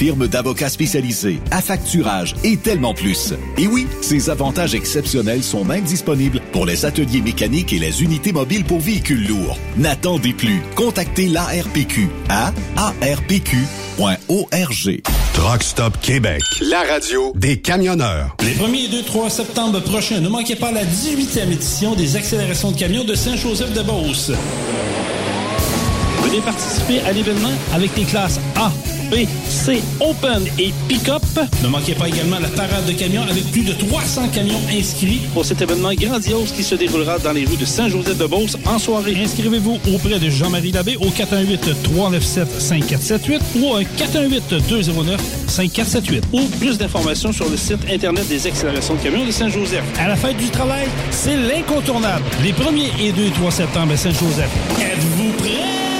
firme d'avocats spécialisés, affacturage et tellement plus. Et oui, ces avantages exceptionnels sont même disponibles pour les ateliers mécaniques et les unités mobiles pour véhicules lourds. N'attendez plus. Contactez l'ARPQ à arpq.org. Truck Stop Québec. La radio des camionneurs. Les 1er et 2, 3 septembre prochains, ne manquez pas la 18e édition des accélérations de camions de Saint-Joseph-de-Beauce. Venez participer à l'événement avec les classes A, B, C, Open et Pick-up. Ne manquez pas également la parade de camions avec plus de 300 camions inscrits pour cet événement grandiose qui se déroulera dans les rues de Saint-Joseph-de-Beauce en soirée. Inscrivez-vous auprès de Jean-Marie Labbé au 418-397-5478 ou un 418-209-5478 ou plus d'informations sur le site Internet des accélérations de camions de Saint-Joseph. À la fête du travail, c'est l'incontournable. Les 1er et 2 et 3 septembre à Saint-Joseph. Êtes-vous prêts?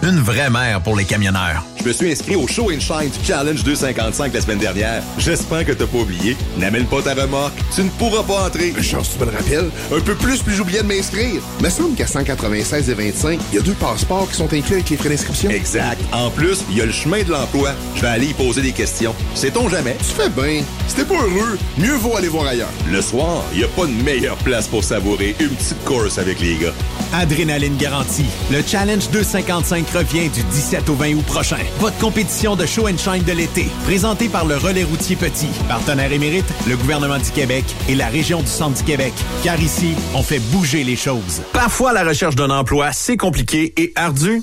Une vraie mère pour les camionneurs. Je me suis inscrit au Show and Shine du Challenge 255 la semaine dernière. J'espère que t'as pas oublié. N'amène pas ta remorque. Tu ne pourras pas entrer. Chance, tu me le rappelles? Un peu plus, puis j'oubliais de m'inscrire. Me semble qu'à 196 et 25, il y a deux passeports qui sont inclus avec les frais d'inscription. Exact. En plus, il y a le chemin de l'emploi. Je vais aller y poser des questions. Sait-on jamais? Tu fais bien. Si t'es pas heureux, mieux vaut aller voir ailleurs. Le soir, il n'y a pas de meilleure place pour savourer une petite course avec les gars. Adrénaline Garantie. Le Challenge 255 revient du 17 au 20 août prochain. Votre compétition de show and shine de l'été, présentée par le Relais routier Petit, partenaire émérite, le gouvernement du Québec et la région du Centre du Québec. Car ici, on fait bouger les choses. Parfois, la recherche d'un emploi, c'est compliqué et ardu.